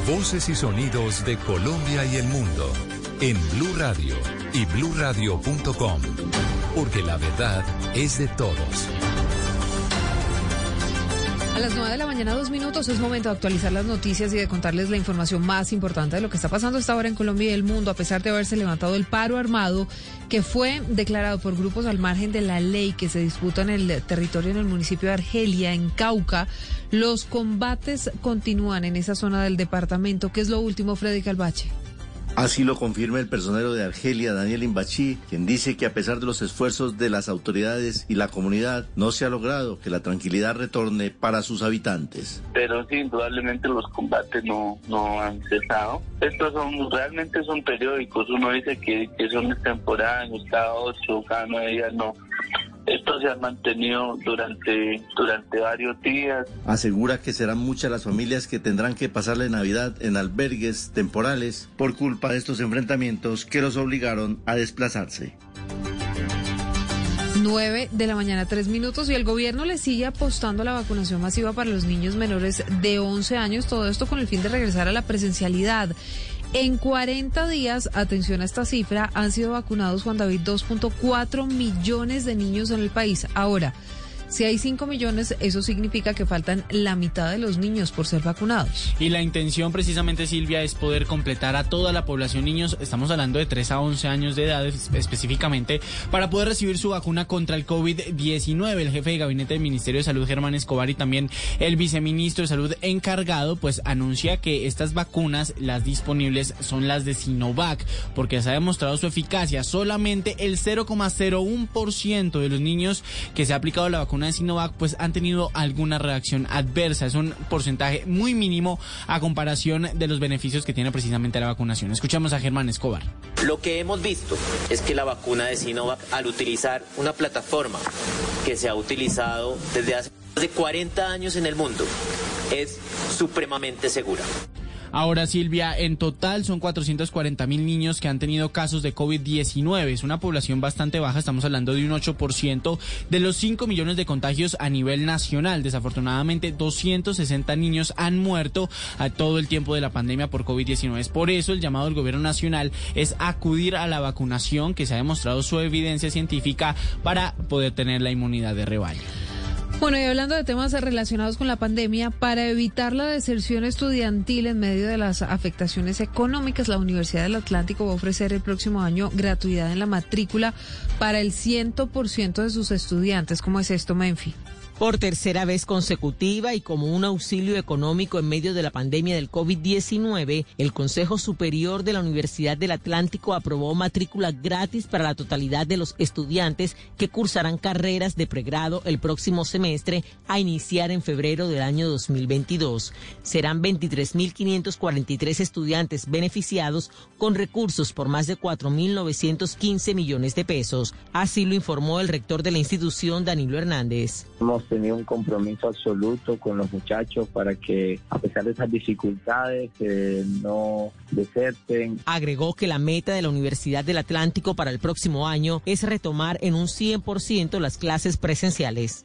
Voces y sonidos de Colombia y el mundo en Blue Radio y bluradio.com, porque la verdad es de todos. A las 9 de la mañana, dos minutos, es momento de actualizar las noticias y de contarles la información más importante de lo que está pasando esta hora en Colombia y el mundo, a pesar de haberse levantado el paro armado que fue declarado por grupos al margen de la ley que se disputa en el territorio en el municipio de Argelia, en Cauca. Los combates continúan en esa zona del departamento. ¿Qué es lo último, Freddy Calvache? Así lo confirma el personero de Argelia, Daniel Imbachi, quien dice que a pesar de los esfuerzos de las autoridades y la comunidad, no se ha logrado que la tranquilidad retorne para sus habitantes. Pero sí, indudablemente los combates no, no han cesado. Estos son realmente son periódicos. Uno dice que, que son temporáneos, cada ocho, cada nueve días, no. Esto se ha mantenido durante, durante varios días. Asegura que serán muchas las familias que tendrán que pasar la Navidad en albergues temporales por culpa de estos enfrentamientos que los obligaron a desplazarse. 9 de la mañana, 3 minutos, y el gobierno le sigue apostando a la vacunación masiva para los niños menores de 11 años, todo esto con el fin de regresar a la presencialidad. En 40 días, atención a esta cifra, han sido vacunados, Juan David, 2.4 millones de niños en el país. Ahora, si hay 5 millones, eso significa que faltan la mitad de los niños por ser vacunados. Y la intención precisamente, Silvia, es poder completar a toda la población niños, estamos hablando de 3 a 11 años de edad específicamente, para poder recibir su vacuna contra el COVID-19. El jefe de gabinete del Ministerio de Salud, Germán Escobar, y también el viceministro de Salud encargado, pues anuncia que estas vacunas, las disponibles, son las de Sinovac, porque se ha demostrado su eficacia. Solamente el 0,01% de los niños que se ha aplicado la vacuna de Sinovac pues han tenido alguna reacción adversa. Es un porcentaje muy mínimo a comparación de los beneficios que tiene precisamente la vacunación. Escuchamos a Germán Escobar. Lo que hemos visto es que la vacuna de Sinovac al utilizar una plataforma que se ha utilizado desde hace más de 40 años en el mundo es supremamente segura. Ahora, Silvia, en total son 440 mil niños que han tenido casos de COVID-19. Es una población bastante baja, estamos hablando de un 8% de los 5 millones de contagios a nivel nacional. Desafortunadamente, 260 niños han muerto a todo el tiempo de la pandemia por COVID-19. Es por eso el llamado del gobierno nacional es acudir a la vacunación, que se ha demostrado su evidencia científica para poder tener la inmunidad de rebaño. Bueno, y hablando de temas relacionados con la pandemia, para evitar la deserción estudiantil en medio de las afectaciones económicas, la Universidad del Atlántico va a ofrecer el próximo año gratuidad en la matrícula para el 100% de sus estudiantes. ¿Cómo es esto, Menfi? Por tercera vez consecutiva y como un auxilio económico en medio de la pandemia del COVID-19, el Consejo Superior de la Universidad del Atlántico aprobó matrícula gratis para la totalidad de los estudiantes que cursarán carreras de pregrado el próximo semestre a iniciar en febrero del año 2022. Serán 23.543 estudiantes beneficiados con recursos por más de 4.915 millones de pesos. Así lo informó el rector de la institución, Danilo Hernández tenido un compromiso absoluto con los muchachos para que, a pesar de esas dificultades, que no deserten. Agregó que la meta de la Universidad del Atlántico para el próximo año es retomar en un 100% las clases presenciales.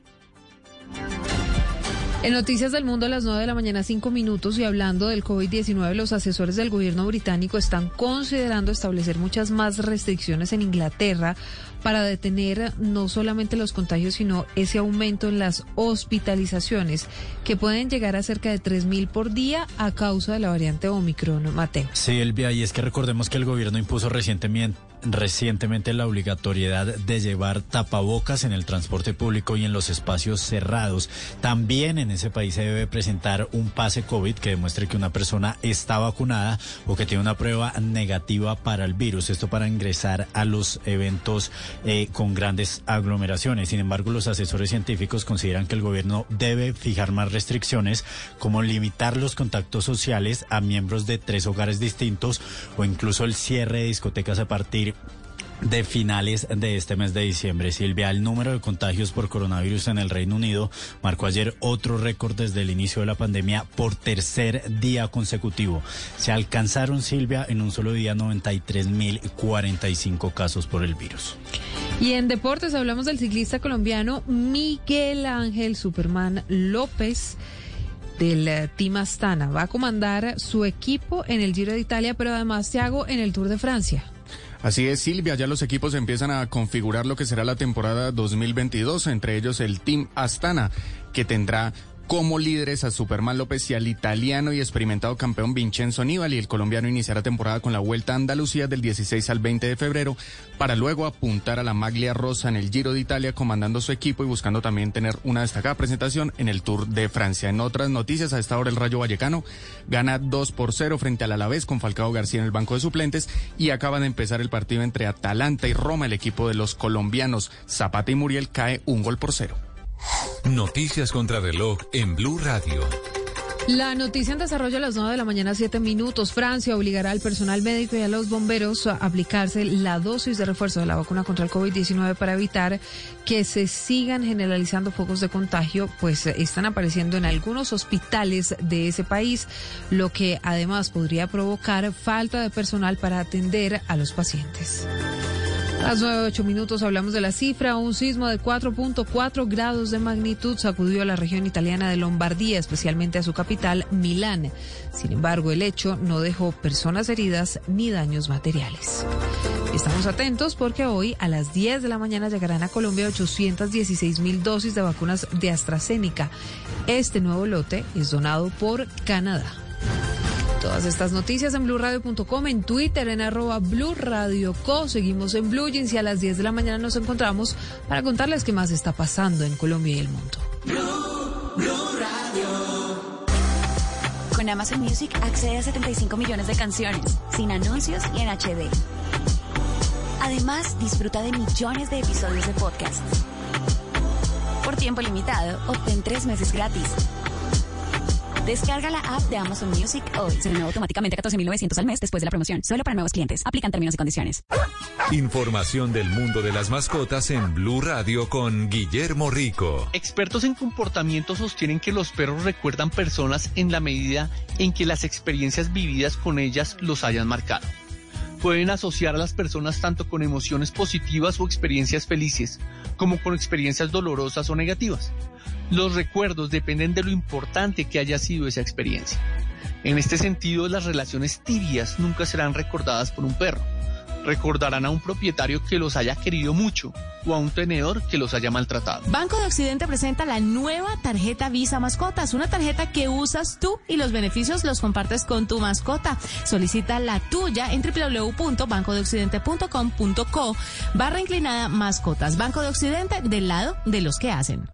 En Noticias del Mundo a las 9 de la mañana, 5 minutos, y hablando del COVID-19, los asesores del gobierno británico están considerando establecer muchas más restricciones en Inglaterra para detener no solamente los contagios, sino ese aumento en las hospitalizaciones, que pueden llegar a cerca de 3.000 por día a causa de la variante Omicron. Mateo. Sí, Elvia, y es que recordemos que el gobierno impuso recientemente recientemente la obligatoriedad de llevar tapabocas en el transporte público y en los espacios cerrados. También en ese país se debe presentar un pase COVID que demuestre que una persona está vacunada o que tiene una prueba negativa para el virus. Esto para ingresar a los eventos eh, con grandes aglomeraciones. Sin embargo, los asesores científicos consideran que el gobierno debe fijar más restricciones como limitar los contactos sociales a miembros de tres hogares distintos o incluso el cierre de discotecas a partir de finales de este mes de diciembre. Silvia, el número de contagios por coronavirus en el Reino Unido marcó ayer otro récord desde el inicio de la pandemia por tercer día consecutivo. Se alcanzaron, Silvia, en un solo día 93.045 casos por el virus. Y en deportes hablamos del ciclista colombiano Miguel Ángel Superman López del eh, Team Astana. Va a comandar su equipo en el Giro de Italia, pero además Thiago en el Tour de Francia. Así es, Silvia, ya los equipos empiezan a configurar lo que será la temporada 2022, entre ellos el Team Astana, que tendrá como líderes a Superman López y al italiano y experimentado campeón Vincenzo Nibali. El colombiano iniciará temporada con la Vuelta a Andalucía del 16 al 20 de febrero para luego apuntar a la Maglia Rosa en el Giro de Italia comandando su equipo y buscando también tener una destacada presentación en el Tour de Francia. En otras noticias, a esta hora el Rayo Vallecano gana 2 por 0 frente al Alavés con Falcao García en el banco de suplentes y acaba de empezar el partido entre Atalanta y Roma. El equipo de los colombianos Zapata y Muriel cae un gol por cero. Noticias contra reloj en Blue Radio. La noticia en desarrollo a las 9 de la mañana, 7 minutos. Francia obligará al personal médico y a los bomberos a aplicarse la dosis de refuerzo de la vacuna contra el COVID-19 para evitar que se sigan generalizando focos de contagio, pues están apareciendo en algunos hospitales de ese país, lo que además podría provocar falta de personal para atender a los pacientes. A las 9, minutos hablamos de la cifra. Un sismo de 4.4 grados de magnitud sacudió a la región italiana de Lombardía, especialmente a su capital, Milán. Sin embargo, el hecho no dejó personas heridas ni daños materiales. Estamos atentos porque hoy a las 10 de la mañana llegarán a Colombia 816 mil dosis de vacunas de AstraZeneca. Este nuevo lote es donado por Canadá. Todas estas noticias en blurradio.com, en Twitter, en arroba blurradioco. Seguimos en Blue Jeans y a las 10 de la mañana nos encontramos para contarles qué más está pasando en Colombia y el mundo. Con Amazon Music accede a 75 millones de canciones, sin anuncios y en HD. Además, disfruta de millones de episodios de podcast. Por tiempo limitado, obtén tres meses gratis. Descarga la app de Amazon Music hoy. Se renueva automáticamente a 14.900 al mes después de la promoción. Solo para nuevos clientes. Aplican términos y condiciones. Información del mundo de las mascotas en Blue Radio con Guillermo Rico. Expertos en comportamiento sostienen que los perros recuerdan personas en la medida en que las experiencias vividas con ellas los hayan marcado pueden asociar a las personas tanto con emociones positivas o experiencias felices, como con experiencias dolorosas o negativas. Los recuerdos dependen de lo importante que haya sido esa experiencia. En este sentido, las relaciones tibias nunca serán recordadas por un perro recordarán a un propietario que los haya querido mucho o a un tenedor que los haya maltratado. Banco de Occidente presenta la nueva tarjeta Visa Mascotas, una tarjeta que usas tú y los beneficios los compartes con tu mascota. Solicita la tuya en www.bancodeoccidente.com.co barra inclinada mascotas. Banco de Occidente del lado de los que hacen.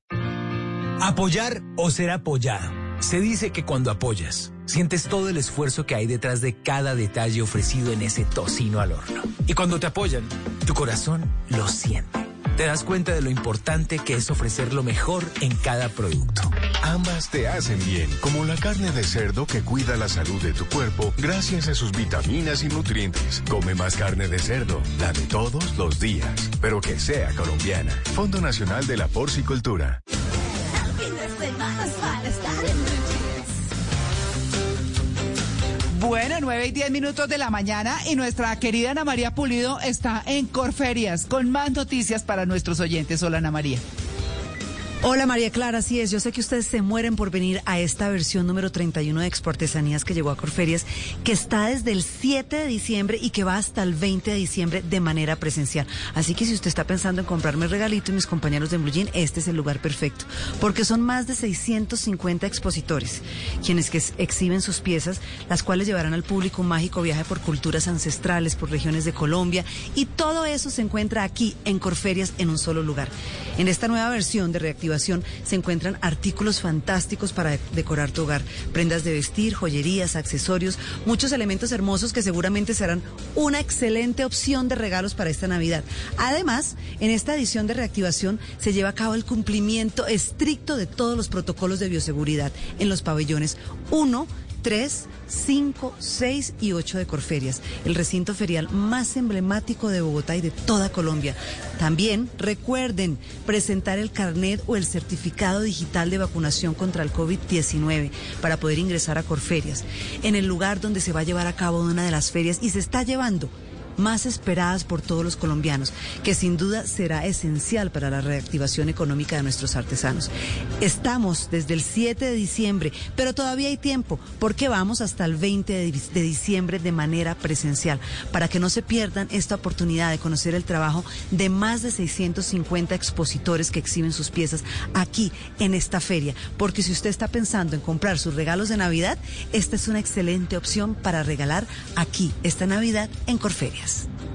Apoyar o ser apoyado. Se dice que cuando apoyas, sientes todo el esfuerzo que hay detrás de cada detalle ofrecido en ese tocino al horno. Y cuando te apoyan, tu corazón lo siente. Te das cuenta de lo importante que es ofrecer lo mejor en cada producto. Ambas te hacen bien, como la carne de cerdo que cuida la salud de tu cuerpo gracias a sus vitaminas y nutrientes. Come más carne de cerdo, la de todos los días, pero que sea colombiana. Fondo Nacional de la Porcicultura. Bueno, 9 y 10 minutos de la mañana y nuestra querida Ana María Pulido está en Corferias con más noticias para nuestros oyentes. Hola Ana María. Hola María Clara, así es. Yo sé que ustedes se mueren por venir a esta versión número 31 de Exportesanías que llegó a Corferias, que está desde el 7 de diciembre y que va hasta el 20 de diciembre de manera presencial. Así que si usted está pensando en comprarme el regalito y mis compañeros de Blue Jean, este es el lugar perfecto, porque son más de 650 expositores quienes que exhiben sus piezas, las cuales llevarán al público un mágico viaje por culturas ancestrales, por regiones de Colombia y todo eso se encuentra aquí en Corferias en un solo lugar. En esta nueva versión de se encuentran artículos fantásticos para decorar tu hogar, prendas de vestir, joyerías, accesorios, muchos elementos hermosos que seguramente serán una excelente opción de regalos para esta Navidad. Además, en esta edición de reactivación se lleva a cabo el cumplimiento estricto de todos los protocolos de bioseguridad en los pabellones 1, 3, 5, 6 y 8 de Corferias, el recinto ferial más emblemático de Bogotá y de toda Colombia. También recuerden presentar el carnet o el certificado digital de vacunación contra el COVID-19 para poder ingresar a Corferias, en el lugar donde se va a llevar a cabo una de las ferias y se está llevando más esperadas por todos los colombianos, que sin duda será esencial para la reactivación económica de nuestros artesanos. Estamos desde el 7 de diciembre, pero todavía hay tiempo, porque vamos hasta el 20 de diciembre de manera presencial, para que no se pierdan esta oportunidad de conocer el trabajo de más de 650 expositores que exhiben sus piezas aquí en esta feria, porque si usted está pensando en comprar sus regalos de Navidad, esta es una excelente opción para regalar aquí esta Navidad en Corferia.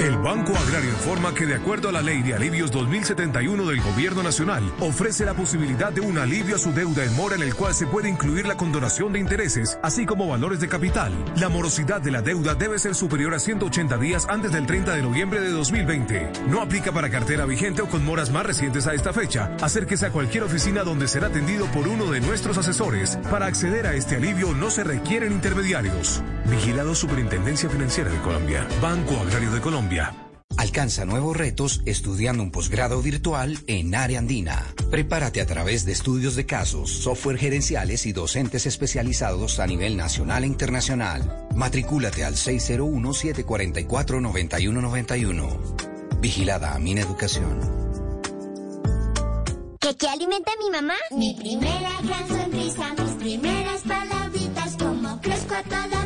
El Banco Agrario informa que de acuerdo a la Ley de Alivios 2071 del Gobierno Nacional, ofrece la posibilidad de un alivio a su deuda en mora en el cual se puede incluir la condonación de intereses, así como valores de capital. La morosidad de la deuda debe ser superior a 180 días antes del 30 de noviembre de 2020. No aplica para cartera vigente o con moras más recientes a esta fecha. Acérquese a cualquier oficina donde será atendido por uno de nuestros asesores. Para acceder a este alivio no se requieren intermediarios. Vigilado Superintendencia Financiera de Colombia. Banco Agrario de Colombia. Alcanza nuevos retos estudiando un posgrado virtual en área andina. Prepárate a través de estudios de casos, software gerenciales y docentes especializados a nivel nacional e internacional. Matricúlate al 601-744-9191. Vigilada a Mina Educación. ¿Qué, ¿Qué alimenta a mi mamá? Mi primera gran sonrisa, mis primeras palabritas, como crezco a toda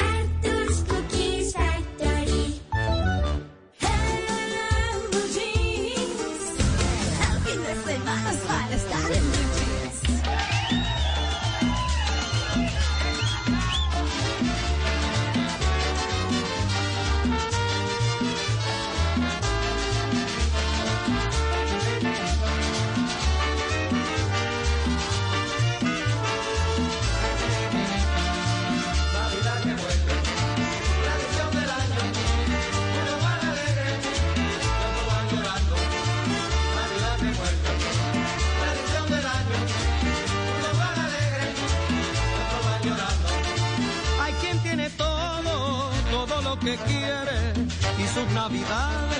Quiere y sus navidades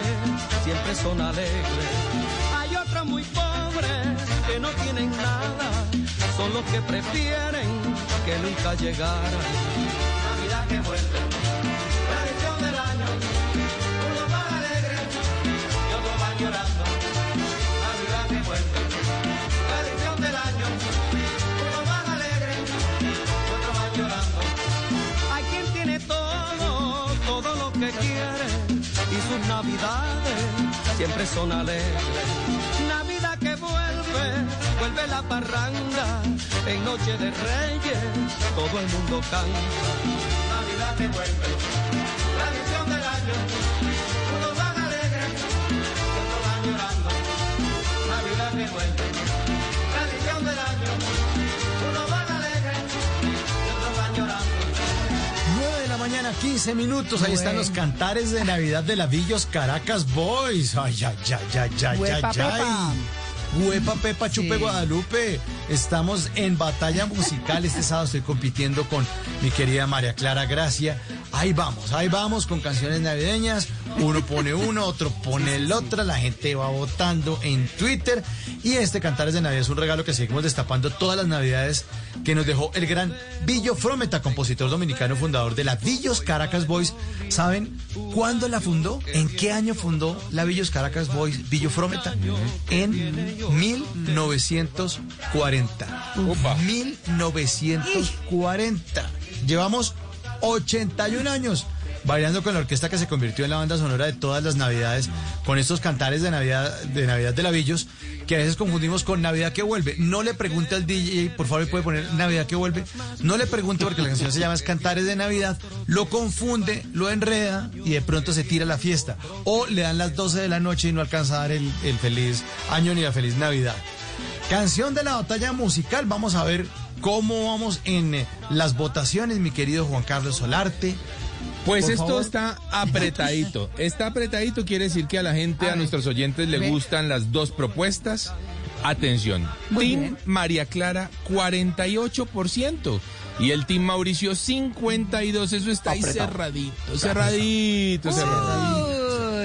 siempre son alegres. Hay otros muy pobres que no tienen nada, son los que prefieren que nunca llegara. Navidad navidades siempre son alegres. Navidad que vuelve, vuelve la parranda en noche de reyes, todo el mundo canta. Navidad que vuelve, tradición del año, unos van alegres y otros van llorando. Navidad que vuelve, mañana, 15 minutos. Ahí están los cantares de Navidad de Lavillos Caracas Boys. Ay, ay, ay, ay, ay, Huepa, ay, ay. Huepa Pepa Chupe Sí. Guadalupe. Estamos en batalla musical. Este sábado estoy compitiendo con mi querida María Clara Gracia. Ahí vamos, ahí vamos con canciones navideñas. Uno pone uno, otro pone el otro. La gente va votando en Twitter. Y este Cantares de Navidad es un regalo que seguimos destapando todas las navidades que nos dejó el gran Billo Frometa, compositor dominicano, fundador de la Villos Caracas Boys. ¿Saben cuándo la fundó? ¿En qué año fundó la Villos Caracas Boys Billo Frometa? En 1940. 1940. Llevamos 81 años bailando con la orquesta que se convirtió en la banda sonora de todas las navidades, con estos cantares de Navidad de Navidad de Lavillos, que a veces confundimos con Navidad que vuelve. No le pregunte al DJ, por favor, puede poner Navidad que vuelve. No le pregunte porque la canción se llama es Cantares de Navidad, lo confunde, lo enreda y de pronto se tira la fiesta. O le dan las 12 de la noche y no alcanza a dar el feliz año ni la feliz Navidad. Canción de la batalla musical, vamos a ver cómo vamos en eh, las votaciones, mi querido Juan Carlos Solarte. Pues Por esto favor. está apretadito. Está apretadito quiere decir que a la gente, a, nuestros oyentes, le gustan las dos propuestas. Atención. Muy team bien. María Clara, 48%. Y el Team Mauricio, 52%. Eso está ahí cerradito, cerradito, cerradito.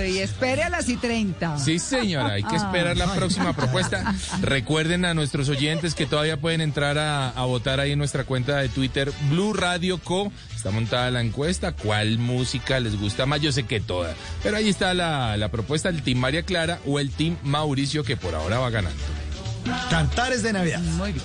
Uy, espere a las y 30. Sí, señora, hay que esperar la próxima propuesta. Recuerden a nuestros oyentes que todavía pueden entrar a, a votar ahí en nuestra cuenta de Twitter, Blue Radio Co. Está montada la encuesta. ¿Cuál música les gusta más? Yo sé que toda. Pero ahí está la, la propuesta del Team María Clara o el Team Mauricio, que por ahora va ganando. Cantares de Navidad. Muy bien.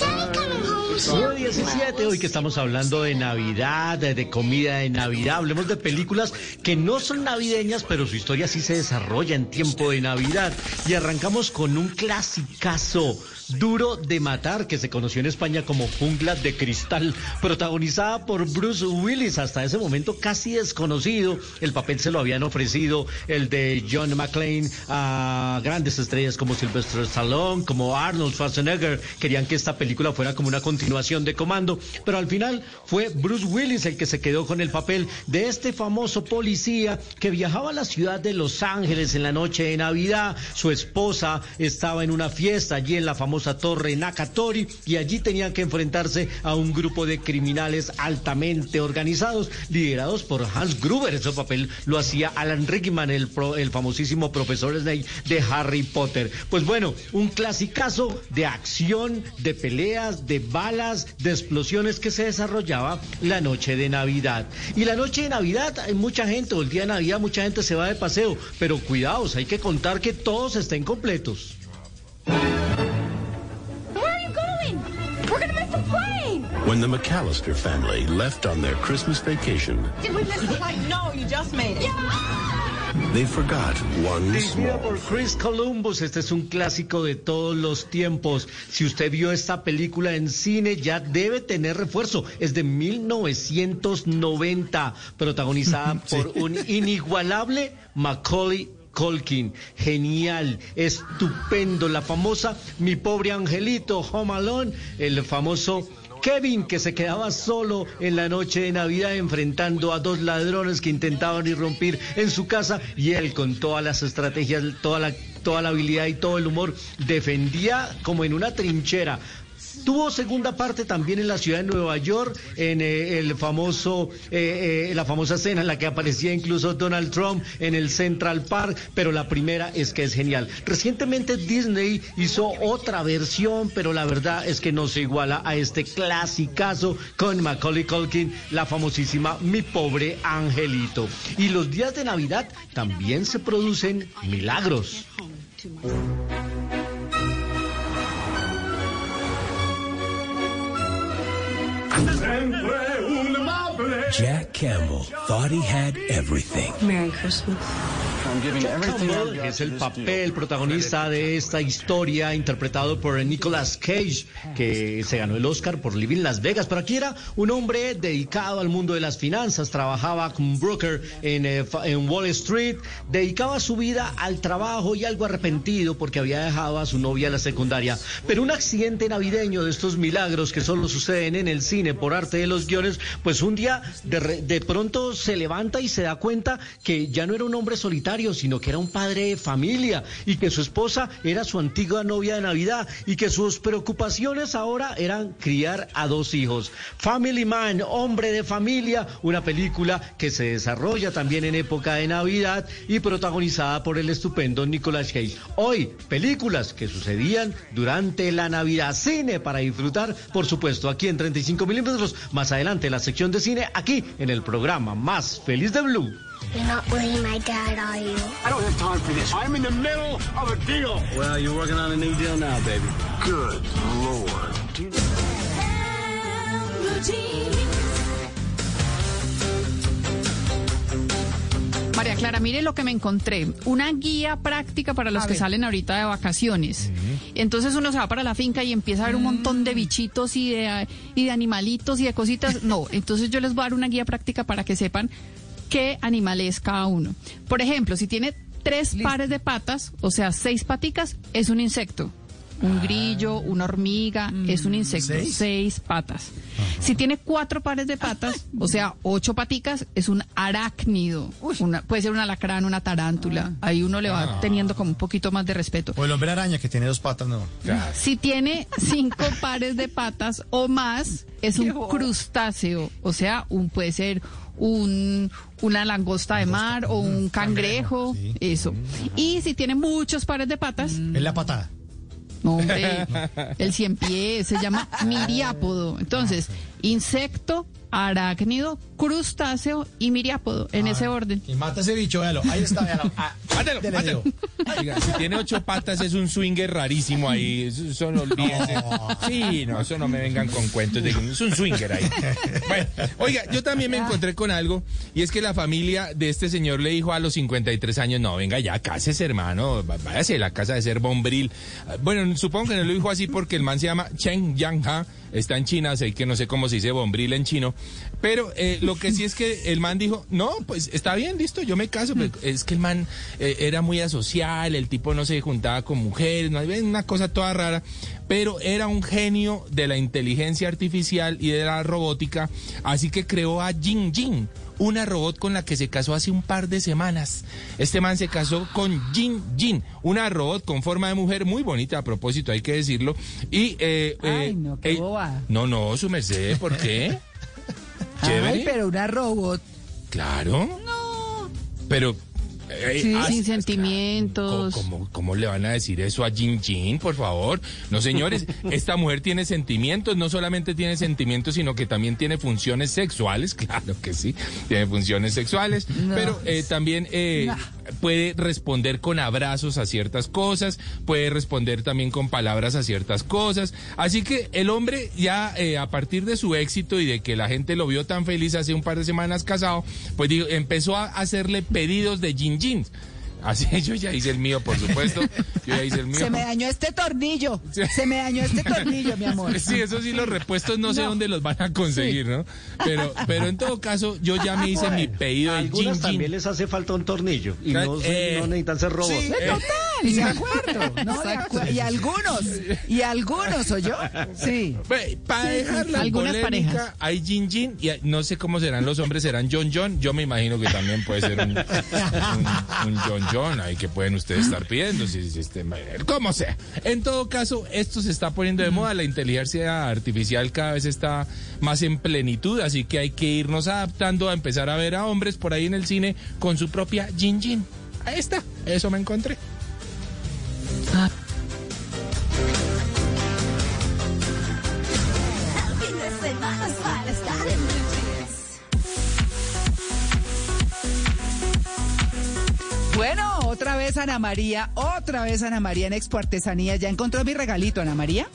17, hoy que estamos hablando de Navidad, de, de comida de Navidad, hablemos de películas que no son navideñas, pero su historia sí se desarrolla en tiempo de Navidad. Y arrancamos con un clasicazo, Duro de Matar, que se conoció en España como Jungla de Cristal, protagonizada por Bruce Willis, hasta ese momento casi desconocido. El papel se lo habían ofrecido el de John McClane a grandes estrellas como Sylvester Stallone, como Arnold Schwarzenegger. Querían que esta película fuera como una continuación de Comando, pero al final fue Bruce Willis el que se quedó con el papel de este famoso policía que viajaba a la ciudad de Los Ángeles en la noche de Navidad. Su esposa estaba en una fiesta allí en la famosa torre Nakatori y allí tenían que enfrentarse a un grupo de criminales altamente organizados, liderados por Hans Gruber. Ese papel lo hacía Alan Rickman, el, famosísimo profesor Snape de Harry Potter. Pues bueno, un clasicazo de acción, de peleas, de balas, de explosiones que se desarrollaba la noche de Navidad. Y la noche de Navidad hay mucha gente, el día de Navidad mucha gente se va de paseo, pero cuidados, hay que contar que todos estén completos. We're gonna miss the plane. When the McAllister family left on their Christmas vacation, Did we miss the flight? No, you just made it. they forgot one Dirigida por Chris Columbus, este es un clásico de todos los tiempos. Si usted vio esta película en cine, ya debe tener refuerzo. Es de 1990, protagonizada por un inigualable Macaulay Colkin, genial, estupendo, la famosa Mi pobre angelito, Home Alone, el famoso Kevin, que se quedaba solo en la noche de Navidad enfrentando a dos ladrones que intentaban irrumpir en su casa y él con todas las estrategias, toda la, toda la habilidad y todo el humor defendía como en una trinchera. Tuvo segunda parte también en la ciudad de Nueva York, en eh, el famoso, eh, eh, la famosa escena en la que aparecía incluso Donald Trump en el Central Park, pero la primera es que es genial. Recientemente Disney hizo otra versión, pero la verdad es que no se iguala a este clasicazo con Macaulay Culkin, la famosísima Mi pobre angelito. Y los días de Navidad también se producen milagros. Jack Campbell thought he had everything. Merry Christmas. Es el papel protagonista de esta historia interpretado por Nicolas Cage, que se ganó el Oscar por Living Las Vegas. Pero aquí era un hombre dedicado al mundo de las finanzas, trabajaba como broker en, eh, en Wall Street, dedicaba su vida al trabajo y algo arrepentido porque había dejado a su novia en la secundaria. Pero un accidente navideño de estos milagros que solo suceden en el cine por arte de los guiones, pues un día de, re- de pronto se levanta y se da cuenta que ya no era un hombre solitario, sino que era un padre de familia y que su esposa era su antigua novia de Navidad y que sus preocupaciones ahora eran criar a dos hijos. Family Man, hombre de familia, una película que se desarrolla también en época de Navidad y protagonizada por el estupendo Nicolas Cage. Hoy, películas que sucedían durante la Navidad. Cine para disfrutar, por supuesto, aquí en 35 milímetros. Más adelante, la sección de cine, aquí en el programa más feliz de Blue. You're not really my dad, are you? I don't have time for this. I'm in the middle of a deal. Well, you're working on a new deal now, baby. Good lord. María Clara, mire lo que me encontré. Una guía práctica para los A que ver. salen ahorita de vacaciones. Entonces uno se va para la finca y empieza a ver un montón de bichitos y de, y de animalitos y de cositas. No, entonces yo les voy a dar una guía práctica para que sepan qué animal es cada uno. Por ejemplo, si tiene tres pares de patas, o sea, seis paticas, es un insecto. Un grillo, una hormiga, es un insecto. ¿Seis? Seis patas. Si tiene cuatro pares de patas, o sea, ocho paticas, es un arácnido. Una- puede ser un alacrán, una tarántula. Ahí uno le va Ah. teniendo como un poquito más de respeto. O el hombre araña que tiene dos patas, no. Si tiene cinco pares de patas o más, es un crustáceo. O sea, un puede ser un, una langosta de mar o un cangrejo, eso. Y si tiene muchos pares de patas, Es la patada. no, hombre, el cien pies se llama miriápodo. Entonces, insecto, arácnido, crustáceo y miriápodo, en ese orden. Y mata ese bicho, véalo. Ahí está, véalo. Ah, Mátelo, mátelo. Oiga, si tiene ocho patas es un swinger rarísimo ahí. Eso, eso no olvídense. Sí, no, eso no me vengan con cuentos de que es un swinger ahí. Bueno, oiga, yo también me encontré con algo y es que la familia de este señor le dijo a los 53 años, no, venga ya, cásese hermano, váyase a la casa de ser bombril. Bueno, supongo que no lo dijo así porque el man se llama Chen Yang-ha, está en China, sé que no sé cómo se dice bombril en chino, pero eh, lo que sí es que el man dijo, no, pues está bien, listo, yo me caso, pero es que el man eh, era muy asocial, el tipo no se juntaba con mujeres, no una cosa toda rara, pero era un genio de la inteligencia artificial y de la robótica, así que creó a Jin Jin, una robot con la que se casó hace un par de semanas. Este man se casó con Jin Jin, una robot con forma de mujer muy bonita a propósito, hay que decirlo. Y eh, Ay, eh, no, qué eh, bobada. no, no, su merced, ¿por qué? Chévere. Ay, pero una robot. Claro. No. Pero. Eh, Sí, ah, sin es que, sentimientos. ¿Cómo, cómo, cómo le van a decir eso a Jin Jin, por favor? No, señores, esta mujer tiene sentimientos, no solamente tiene sentimientos, sino que también tiene funciones sexuales, claro que sí, tiene funciones sexuales, No. pero eh, también eh, No. Puede responder con abrazos a ciertas cosas, puede responder también con palabras a ciertas cosas. Así que el hombre ya eh, a partir de su éxito y de que la gente lo vio tan feliz hace un par de semanas casado, pues empezó a hacerle pedidos de Jin Jin. Así yo ya hice el mío, por supuesto. Yo ya hice el mío. Se me dañó este tornillo. Se me dañó este tornillo, mi amor. Sí, eso sí, los repuestos no, sé dónde los van a conseguir, ¿no? Pero, pero en todo caso, yo ya me hice mi pedido de Jin. también les hace falta un tornillo y no, eh, no necesitan ser robots. sí, Eh, Total, de acuerdo. ¿no? De acu- y algunos, y algunos, ¿oyó? Sí. Para dejar la Algunas polémica, parejas. hay Jin Jin y no sé cómo serán los hombres, serán John John. Yo me imagino que también puede ser un, un, un John John ahí que pueden ustedes estar pidiendo, si, si este, como sea. En todo caso, esto se está poniendo de moda, la inteligencia artificial cada vez está más en plenitud, así que hay que irnos adaptando a empezar a ver a hombres por ahí en el cine con su propia Jin Jin. Ahí está, eso me encontré. Fin vez Ana María, otra vez Ana María en Expo Artesanía. ¿Ya encontró mi regalito, Ana María?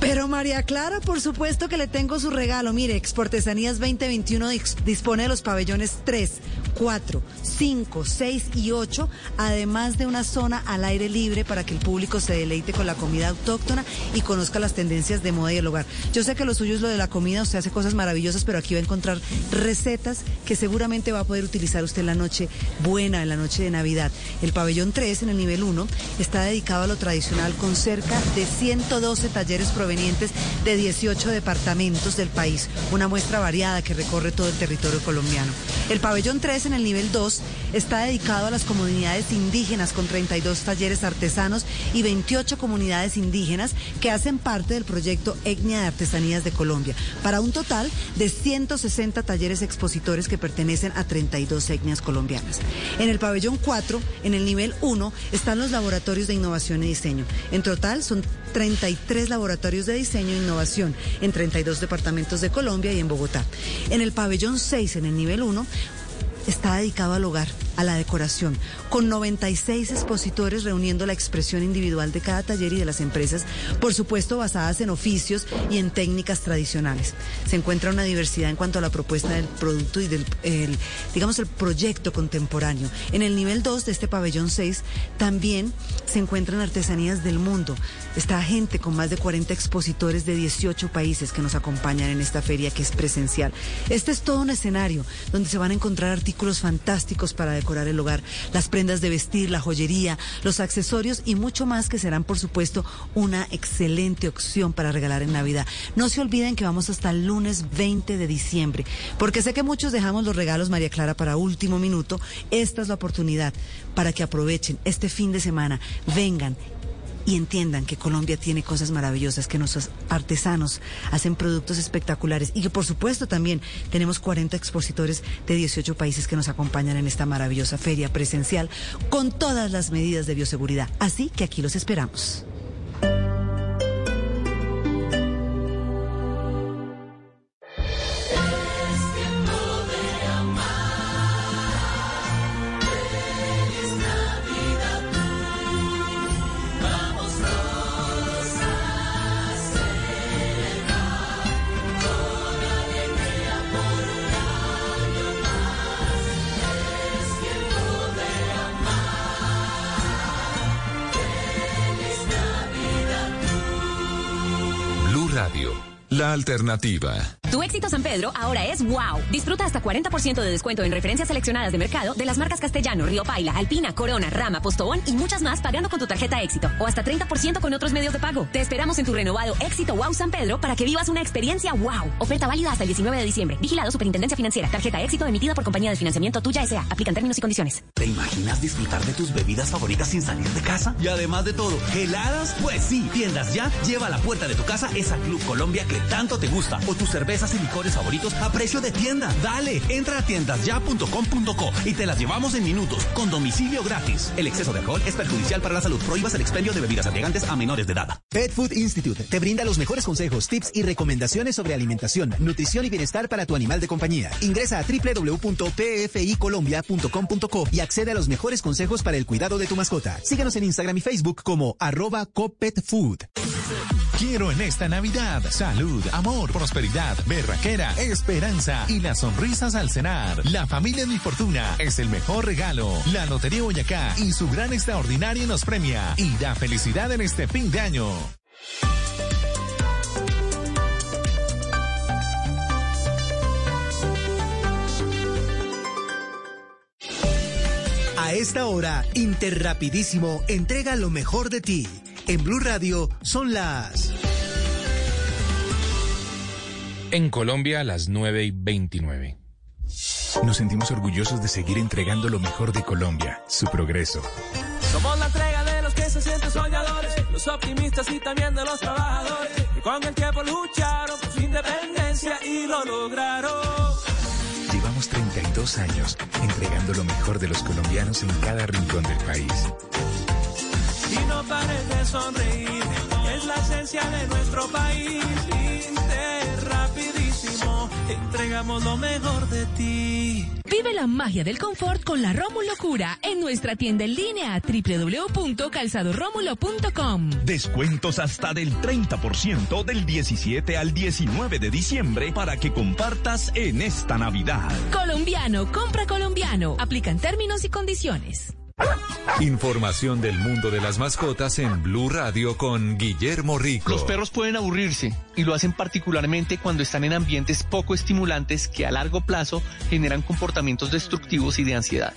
Pero María Clara, por supuesto que le tengo su regalo. Mire, Exportesanías 2021 dis- dispone de los pabellones 3, 4, 5, 6 y 8, además de una zona al aire libre para que el público se deleite con la comida autóctona y conozca las tendencias de moda y el hogar. Yo sé que lo suyo es lo de la comida, usted hace cosas maravillosas, pero aquí va a encontrar recetas que seguramente va a poder utilizar usted en la noche buena, en la noche de Navidad. El pabellón 3, en el nivel 1, está dedicado a lo tradicional con cerca de 112 talleres provenientes de 18 departamentos del país, una muestra variada que recorre todo el territorio colombiano. El pabellón 3, en el nivel 2, está dedicado a las comunidades indígenas con 32 talleres artesanos y 28 comunidades indígenas que hacen parte del proyecto Etnia de Artesanías de Colombia, para un total de 160 talleres expositores que pertenecen a 32 etnias colombianas. En el pabellón 4, en el nivel 1, están los laboratorios de innovación y diseño. En total son 33 laboratorios de diseño e innovación en 32 departamentos de Colombia y en Bogotá. En el pabellón 6, en el nivel 1, está dedicado al hogar, a la decoración, con 96 expositores reuniendo la expresión individual de cada taller y de las empresas, por supuesto basadas en oficios y en técnicas tradicionales. Se encuentra una diversidad en cuanto a la propuesta del producto y del, el, digamos, el proyecto contemporáneo. En el nivel 2 de este pabellón 6 también se encuentran artesanías del mundo. Está gente con más de 40 expositores de 18 países que nos acompañan en esta feria que es presencial. Este es todo un escenario donde se van a encontrar artículos fantásticos para decorar el hogar, las prendas de vestir, la joyería, los accesorios y mucho más que serán, por supuesto, una excelente opción para regalar en Navidad. No se olviden que vamos hasta el lunes 20 de diciembre, porque sé que muchos dejamos los regalos, María Clara, para último minuto. Esta es la oportunidad para que aprovechen este fin de semana, vengan y entiendan que Colombia tiene cosas maravillosas, que nuestros artesanos hacen productos espectaculares y que por supuesto también tenemos 40 expositores de 18 países que nos acompañan en esta maravillosa feria presencial con todas las medidas de bioseguridad. Así que aquí los esperamos. La alternativa. Tu éxito San Pedro ahora es wow. Disfruta hasta 40% de descuento en referencias seleccionadas de mercado de las marcas Castellano, Río Paila, Alpina, Corona, Rama, Postobón y muchas más pagando con tu tarjeta éxito o hasta 30% con otros medios de pago. Te esperamos en tu renovado éxito wow San Pedro para que vivas una experiencia wow. Oferta válida hasta el 19 de diciembre. Vigilado Superintendencia Financiera. Tarjeta éxito emitida por compañía de financiamiento tuya S.A. Aplican términos y condiciones. ¿Te imaginas disfrutar de tus bebidas favoritas sin salir de casa? Y además de todo, ¿heladas? Pues sí, Tiendas Ya lleva a la puerta de tu casa esa Club Colombia que tanto te gusta o tus cervezas y licores favoritos a precio de tienda. Dale, entra a tiendasya.com.co y te las llevamos en minutos con domicilio gratis. El exceso de alcohol es perjudicial para la salud. Prohíbas el expendio de bebidas embriagantes a menores de edad. Pet Food Institute te brinda los mejores consejos, tips y recomendaciones sobre alimentación, nutrición y bienestar para tu animal de compañía. Ingresa a www.pficolombia.com.co y accede a los mejores consejos para el cuidado de tu mascota. Síguenos en Instagram y Facebook como arroba copetfood. Quiero en esta Navidad salud, amor, prosperidad, berraquera, esperanza y las sonrisas al cenar. La familia Mi Fortuna es el mejor regalo. La Lotería Boyacá y su gran extraordinario nos premia y da felicidad en este fin de año. A esta hora, Interrapidísimo entrega lo mejor de ti. En Blue Radio son las... En Colombia a las 9 y 29. Nos sentimos orgullosos de seguir entregando lo mejor de Colombia, su progreso. Somos la entrega de los que se sienten soñadores, los optimistas y también de los trabajadores, que con el tiempo lucharon por su independencia y lo lograron. Llevamos 32 años entregando lo mejor de los colombianos en cada rincón del país. Y no pares de sonreír, es la esencia de nuestro país. Entregamos lo mejor de ti. Vive la magia del confort con la Rómulo Cura en nuestra tienda en línea www.calzadoromulo.com. Descuentos hasta del 30% del 17 al 19 de diciembre para que compartas en esta Navidad. Colombiano, compra colombiano. Aplican términos y condiciones. Información del mundo de las mascotas en Blue Radio con Guillermo Rico. Los perros pueden aburrirse y lo hacen particularmente cuando están en ambientes poco estimulantes que a largo plazo generan comportamientos destructivos y de ansiedad.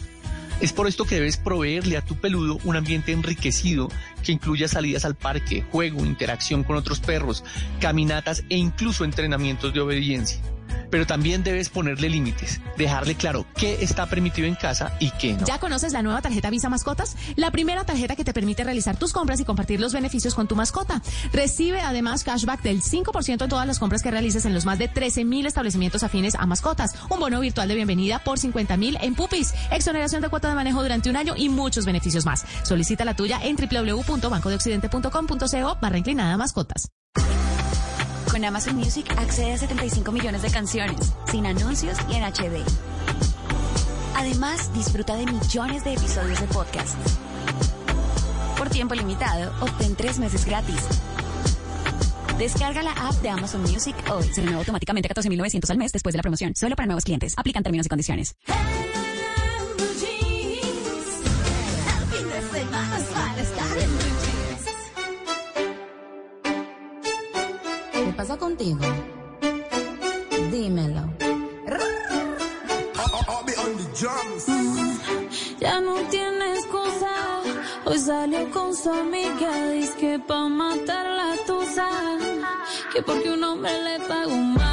Es por esto que debes proveerle a tu peludo un ambiente enriquecido que incluya salidas al parque, juego, interacción con otros perros, caminatas e incluso entrenamientos de obediencia. Pero también debes ponerle límites, dejarle claro qué está permitido en casa y qué no. ¿Ya conoces la nueva tarjeta Visa Mascotas? La primera tarjeta que te permite realizar tus compras y compartir los beneficios con tu mascota. Recibe además cashback del 5% en todas las compras que realices en los más de 13.000 establecimientos afines a mascotas. Un bono virtual de bienvenida por 50.000 en Pupis. Exoneración de cuota de manejo durante un año y muchos beneficios más. Solicita la tuya en www.bancodeoccidente.com.co barra inclinada mascotas. Con Amazon Music accede a 75 millones de canciones, sin anuncios y en HD. Además, disfruta de millones de episodios de podcast. Por tiempo limitado, obtén tres meses gratis. Descarga la app de Amazon Music hoy. Se renueva automáticamente a 14.900 al mes después de la promoción. Solo para nuevos clientes. Aplican términos y condiciones. Salió con su amiga. Dice que pa' matar la tusa. Que porque un hombre le pagó mal.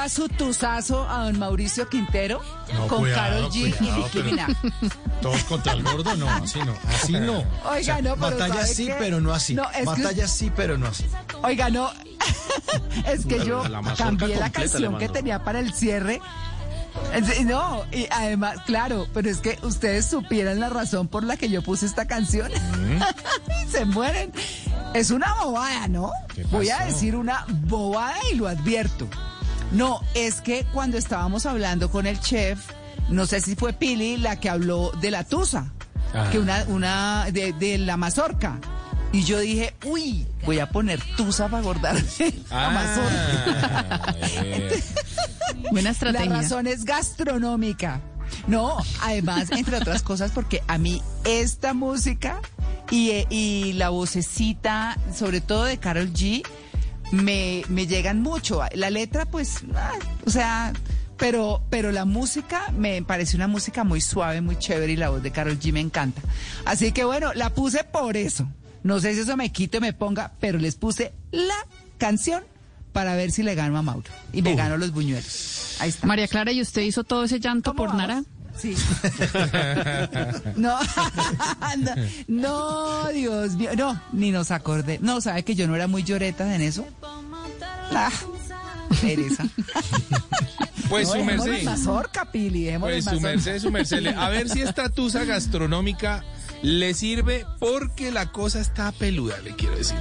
va su tuzazo a don Mauricio Quintero No, con Carol G cuidado, y Nicki pero- Minaj. Todos contra el gordo, no, así no, así no. Oiga, no, pero Batalla ¿sabe sí, qué? pero no así. No, que- Batalla sí, pero no así. Oiga, no, es que yo la cambié la canción que tenía para el cierre. No, y además, claro, pero es que ustedes supieran la razón por la que yo puse esta canción. Se mueren. Es una bobada, ¿no? ¿Qué Voy a decir una bobada y lo advierto. No, es que cuando estábamos hablando con el chef, no sé si fue Pili la que habló de la tusa, Ah. que una, una de, de la mazorca. Y yo dije, uy, voy a poner tusa para guardarme la mazorca. Buena estrategia. La razón es gastronómica. No, además, entre otras cosas, porque a mí esta música y, eh, y la vocecita, sobre todo de Carol G, me, me llegan mucho. La letra, pues, ah, o sea, pero, pero la música me parece una música muy suave, muy chévere y la voz de Carol G me encanta. Así que bueno, la puse por eso. No sé si eso me quite o me ponga, pero les puse la canción para ver si le gano a Mauro. Y me gano los buñuelos. Ahí está. María Clara, ¿y usted hizo todo ese llanto por Nara? Sí. No, no, no, Dios mío, no, ni nos acordé. No, ¿sabe que yo no era muy lloreta en eso? Ah, pereza. Pues No, su merced. mazorca, Pili, Pues su merced, su merced. A ver si esta tusa gastronómica le sirve porque la cosa está peluda, le quiero decir.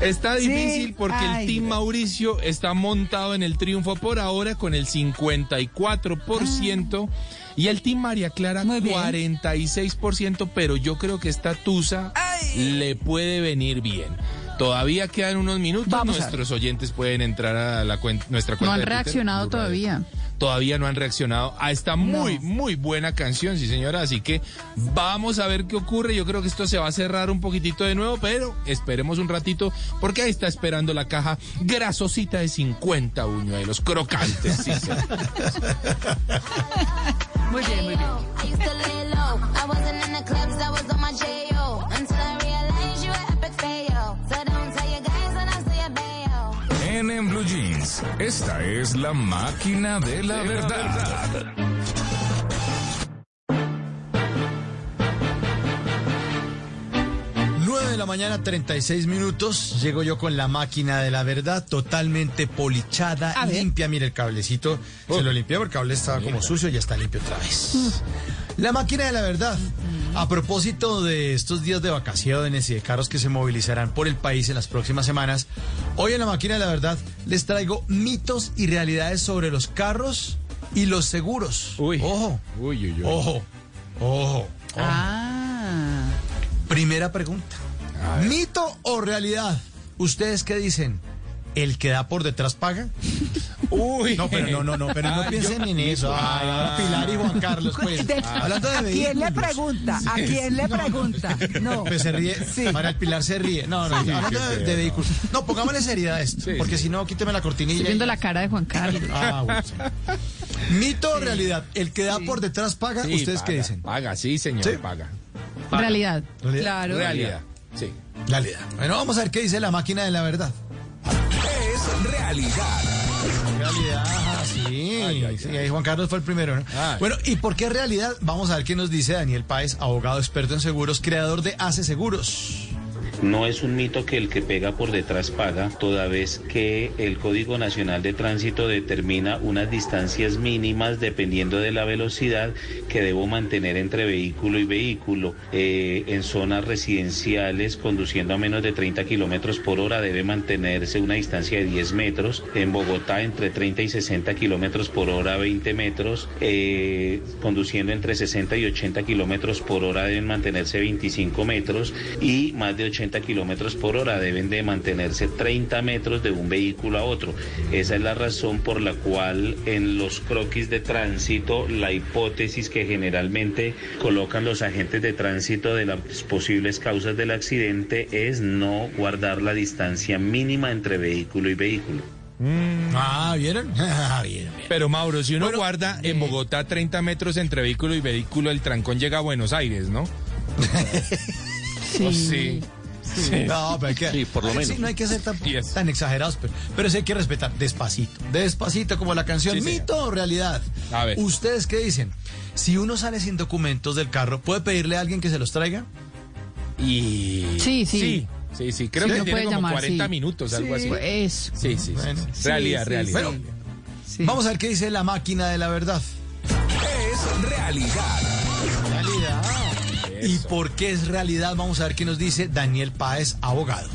Está Sí, difícil porque ay, el Team. Mauricio está montado en el triunfo por ahora con el 54% y el Team María Clara 46%, pero yo creo que esta tusa le puede venir bien. Todavía quedan unos minutos, Vamos nuestros oyentes pueden entrar a la cuen- nuestra cuenta No han de Twitter, reaccionado Radio todavía. no han reaccionado a esta muy, muy buena canción, sí señora. Así que vamos a ver qué ocurre. Yo creo que esto se va a cerrar un poquitito de nuevo, pero esperemos un ratito porque ahí está esperando la caja grasosita de 50 buñuelos crocantes. Sí, señor. Muy bien, muy bien. Esta es la máquina de la verdad. Nueve de la mañana, 36 minutos. Llego yo con la máquina de la verdad, totalmente polichada, A ver. limpia. Mire el cablecito. Se lo limpié porque el cable estaba como sucio y ya está limpio otra vez. La máquina de la verdad. A propósito de estos días de vacaciones y de carros que se movilizarán por el país en las próximas semanas, hoy en la máquina de la verdad les traigo mitos y realidades sobre los carros y los seguros. Uy. Ojo, Uy, uy, uy. ojo, ojo. Ah. Primera pregunta. ¿Mito o realidad? ¿Ustedes qué dicen? ¿El que da por detrás paga? Uy. No, pero no, no, no, pero no Ah, piensen yo- en eso. Ay, ahora Pilar y Juan Carlos, pues. De- Hablando de ¿A quién le pregunta? ¿A quién le pregunta? No. Pues se ríe. Sí. María el Pilar se ríe. No, no, Sí, hablando de, vehículos. No, pongámosle seriedad a esto. Sí, porque sí. si no, quíteme la cortinilla. Estoy viendo y- la cara de Juan Carlos. Ah, bueno. sí. ¿Mito o realidad? ¿El que da por detrás paga? Sí, ¿Ustedes qué paga, dicen? Paga, sí, señor, Sí. paga. Realidad. Claro. Realidad. Sí. Realidad. Bueno, vamos a ver qué dice la máquina de la verdad. Es realidad. Realidad, ah, sí. sí, ahí Juan Carlos fue el primero, ¿no? Ay. Bueno, ¿y por qué realidad? Vamos a ver qué nos dice Daniel Páez, abogado experto en seguros, creador de Hace Seguros. No es un mito que el que pega por detrás paga, toda vez que el Código Nacional de Tránsito determina unas distancias mínimas dependiendo de la velocidad que debo mantener entre vehículo y vehículo. Eh, en zonas residenciales, conduciendo a menos de 30 kilómetros por hora, debe mantenerse una distancia de 10 metros. En Bogotá, entre 30 y 60 kilómetros por hora, 20 metros. Eh, conduciendo entre 60 y 80 kilómetros por hora, deben mantenerse 25 metros. Y más de 80 kilómetros por hora deben de mantenerse 30 metros de un vehículo a otro. Esa es la razón por la cual en los croquis de tránsito la hipótesis que generalmente colocan los agentes de tránsito de las posibles causas del accidente es no guardar la distancia mínima entre vehículo y vehículo. Ah, ¿vieron? Ah, bien, bien. Pero Mauro, si uno Bueno, guarda en Bogotá 30 metros entre vehículo y vehículo, el trancón llega a Buenos Aires, ¿no? Oh, sí. Sí. No, pero hay que, Sí, por lo menos. sí, no hay que ser tan, Yes. tan exagerados, pero, pero sí hay que respetar despacito. Despacito, como la canción Sí, señor. Mito o Realidad. A ver. ¿Ustedes qué dicen? Si uno sale sin documentos del carro, ¿puede pedirle a alguien que se los traiga? Y... Sí, sí. Sí, sí, sí. Creo Sí, que tiene puede como llamar, 40 sí. minutos, algo así. Eso. Sí, sí, sí. Bueno. sí. Realidad, sí, realidad. Bueno, Sí. vamos a ver qué dice la máquina de la verdad. Es. Realidad. ¿Y por qué es realidad? Vamos a ver qué nos dice Daniel Páez, abogado.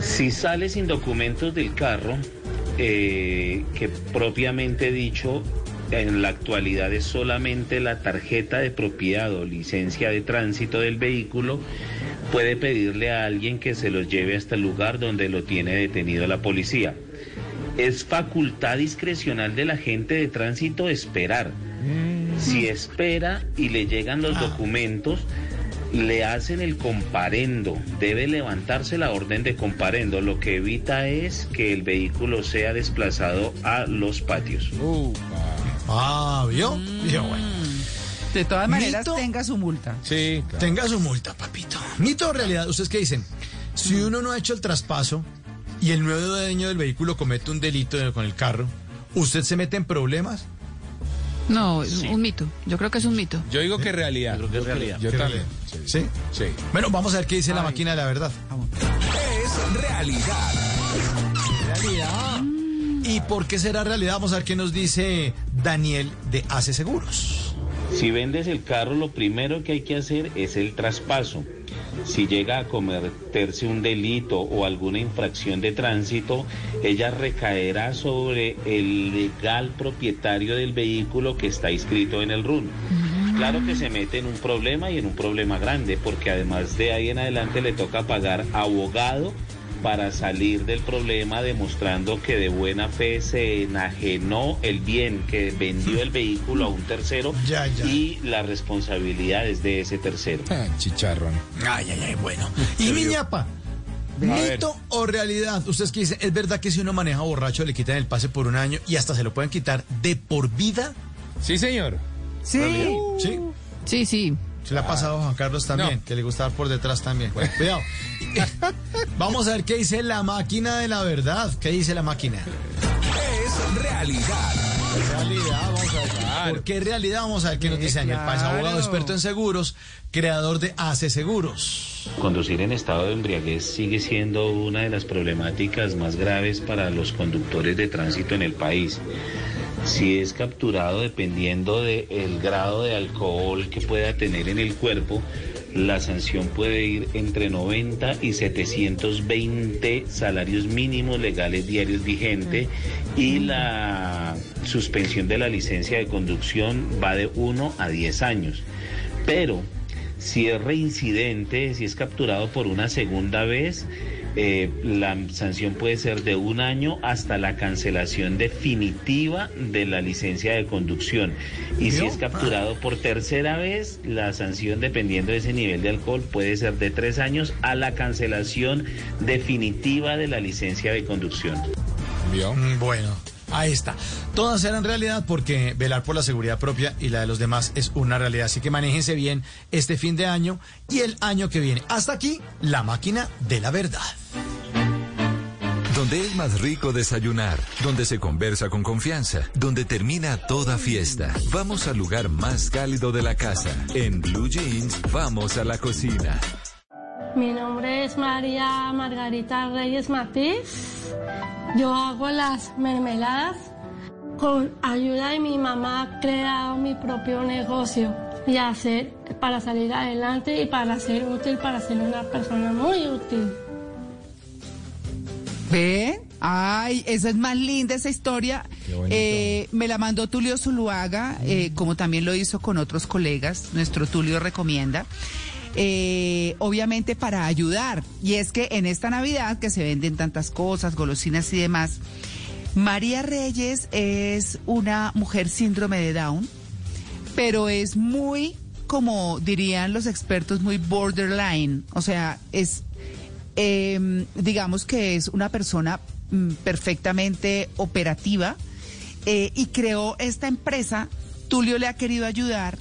Si sale sin documentos del carro, eh, que propiamente dicho en la actualidad es solamente la tarjeta de propiedad o licencia de tránsito del vehículo, puede pedirle a alguien que se los lleve hasta el lugar donde lo tiene detenido la policía. Es facultad discrecional del agente de tránsito esperar. Si espera y le llegan los documentos, le hacen el comparendo. Debe levantarse la orden de comparendo. Lo que evita es que el vehículo sea desplazado a los patios. Ah, ¿vio? Vio, bueno. De todas maneras, Mito. tenga su multa. Sí, claro. Tenga su multa, papito. Mito o realidad, ¿ustedes qué dicen? Si uno no ha hecho el traspaso y el nuevo dueño del vehículo comete un delito con el carro, ¿usted se mete en problemas? No, es un mito. Yo creo que es un mito. Yo digo que es realidad. Yo creo que es realidad. Yo ¿Qué también. ¿Sí? Sí. Bueno, vamos a ver qué dice la máquina de la verdad. Es realidad. Realidad. ¿Y por qué será realidad? Vamos a ver qué nos dice Daniel de Hace Seguros. Si vendes el carro, lo primero que hay que hacer es el traspaso. Si llega a cometerse un delito o alguna infracción de tránsito, ella recaerá sobre el legal propietario del vehículo que está inscrito en el RUN. Claro que se mete en un problema y en un problema grande, porque además de ahí en adelante le toca pagar abogado para salir del problema demostrando que de buena fe se enajenó el bien, que vendió el vehículo a un tercero Ya, ya. y las responsabilidades de ese tercero. Ah, chicharrón. Ay, ay, ay, bueno. Y mi ñapa, ver. ¿mito o realidad? Ustedes que dicen, ¿es verdad que si uno maneja borracho le quitan el pase por un año y hasta se lo pueden quitar de por vida? Sí, señor. Sí. ¿Sí? Sí, sí. Se le ha pasado a Juan Carlos también, No. que le gusta dar por detrás también. Cuidado. Vamos a ver qué dice la máquina de la verdad. ¿Qué dice la máquina? Es realidad. Realidad, vamos a ver. ¿Por qué realidad? Vamos a ver qué nos dice Daniel Páez, abogado experto en seguros, creador de Hace Seguros. Conducir en estado de embriaguez sigue siendo una de las problemáticas más graves para los conductores de tránsito en el país. Si es capturado dependiendo del grado de alcohol que pueda tener en el cuerpo, la sanción puede ir entre 90 y 720 salarios mínimos legales diarios vigentes y la suspensión de la licencia de conducción va de 1 a 10 años. Pero si es reincidente, si es capturado por una segunda vez, eh, la sanción puede ser de un año hasta la cancelación definitiva de la licencia de conducción. Y si es capturado por tercera vez, la sanción, dependiendo de ese nivel de alcohol, puede ser de tres años a la cancelación definitiva de la licencia de conducción. ¿Vio? Mm, Bueno, ahí está. Todas eran realidad porque velar por la seguridad propia y la de los demás es una realidad. Así que manéjense bien este fin de año y el año que viene. Hasta aquí, la máquina de la verdad. Donde es más rico desayunar, donde se conversa con confianza, donde termina toda fiesta. Vamos al lugar más cálido de la casa. En Blue Jeans, vamos a la cocina. Mi nombre es María Margarita Reyes Matiz. Yo hago las mermeladas. Con ayuda de mi mamá he creado mi propio negocio y hacer para salir adelante y para ser útil, para ser una persona muy útil. ¿Ven? Ay, esa es más linda esa historia. Eh, me la mandó Tulio Zuluaga, eh, como también lo hizo con otros colegas. Nuestro Tulio recomienda. Eh, obviamente para ayudar. Y es que en esta Navidad que se venden tantas cosas, golosinas y demás, María Reyes es una mujer síndrome de Down, pero es muy, como dirían los expertos, muy borderline. O sea, es eh, digamos que es una persona mm, perfectamente operativa eh, y creó esta empresa. Tulio le ha querido ayudar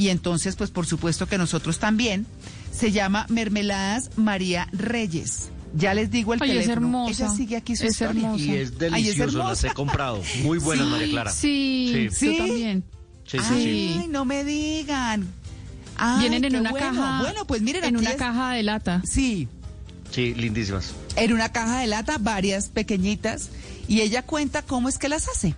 y entonces, pues por supuesto que nosotros también. Se llama Mermeladas María Reyes. Ya les digo el Ay, es teléfono. hermosa. Ella sigue aquí su Es historia. hermosa. Y es Ay, delicioso, las he comprado. Muy buenas, Sí, María Clara. Sí, Sí. yo también. Sí, sí, Ay, sí. no me digan. Ay, Vienen en una bueno. caja. Bueno, pues miren, en aquí una es- caja de lata. Sí, Sí, lindísimas. en una caja de lata, varias pequeñitas, y ella cuenta cómo es que las hace.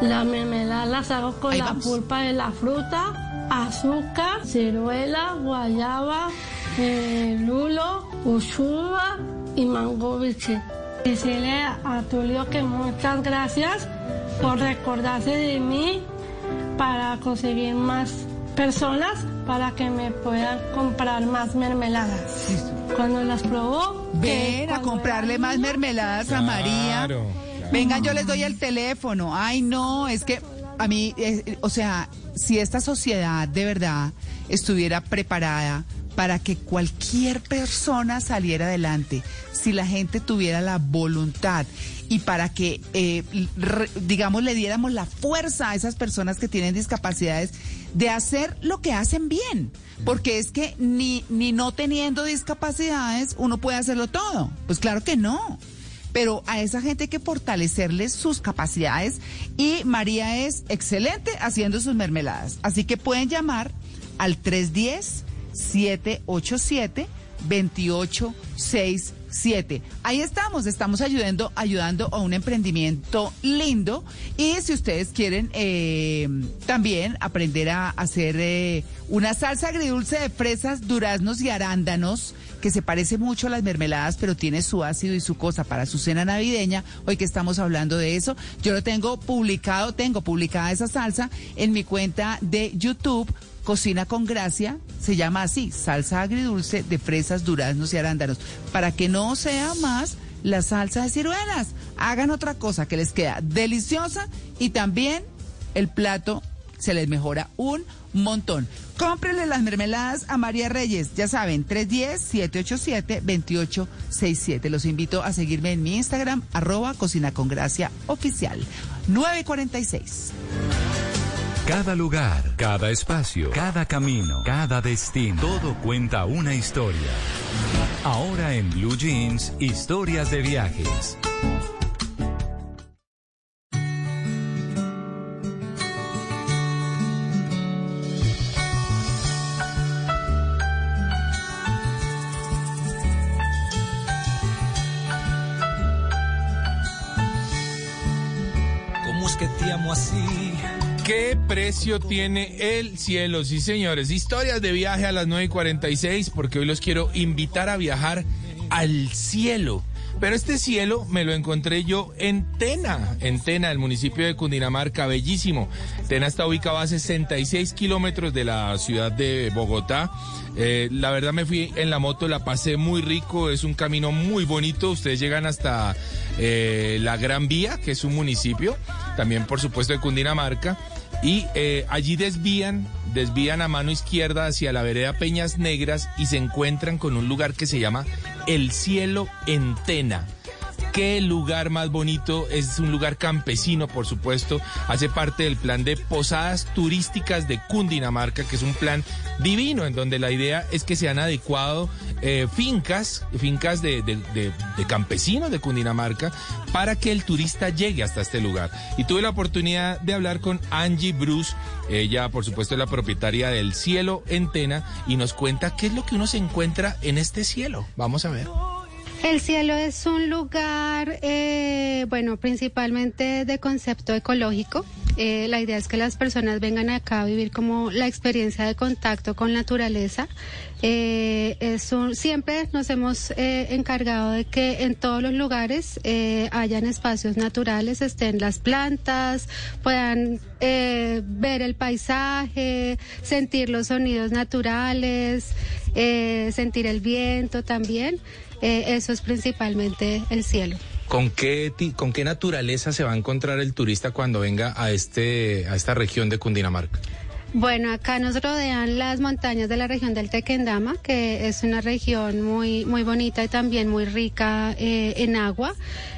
Las mermeladas las hago con Ahí la vamos. pulpa de la fruta, azúcar, ciruela, guayaba, eh, lulo, uchuva y mango biche. Decirle a Tulio que muchas gracias por recordarse de mí para conseguir más personas para que me puedan comprar más mermeladas. Cuando las probó, Ven a comprarle más mermeladas a María. Claro. Vengan, yo les doy el teléfono. Ay, no, es que a mí, eh, o sea, si esta sociedad de verdad estuviera preparada para que cualquier persona saliera adelante, si la gente tuviera la voluntad y para que, eh, re- digamos, le diéramos la fuerza a esas personas que tienen discapacidades de hacer lo que hacen bien. Porque es que ni, ni no teniendo discapacidades uno puede hacerlo todo. Pues claro que no. Pero a esa gente hay que fortalecerles sus capacidades y María es excelente haciendo sus mermeladas. Así que pueden llamar al 310 787 2867. Ahí estamos, estamos ayudando, ayudando a un emprendimiento lindo. Y si ustedes quieren eh, también aprender a hacer eh, una salsa agridulce de fresas, duraznos y arándanos, que se parece mucho a las mermeladas, pero tiene su ácido y su cosa para su cena navideña, hoy que estamos hablando de eso, yo lo tengo publicado, tengo publicada esa salsa en mi cuenta de YouTube Cocina con Gracia, se llama así, salsa agridulce de fresas, duraznos y arándanos, para que no sea más la salsa de ciruelas. Hagan otra cosa que les queda deliciosa y también el plato se les mejora un montón. Cómprenle las mermeladas a María Reyes, ya saben, 310-787-2867. Los invito a seguirme en mi Instagram, arroba Cocina con Gracia Oficial, 946. Cada lugar, cada espacio, cada camino, cada destino, todo cuenta una historia. Ahora en Blue Jeans, historias de viajes. Precio tiene el cielo? Sí, señores. Historias de viaje a las 9 y 46, porque hoy los quiero invitar a viajar al cielo. Pero este cielo me lo encontré yo en Tena, en Tena, el municipio de Cundinamarca, bellísimo. Tena está ubicado a 66 kilómetros de la ciudad de Bogotá. Eh, la verdad me fui en la moto, la pasé muy rico, es un camino muy bonito. Ustedes llegan hasta eh, la Gran Vía, que es un municipio, también por supuesto de Cundinamarca. Y eh, allí desvían, desvían a mano izquierda hacia la vereda Peñas Negras y se encuentran con un lugar que se llama El Cielo en Tena. Qué lugar más bonito, es un lugar campesino, por supuesto, hace parte del plan de posadas turísticas de Cundinamarca, que es un plan divino, en donde la idea es que se han adecuado eh, fincas, fincas de, de, de, de campesinos de Cundinamarca, para que el turista llegue hasta este lugar. Y tuve la oportunidad de hablar con Angie Bruce, ella por supuesto es la propietaria del Cielo en Tena, y nos cuenta qué es lo que uno se encuentra en este cielo. Vamos a ver. El cielo es un lugar, eh, bueno, principalmente de concepto ecológico. Eh, la idea es que las personas vengan acá a vivir como la experiencia de contacto con naturaleza. Eh, es un- siempre nos hemos eh, encargado de que en todos los lugares eh, hayan espacios naturales, estén las plantas, puedan eh, ver el paisaje, sentir los sonidos naturales, sentir el viento también. Eh, eso es principalmente el cielo. ¿Con qué, ¿Con qué naturaleza se va a encontrar el turista cuando venga a, este, a esta región de Cundinamarca? Bueno, acá nos rodean las montañas de la región del Tequendama, que es una región muy, muy bonita y también muy rica eh, en agua.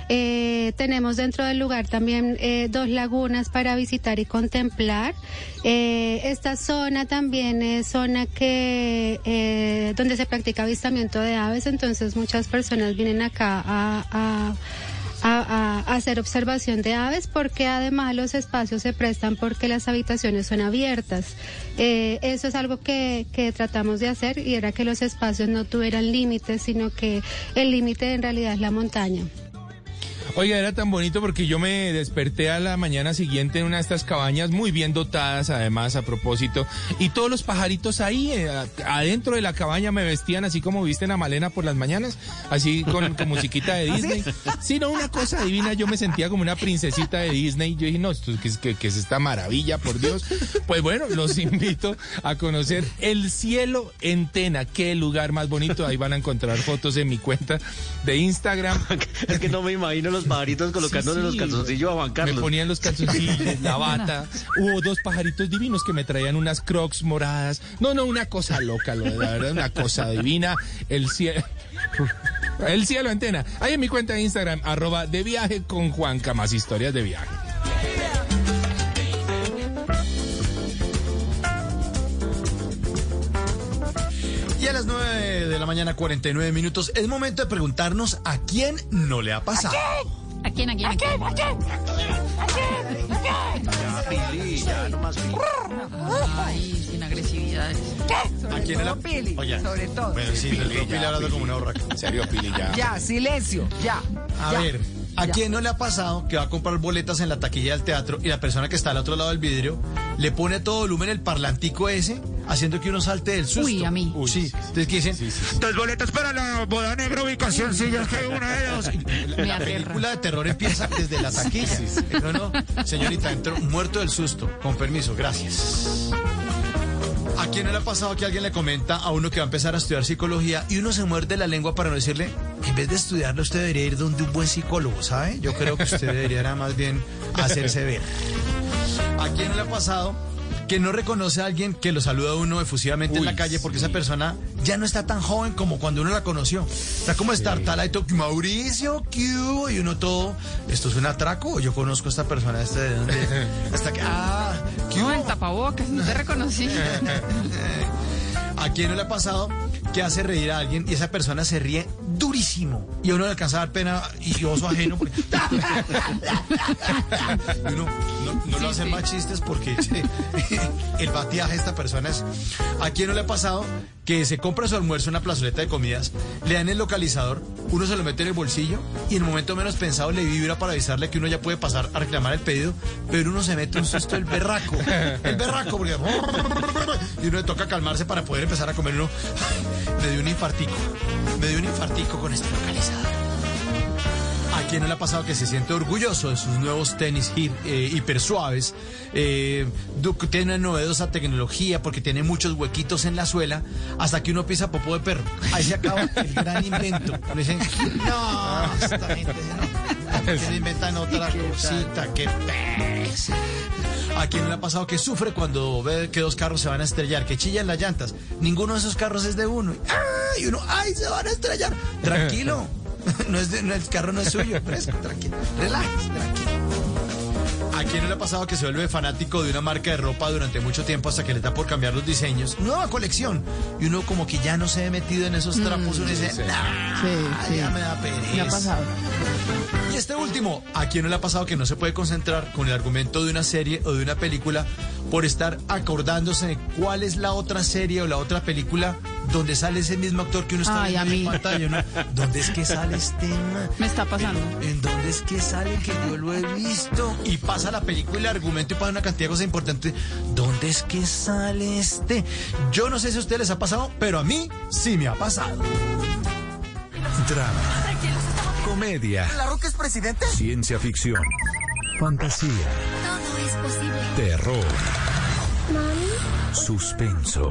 Eh, tenemos dentro del lugar también eh, dos lagunas para visitar y contemplar. Esta zona también es zona que donde se practica avistamiento de aves, entonces muchas personas vienen acá a a, a hacer observación de aves porque además los espacios se prestan porque las habitaciones son abiertas. Eh, eso es algo que, que tratamos de hacer y era que los espacios no tuvieran límites, sino que el límite en realidad es la montaña. Oiga, era tan bonito porque yo me desperté a la mañana siguiente en una de estas cabañas muy bien dotadas, además, a propósito, y todos los pajaritos ahí, eh, adentro de la cabaña, me vestían así como visten a Malena por las mañanas, así con, con musiquita de Disney. Sí, no, una cosa divina, yo me sentía como una princesita de Disney. Yo dije, no, esto, ¿qué, es- qué- qué es esta maravilla, por Dios? Pues bueno, los invito a conocer el cielo en Tena, qué lugar más bonito. Ahí van a encontrar fotos en mi cuenta de Instagram. Es que no me imagino los pajaritos colocándole Sí, los sí. calzoncillos a Juan Carlos. Me ponían los calzoncillos, la bata. Hubo dos pajaritos divinos que me traían unas crocs moradas. No, no, una cosa loca, lo de la verdad, una cosa divina. El cielo. El cielo antena. Ahí en mi cuenta de Instagram, arroba de viaje con Juanca, más historias de viaje. A las 9 de la mañana, 49 minutos. Es momento de preguntarnos a quién no le ha pasado. ¿A quién, a quién, a quién? ¿A quién? Pili, ya, no más Pili. Ay, sin agresividades. ¿A quién no le ha Pili, Oye, sobre todo. Bueno, sí, el Pili hablando como una borraca. En serio, Pili, ya. Ya, silencio, ya. A ya. ver, ¿a Ya. quién no le ha pasado que va a comprar boletas en la taquilla del teatro y la persona que está al otro lado del vidrio le pone a todo volumen el parlantico ese, haciendo que uno salte del susto? Uy, a mí. sí. Entonces, ¿qué dicen? Dos boletas para la boda negra, ubicación, sillas, que una de dos. Me La película de terror empieza desde la taquilla. No, no, señorita, entró muerto del susto. Con permiso, gracias. ¿A quién le ha pasado que alguien le comenta a uno que va a empezar a estudiar psicología y uno se muerde la lengua para no decirle, en vez de estudiarlo, usted debería ir donde un buen psicólogo, ¿sabe? Yo creo que usted debería más bien hacerse ver. ¿A quién le ha pasado que no reconoce a alguien que lo saluda a uno efusivamente en la calle porque sí. esa persona ya no está tan joven como cuando uno la conoció? Está como estar tal y todo, Mauricio, ¿qué hubo? Y uno todo, ¿esto es un atraco? ¿O yo conozco a esta persona? ¿Este de dónde? Hasta que, ah, ¿qué No, tapabocas, no te reconocí. ¿A quién no le ha pasado que hace reír a alguien y esa persona se ríe durísimo y a uno le alcanza a dar pena y oso ajeno? Porque... uno no, no lo hace más chistes porque el bateaje de esta persona es... ¿A quién no le ha pasado que se compra su almuerzo en una plazoleta de comidas, le dan el localizador, uno se lo mete en el bolsillo y en el momento menos pensado le vibra para avisarle que uno ya puede pasar a reclamar el pedido, pero uno se mete un susto el berraco, el berraco, porque y uno le toca calmarse para poder empezar a comer uno. Me dio un infartico, me dio un infartico con este localizador. ¿A quién no le ha pasado que se siente orgulloso de sus nuevos tenis hi- eh, hiper suaves? Eh, du- tiene una novedosa tecnología porque tiene muchos huequitos en la suela hasta que uno pisa popó de perro. Ahí se acaba el gran invento. Uno dice, no, esta gente no. ¿Por qué no inventan otra cosita? ¡Qué pez! ¿A quién no le ha pasado que sufre cuando ve que dos carros se van a estrellar, que chillan las llantas? Ninguno de esos carros es de uno. ¡Ay! Y uno, ¡ay, se van a estrellar! Tranquilo. No es de- no, el carro no es suyo, fresco, tranquilo. Relájese, tranquilo. ¿A quién no le ha pasado que se vuelve fanático de una marca de ropa durante mucho tiempo hasta que le da por cambiar los diseños? Nueva colección. Y uno como que ya no se ha metido en esos trapos, uno dice, sí. "Nah, Sí, sí. ya me da pereza. Me ha pasado. Y este último, ¿a quién no le ha pasado que no se puede concentrar con el argumento de una serie o de una película por estar acordándose de cuál es la otra serie o la otra película donde sale ese mismo actor que uno está Ay, viendo en pantalla? ¿no? ¿Dónde es que sale este man? Me está pasando. ¿En dónde es que sale que yo lo he visto? Y pasa la película y el argumento y pasa una cantidad de cosas importantes. ¿Dónde es que sale este? Yo no sé si a ustedes les ha pasado, pero a mí sí me ha pasado. Drama, comedia, ¿La Roca es presidente? ciencia ficción, fantasía, Todo es posible. terror, suspenso,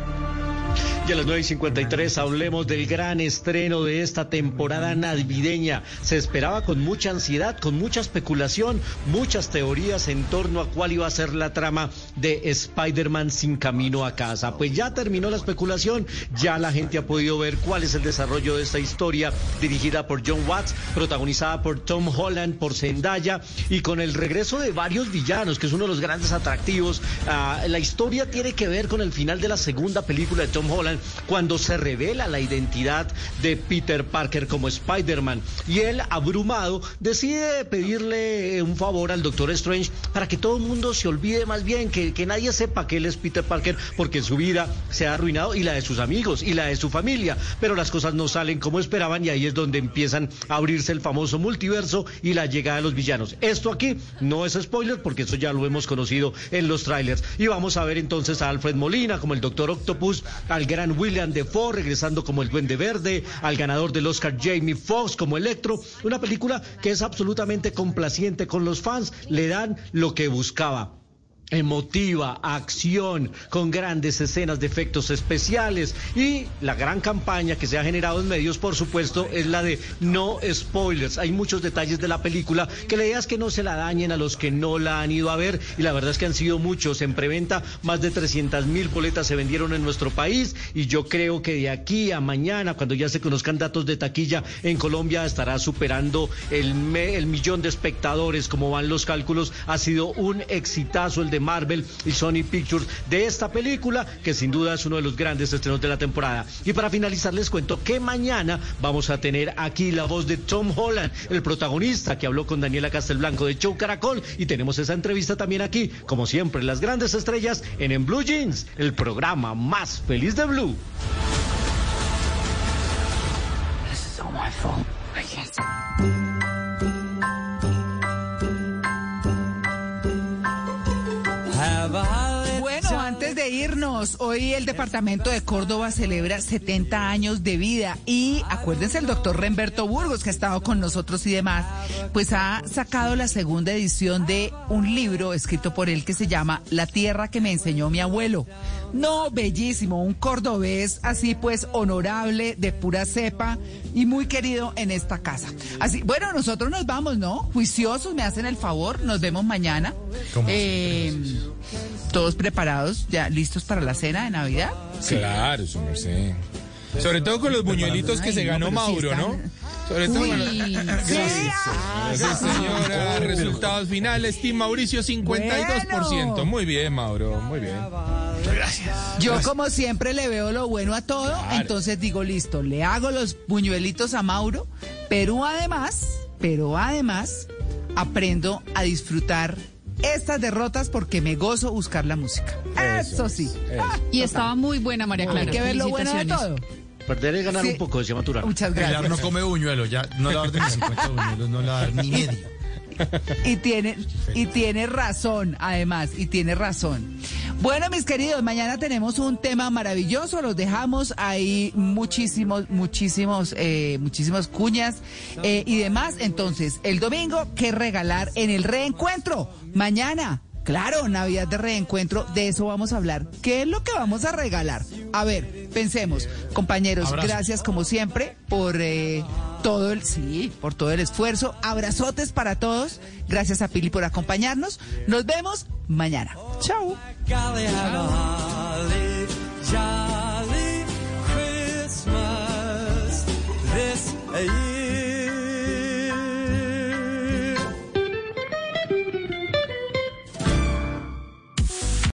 Y a las 9.53 hablemos del gran estreno de esta temporada navideña. Se esperaba con mucha ansiedad, con mucha especulación, muchas teorías en torno a cuál iba a ser la trama de Spider-Man sin camino a casa. Pues ya terminó la especulación, ya la gente ha podido ver cuál es el desarrollo de esta historia dirigida por John Watts, protagonizada por Tom Holland, por Zendaya y con el regreso de varios villanos, que es uno de los grandes atractivos. Ah, la historia tiene que ver con el final de la segunda película de Tom Holland, cuando se revela la identidad de Peter Parker como Spider-Man. Y él, abrumado, decide pedirle un favor al Doctor Strange para que todo el mundo se olvide más bien, que, que nadie sepa que él es Peter Parker, porque su vida se ha arruinado y la de sus amigos y la de su familia. Pero las cosas no salen como esperaban y ahí es donde empiezan a abrirse el famoso multiverso y la llegada de los villanos. Esto aquí no es spoiler porque eso ya lo hemos conocido en los trailers. Y vamos a ver entonces a Alfred Molina como el Doctor Octopus, al gran William Defoe regresando como el Duende Verde, al ganador del Oscar Jamie Foxx como Electro. Una película que es absolutamente complaciente con los fans, le dan lo que buscaba. Emotiva, acción, con grandes escenas de efectos especiales y la gran campaña que se ha generado en medios, por supuesto, es la de no spoilers. Hay muchos detalles de la película que la idea es que no se la dañen a los que no la han ido a ver y la verdad es que han sido muchos. En preventa más de 300 mil boletas se vendieron en nuestro país y yo creo que de aquí a mañana, cuando ya se conozcan datos de taquilla en Colombia, estará superando el, millón de espectadores, como van los cálculos. Ha sido un exitazo el de Marvel y Sony Pictures de esta película, que sin duda es uno de los grandes estrenos de la temporada. Y para finalizar les cuento que mañana vamos a tener aquí la voz de Tom Holland, el protagonista que habló con Daniela Castelblanco de Show Caracol y tenemos esa entrevista también aquí, como siempre, las grandes estrellas en Blue Jeans, el programa más feliz de Blue. Antes de irnos, hoy el departamento de Córdoba celebra 70 años de vida y acuérdense el doctor Remberto Burgos que ha estado con nosotros y demás, pues ha sacado la segunda edición de un libro escrito por él que se llama La tierra que me enseñó mi abuelo. No, bellísimo, un cordobés así pues honorable, de pura cepa y muy querido en esta casa. Así, bueno, nosotros nos vamos, ¿no? Juiciosos, me hacen el favor, nos vemos mañana. ¿Cómo Eh, todos preparados, ya listos para la cena de Navidad. Claro, eso no sé. Sobre todo con los buñuelitos que se ganó Mauro, ¿no? Sobre todo Uy. Gracias, señora. Resultados finales, Team Mauricio 52%. Bueno. Muy bien, Mauro, muy bien. Gracias. Yo como siempre le veo lo bueno a todo, Claro. entonces digo, listo, le hago los buñuelitos a Mauro, pero además, pero además, aprendo a disfrutar estas derrotas porque me gozo buscar la música. Eso, sí. Y estaba muy buena María Clara. Hay que ver lo bueno de todo. Perder es ganar Sí. un poco, decía Maturana. Muchas Pilar gracias. no come buñuelo, ya no le va a dar de mis 50 buñuelos, no le va a dar ni medio. Y tiene, y tiene razón, además, y tiene razón. Bueno, mis queridos, mañana tenemos un tema maravilloso, los dejamos ahí muchísimos, muchísimos, eh, muchísimos cuñas eh, y demás. Entonces, el domingo, ¿qué regalar en el reencuentro? Mañana. Claro, Navidad de reencuentro, de eso vamos a hablar. ¿Qué es lo que vamos a regalar? A ver, pensemos, compañeros, gracias como siempre por eh, todo el, sí, por todo el esfuerzo. Abrazotes para todos. Gracias a Pili por acompañarnos. Nos vemos mañana. Chao. Golly,